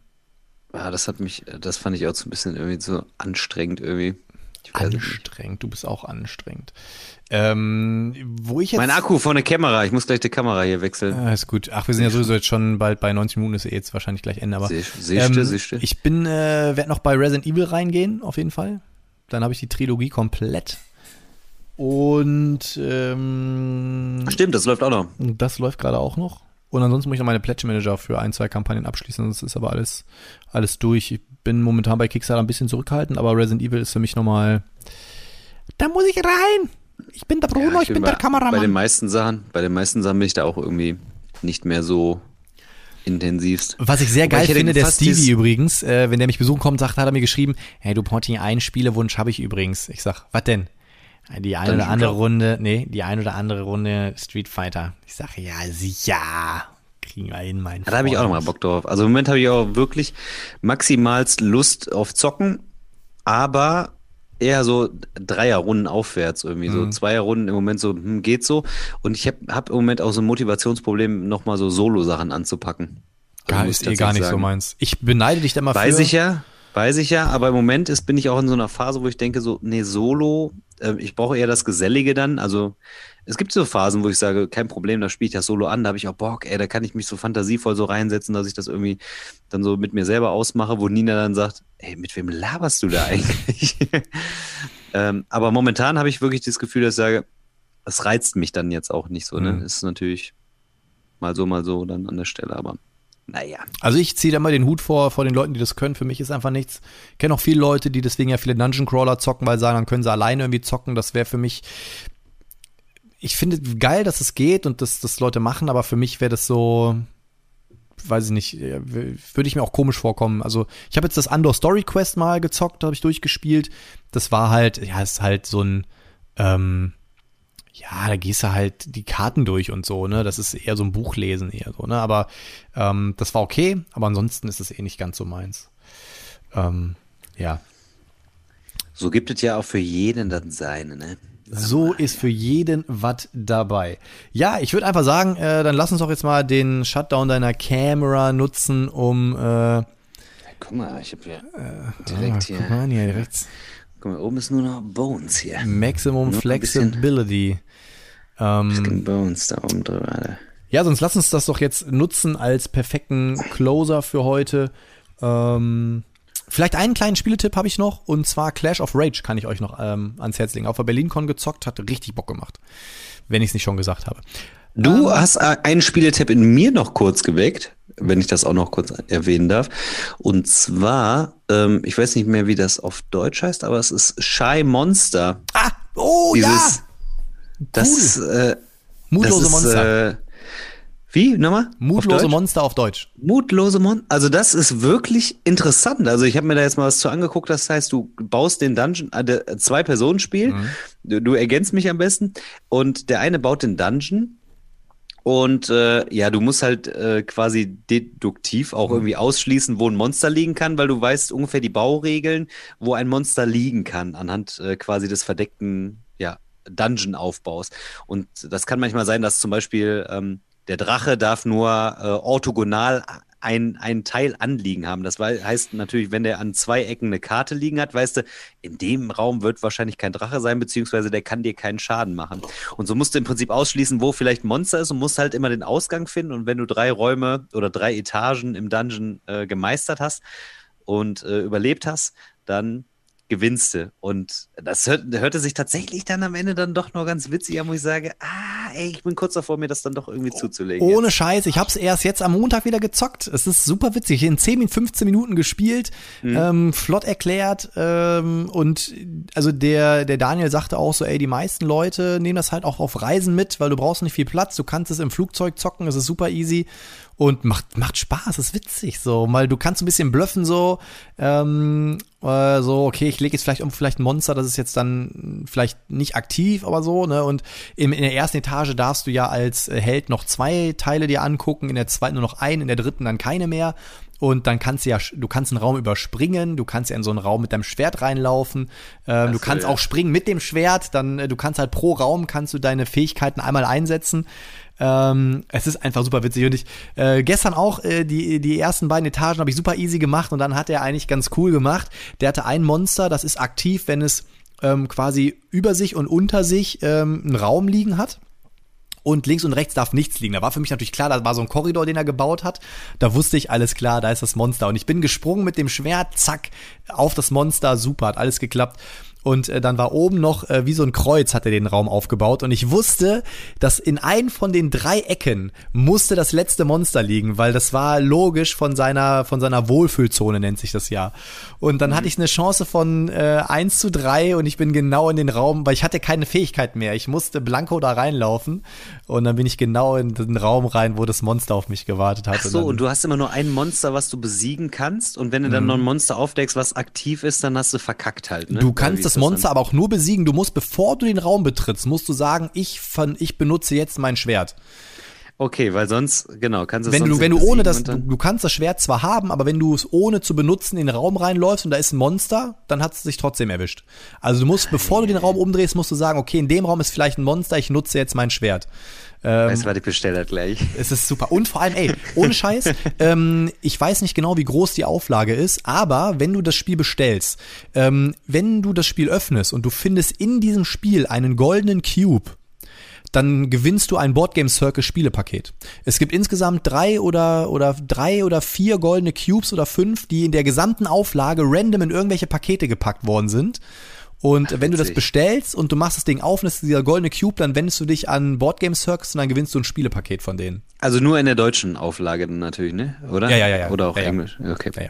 Ja, das hat mich, das fand ich auch so ein bisschen irgendwie so anstrengend irgendwie. Anstrengend, du bist auch anstrengend. Ähm, wo ich jetzt. Mein Akku von der Kamera, ich muss gleich die Kamera hier wechseln. Ah, ist gut. Ach, wir sind ja sowieso jetzt schon bald bei 90 Minuten, ist eh jetzt wahrscheinlich gleich Ende, aber. Siehst ähm, du, siehst du? Ich bin, äh, werde noch bei Resident Evil reingehen, auf jeden Fall. Dann habe ich die Trilogie komplett und ähm, stimmt, das läuft auch noch. Das läuft gerade auch noch. Und ansonsten muss ich noch meine Pledge Manager für ein, zwei Kampagnen abschließen. Das ist aber alles, alles durch. Ich bin momentan bei Kickstarter ein bisschen zurückhaltend, aber Resident Evil ist für mich nochmal. Da muss ich rein! Ich bin der Bruno, ja, ich, ich, bin, bei, der Kameramann. Bei den meisten Sachen, bei den meisten Sachen bin ich da auch irgendwie nicht mehr so intensivst. Was ich sehr geil ich finde, der Stevie übrigens, äh, wenn der mich besuchen kommt, sagt, hat er mir geschrieben, hey du Ponti, einen Spielewunsch habe ich übrigens. Ich sag, was denn? Die eine oder andere Runde, nee, die eine oder andere Runde Street Fighter. Ich sage, ja, sicher. Kriegen wir hin, mein Da habe ich auch nochmal Bock drauf. Also im Moment habe ich auch wirklich maximalst Lust auf Zocken, aber eher so Dreierrunden aufwärts irgendwie. Mhm. So Zweierrunden im Moment so, hm, geht so. Und ich habe hab im Moment auch so ein Motivationsproblem, nochmal so Solo-Sachen anzupacken. Gar ist eh gar nicht sagen. so meins. Ich beneide dich da mal Weiß für. Weiß ich ja. Weiß ich ja, aber im Moment ist, bin ich auch in so einer Phase, wo ich denke, so, nee, Solo, äh, ich brauche eher das Gesellige dann. Also es gibt so Phasen, wo ich sage, kein Problem, da spiele ich das Solo an, da habe ich auch Bock, ey, da kann ich mich so fantasievoll so reinsetzen, dass ich das irgendwie dann so mit mir selber ausmache, wo Nina dann sagt, ey, mit wem laberst du da eigentlich? ähm, aber momentan habe ich wirklich das Gefühl, dass ich sage, es reizt mich dann jetzt auch nicht so. Ne? Mhm. Ist natürlich mal so, mal so dann an der Stelle, aber naja. Also ich ziehe da mal den Hut vor, vor den Leuten, die das können. Für mich ist einfach nichts. Ich kenne auch viele Leute, die deswegen ja viele Dungeon Crawler zocken, weil sie sagen, dann können sie alleine irgendwie zocken. Das wäre für mich. Ich finde geil, dass es geht und dass das Leute machen, aber für mich wäre das so, weiß ich nicht, würde ich mir auch komisch vorkommen. Also ich habe jetzt das Andor Story Quest mal gezockt, habe ich durchgespielt. Das war halt, ja, ist halt so ein, ähm, ja, da gehst du halt die Karten durch und so, ne? Das ist eher so ein Buchlesen eher so, ne? Aber ähm, das war okay, aber ansonsten ist es eh nicht ganz so meins. Ähm, ja. So gibt es ja auch für jeden dann seine, ne? So ist für jeden was dabei. Ja, ich würde einfach sagen, äh, dann lass uns doch jetzt mal den Shutdown deiner Kamera nutzen, um. Äh, Guck mal, ich habe hier direkt ah, hier. Guck mal hier rechts. Guck mal, oben ist nur noch Bones hier. Maximum Nur Flexibility. Ähm, Bisschen Bones da oben drüber. Alter. ja, sonst lass uns das doch jetzt nutzen als perfekten Closer für heute. Ähm, vielleicht einen kleinen Spieletipp habe ich noch und zwar Clash of Rage kann ich euch noch ähm, ans Herz legen. Auf der BerlinCon gezockt, hat richtig Bock gemacht. Wenn ich es nicht schon gesagt habe. Du hast äh, einen Spieletipp in mir noch kurz geweckt, wenn ich das auch noch kurz erwähnen darf. Und zwar, ähm, ich weiß nicht mehr, wie das auf Deutsch heißt, aber es ist Shy Monster. Ah, oh Dieses, ja! das, äh, Mutlose das ist, Monster. Äh, wie? Nochmal? Auf Mutlose Deutsch? Monster auf Deutsch. Mutlose Monster. Also das ist wirklich interessant. Also ich habe mir da jetzt mal was zu angeguckt. Das heißt, du baust den Dungeon, äh, der- zwei Personen Spiel. Du, du ergänzt mich am besten. Und der eine baut den Dungeon. Und äh, ja, du musst halt äh, quasi deduktiv auch irgendwie ausschließen, wo ein Monster liegen kann, weil du weißt ungefähr die Bauregeln, wo ein Monster liegen kann, anhand äh, quasi des verdeckten ja, Dungeon-Aufbaus. Und das kann manchmal sein, dass zum Beispiel ähm, der Drache darf nur äh, orthogonal ein, ein Teil anliegen haben. Das heißt natürlich, wenn der an zwei Ecken eine Karte liegen hat, weißt du, in dem Raum wird wahrscheinlich kein Drache sein, beziehungsweise der kann dir keinen Schaden machen. Und so musst du im Prinzip ausschließen, wo vielleicht Monster ist und musst halt immer den Ausgang finden. Und wenn du drei Räume oder drei Etagen im Dungeon äh, gemeistert hast und äh, überlebt hast, dann gewinnst du. Und das hört, hörte sich tatsächlich dann am Ende dann doch noch ganz witzig an, wo ich sage, ah, ey, ich bin kurz davor, mir das dann doch irgendwie zuzulegen. Ohne Scheiß, ich hab's erst jetzt am Montag wieder gezockt. Es ist super witzig. In 10, 15 Minuten gespielt, ähm, flott erklärt. Ähm, und also der, der Daniel sagte auch so, ey, die meisten Leute nehmen das halt auch auf Reisen mit, weil du brauchst nicht viel Platz. Du kannst es im Flugzeug zocken, es ist super easy. Und macht, macht Spaß, ist witzig so, weil du kannst ein bisschen bluffen so, ähm, äh, so, okay, ich lege jetzt vielleicht um vielleicht ein Monster, das ist jetzt dann vielleicht nicht aktiv, aber so, ne? Und im, in der ersten Etage darfst du ja als äh, Held noch zwei Teile dir angucken, in der zweiten nur noch einen, in der dritten dann keine mehr. Und dann kannst du ja, du kannst einen Raum überspringen, du kannst ja in so einen Raum mit deinem Schwert reinlaufen, ähm, du kannst ja. auch springen mit dem Schwert, dann äh, du kannst halt pro Raum kannst du deine Fähigkeiten einmal einsetzen. Ähm, es ist einfach super witzig und ich äh, gestern auch äh, die die ersten beiden Etagen habe ich super easy gemacht und dann hat er eigentlich ganz cool gemacht. Der hatte ein Monster, das ist aktiv, wenn es ähm, quasi über sich und unter sich ähm, einen Raum liegen hat. Und links und rechts darf nichts liegen. Da war für mich natürlich klar, da war so ein Korridor, den er gebaut hat. Da wusste ich, alles klar, da ist das Monster. Und ich bin gesprungen mit dem Schwert, zack, auf das Monster, super, hat alles geklappt. Und äh, dann war oben noch, äh, wie so ein Kreuz, hat er den Raum aufgebaut. Und ich wusste, dass in einem von den drei Ecken musste das letzte Monster liegen, weil das war logisch von seiner, von seiner Wohlfühlzone, nennt sich das ja. Und dann hatte ich eine Chance von äh, 1 zu 3 und ich bin genau in den Raum, weil ich hatte keine Fähigkeit mehr. Ich musste blanko da reinlaufen und dann bin ich genau in den Raum rein, wo das Monster auf mich gewartet hat. Ach so, dann, und du hast immer nur ein Monster, was du besiegen kannst. Und wenn du dann noch ein Monster aufdeckst, was aktiv ist, dann hast du verkackt halt. Ne? Du kannst ist das Monster aber auch nur besiegen. Du musst, bevor du den Raum betrittst, musst du sagen, ich, ich benutze jetzt mein Schwert. Okay, weil sonst, genau, kannst du es Wenn du, wenn du ohne das, du, du kannst das Schwert zwar haben, aber wenn du es ohne zu benutzen in den Raum reinläufst und da ist ein Monster, dann hat es sich trotzdem erwischt. Also du musst, bevor du den Raum umdrehst, musst du sagen, okay, in dem Raum ist vielleicht ein Monster, ich nutze jetzt mein Schwert. Weißt du, was ich bestelle halt gleich. Es ist super. Und vor allem, ey, ohne Scheiß, ähm, ich weiß nicht genau, wie groß die Auflage ist, aber wenn du das Spiel bestellst, ähm, wenn du das Spiel öffnest und du findest in diesem Spiel einen goldenen Cube, dann gewinnst du ein Boardgame Circle Spielepaket. Es gibt insgesamt drei oder, oder drei oder vier goldene Cubes oder fünf, die in der gesamten Auflage random in irgendwelche Pakete gepackt worden sind. Und wenn du das bestellst und du machst das Ding auf und es ist dieser goldene Cube, dann wendest du dich an Boardgame Circus und dann gewinnst du ein Spielepaket von denen. Also nur in der deutschen Auflage dann natürlich, ne? Oder? Ja, ja, ja, ja. Oder auch Ja, ja. Englisch. Okay. Ja, ja.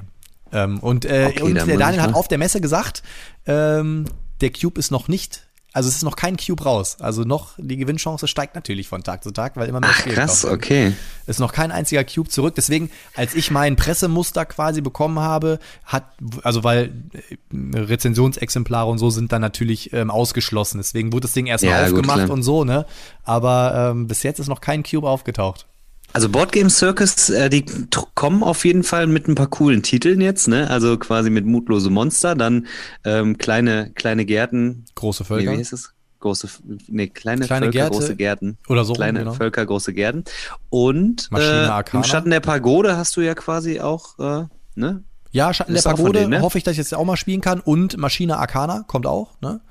Ähm, und äh, Okay, und der Daniel hat auf der Messe gesagt, ähm, der Cube ist noch nicht, also es ist noch kein Cube raus. Also noch, die Gewinnchance steigt natürlich von Tag zu Tag, weil immer mehr Ach, Spiele krass, werden. okay. Es ist noch kein einziger Cube zurück. Deswegen, als ich mein Pressemuster quasi bekommen habe, hat, also weil äh, Rezensionsexemplare und so sind dann natürlich ähm, ausgeschlossen. Deswegen wurde das Ding erstmal Ja, gut, aufgemacht klar. und so, ne? Aber ähm, bis jetzt ist noch kein Cube aufgetaucht. Also Boardgame Circus, äh, die kommen auf jeden Fall mit ein paar coolen Titeln jetzt, ne? Also quasi mit Mutlose Monster, dann ähm, kleine, kleine Gärten. Große Völker. Nee, wie heißt es? Große, nee, kleine, Kleine Völker, Gärte. große Gärten. Oder so, Kleine genau. Völker, große Gärten. Und Maschine äh, im Schatten der Pagode hast du ja quasi auch, äh, ne? Ja, Schatten der Pagode denen, ne? hoffe ich, dass ich jetzt auch mal spielen kann. Und Maschine Arcana kommt auch, ne?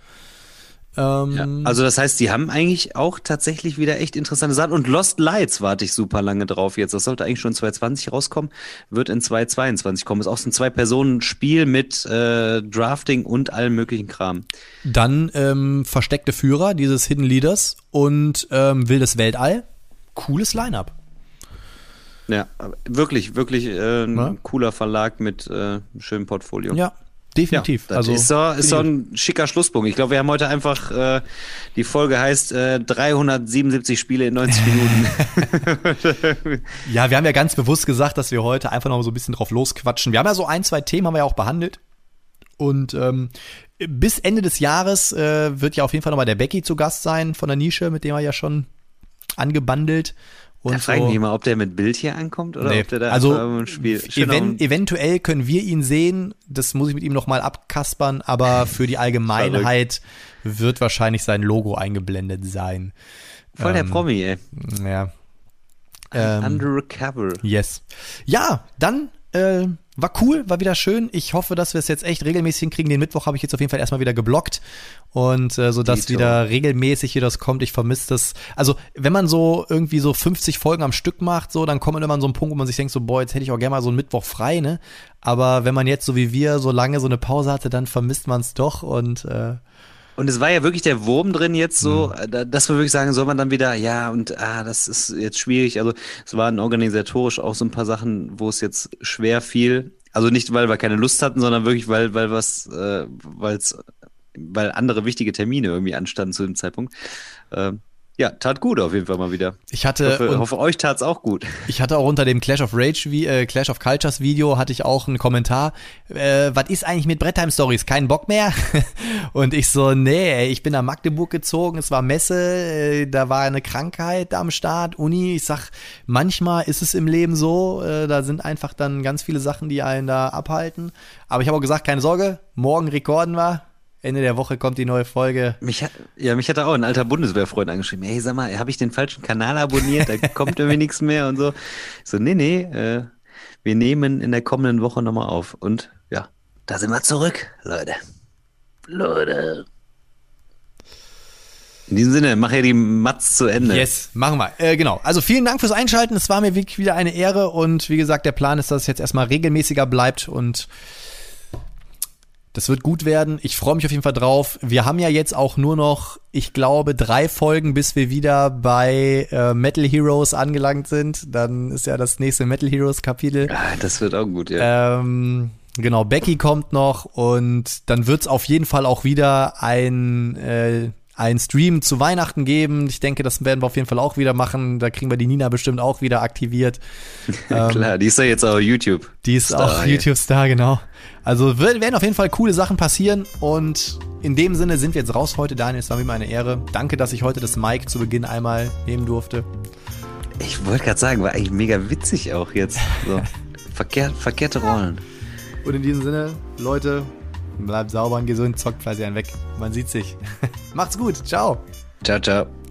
Ähm, Ja. Also das heißt, die haben eigentlich auch tatsächlich wieder echt interessante Sachen. Und Lost Lights warte ich super lange drauf jetzt. Das sollte eigentlich schon 2020 rauskommen, wird in 2022 kommen. Ist auch so ein Zwei-Personen-Spiel mit äh, Drafting und allem möglichen Kram. Dann ähm, versteckte Führer, dieses Hidden Leaders und ähm, Wildes Weltall. Cooles Line-Up. Ja, wirklich, wirklich äh, ein Ja. cooler Verlag mit äh, einem schönen Portfolio. Ja, definitiv. das also ist so, ist so ein schicker Schlusspunkt. Ich glaube, wir haben heute einfach, äh, die Folge heißt äh, 377 Spiele in 90 Minuten. Ja, wir haben ja ganz bewusst gesagt, dass wir heute einfach noch so ein bisschen drauf losquatschen. Wir haben ja so ein, zwei Themen haben wir ja auch behandelt. Und ähm, bis Ende des Jahres äh, wird ja auf jeden Fall nochmal der Becky zu Gast sein von der Nische, mit dem er ja schon angebandelt. Und Da so. mich mal, ob der mit Bild hier ankommt oder Nee. ob der da also im Spiel. even, eventuell können wir ihn sehen. Das muss ich mit ihm noch mal abkaspern, aber für die Allgemeinheit wird wahrscheinlich sein Logo eingeblendet sein. Voll der ähm, Promi, ey. Ja. Ähm, Undercover. Yes. Ja, dann äh, war cool, war wieder schön. Ich hoffe, dass wir es jetzt echt regelmäßig hinkriegen. Den Mittwoch habe ich jetzt auf jeden Fall erstmal wieder geblockt und äh, so dass wieder regelmäßig hier das kommt. Ich vermisse das. Also wenn man so irgendwie so 50 Folgen am Stück macht, so dann kommt man immer an so einen Punkt, wo man sich denkt so, boah, jetzt hätte ich auch gerne mal so einen Mittwoch frei, ne? Aber wenn man jetzt so wie wir so lange so eine Pause hatte, dann vermisst man es doch und äh, Und es war ja wirklich der Wurm drin jetzt so, Mhm. äh, da- dass wir wirklich sagen, soll man dann wieder, ja, und ah, das ist jetzt schwierig. Also es waren organisatorisch auch so ein paar Sachen, wo es jetzt schwer fiel. Also nicht, weil wir keine Lust hatten, sondern wirklich, weil, weil was, äh, weil's, weil andere wichtige Termine irgendwie anstanden zu dem Zeitpunkt. Ähm, ja, tat gut auf jeden Fall mal wieder. ich Ich hatte hoffe, und hoffe euch tat's auch gut. Ich hatte auch unter dem Clash of Rage, wie, äh, Clash of Cultures Video, hatte ich auch einen Kommentar. Äh, was ist eigentlich mit Brettheim Stories? Kein Bock mehr? Und ich so, nee, ich bin nach Magdeburg gezogen, es war Messe, äh, da war eine Krankheit am Start, Uni. Ich sag, manchmal ist es im Leben so, äh, da sind einfach dann ganz viele Sachen, die einen da abhalten. Aber ich habe auch gesagt, keine Sorge, morgen rekorden wir. Ende der Woche kommt die neue Folge. Mich hat, ja, mich hat da auch ein alter Bundeswehrfreund angeschrieben. Hey, sag mal, habe ich den falschen Kanal abonniert? Da kommt irgendwie nichts mehr und so. Ich so, nee, nee, äh, wir nehmen in der kommenden Woche nochmal auf. Und ja, da sind wir zurück, Leute. Leute. In diesem Sinne, mach ja die Matz zu Ende. Yes, machen wir. Äh, genau. Also vielen Dank fürs Einschalten. Es war mir wirklich wieder eine Ehre und wie gesagt, der Plan ist, dass es jetzt erstmal regelmäßiger bleibt und das wird gut werden. Ich freue mich auf jeden Fall drauf. Wir haben ja jetzt auch nur noch, ich glaube, drei Folgen, bis wir wieder bei äh, Metal Heroes angelangt sind. Dann ist ja das nächste Metal Heroes Kapitel. Ah, das wird auch gut, ja. Ähm, genau, Becky kommt noch und dann wird's auf jeden Fall auch wieder ein, äh, ein Stream zu Weihnachten geben. Ich denke, das werden wir auf jeden Fall auch wieder machen. Da kriegen wir die Nina bestimmt auch wieder aktiviert. ähm, Klar, die ist ja jetzt auch YouTube. Die ist Star auch. YouTube-Star, genau. Also werden auf jeden Fall coole Sachen passieren und in dem Sinne sind wir jetzt raus heute, Daniel. Es war mir eine Ehre. Danke, dass ich heute das Mic zu Beginn einmal nehmen durfte. Ich wollte gerade sagen, war eigentlich mega witzig auch jetzt. So. Verkehrt, verkehrte Rollen. Und in diesem Sinne, Leute, bleibt sauber und gesund, zockt fleißig einen weg. Man sieht sich. Macht's gut. Ciao. Ciao, ciao.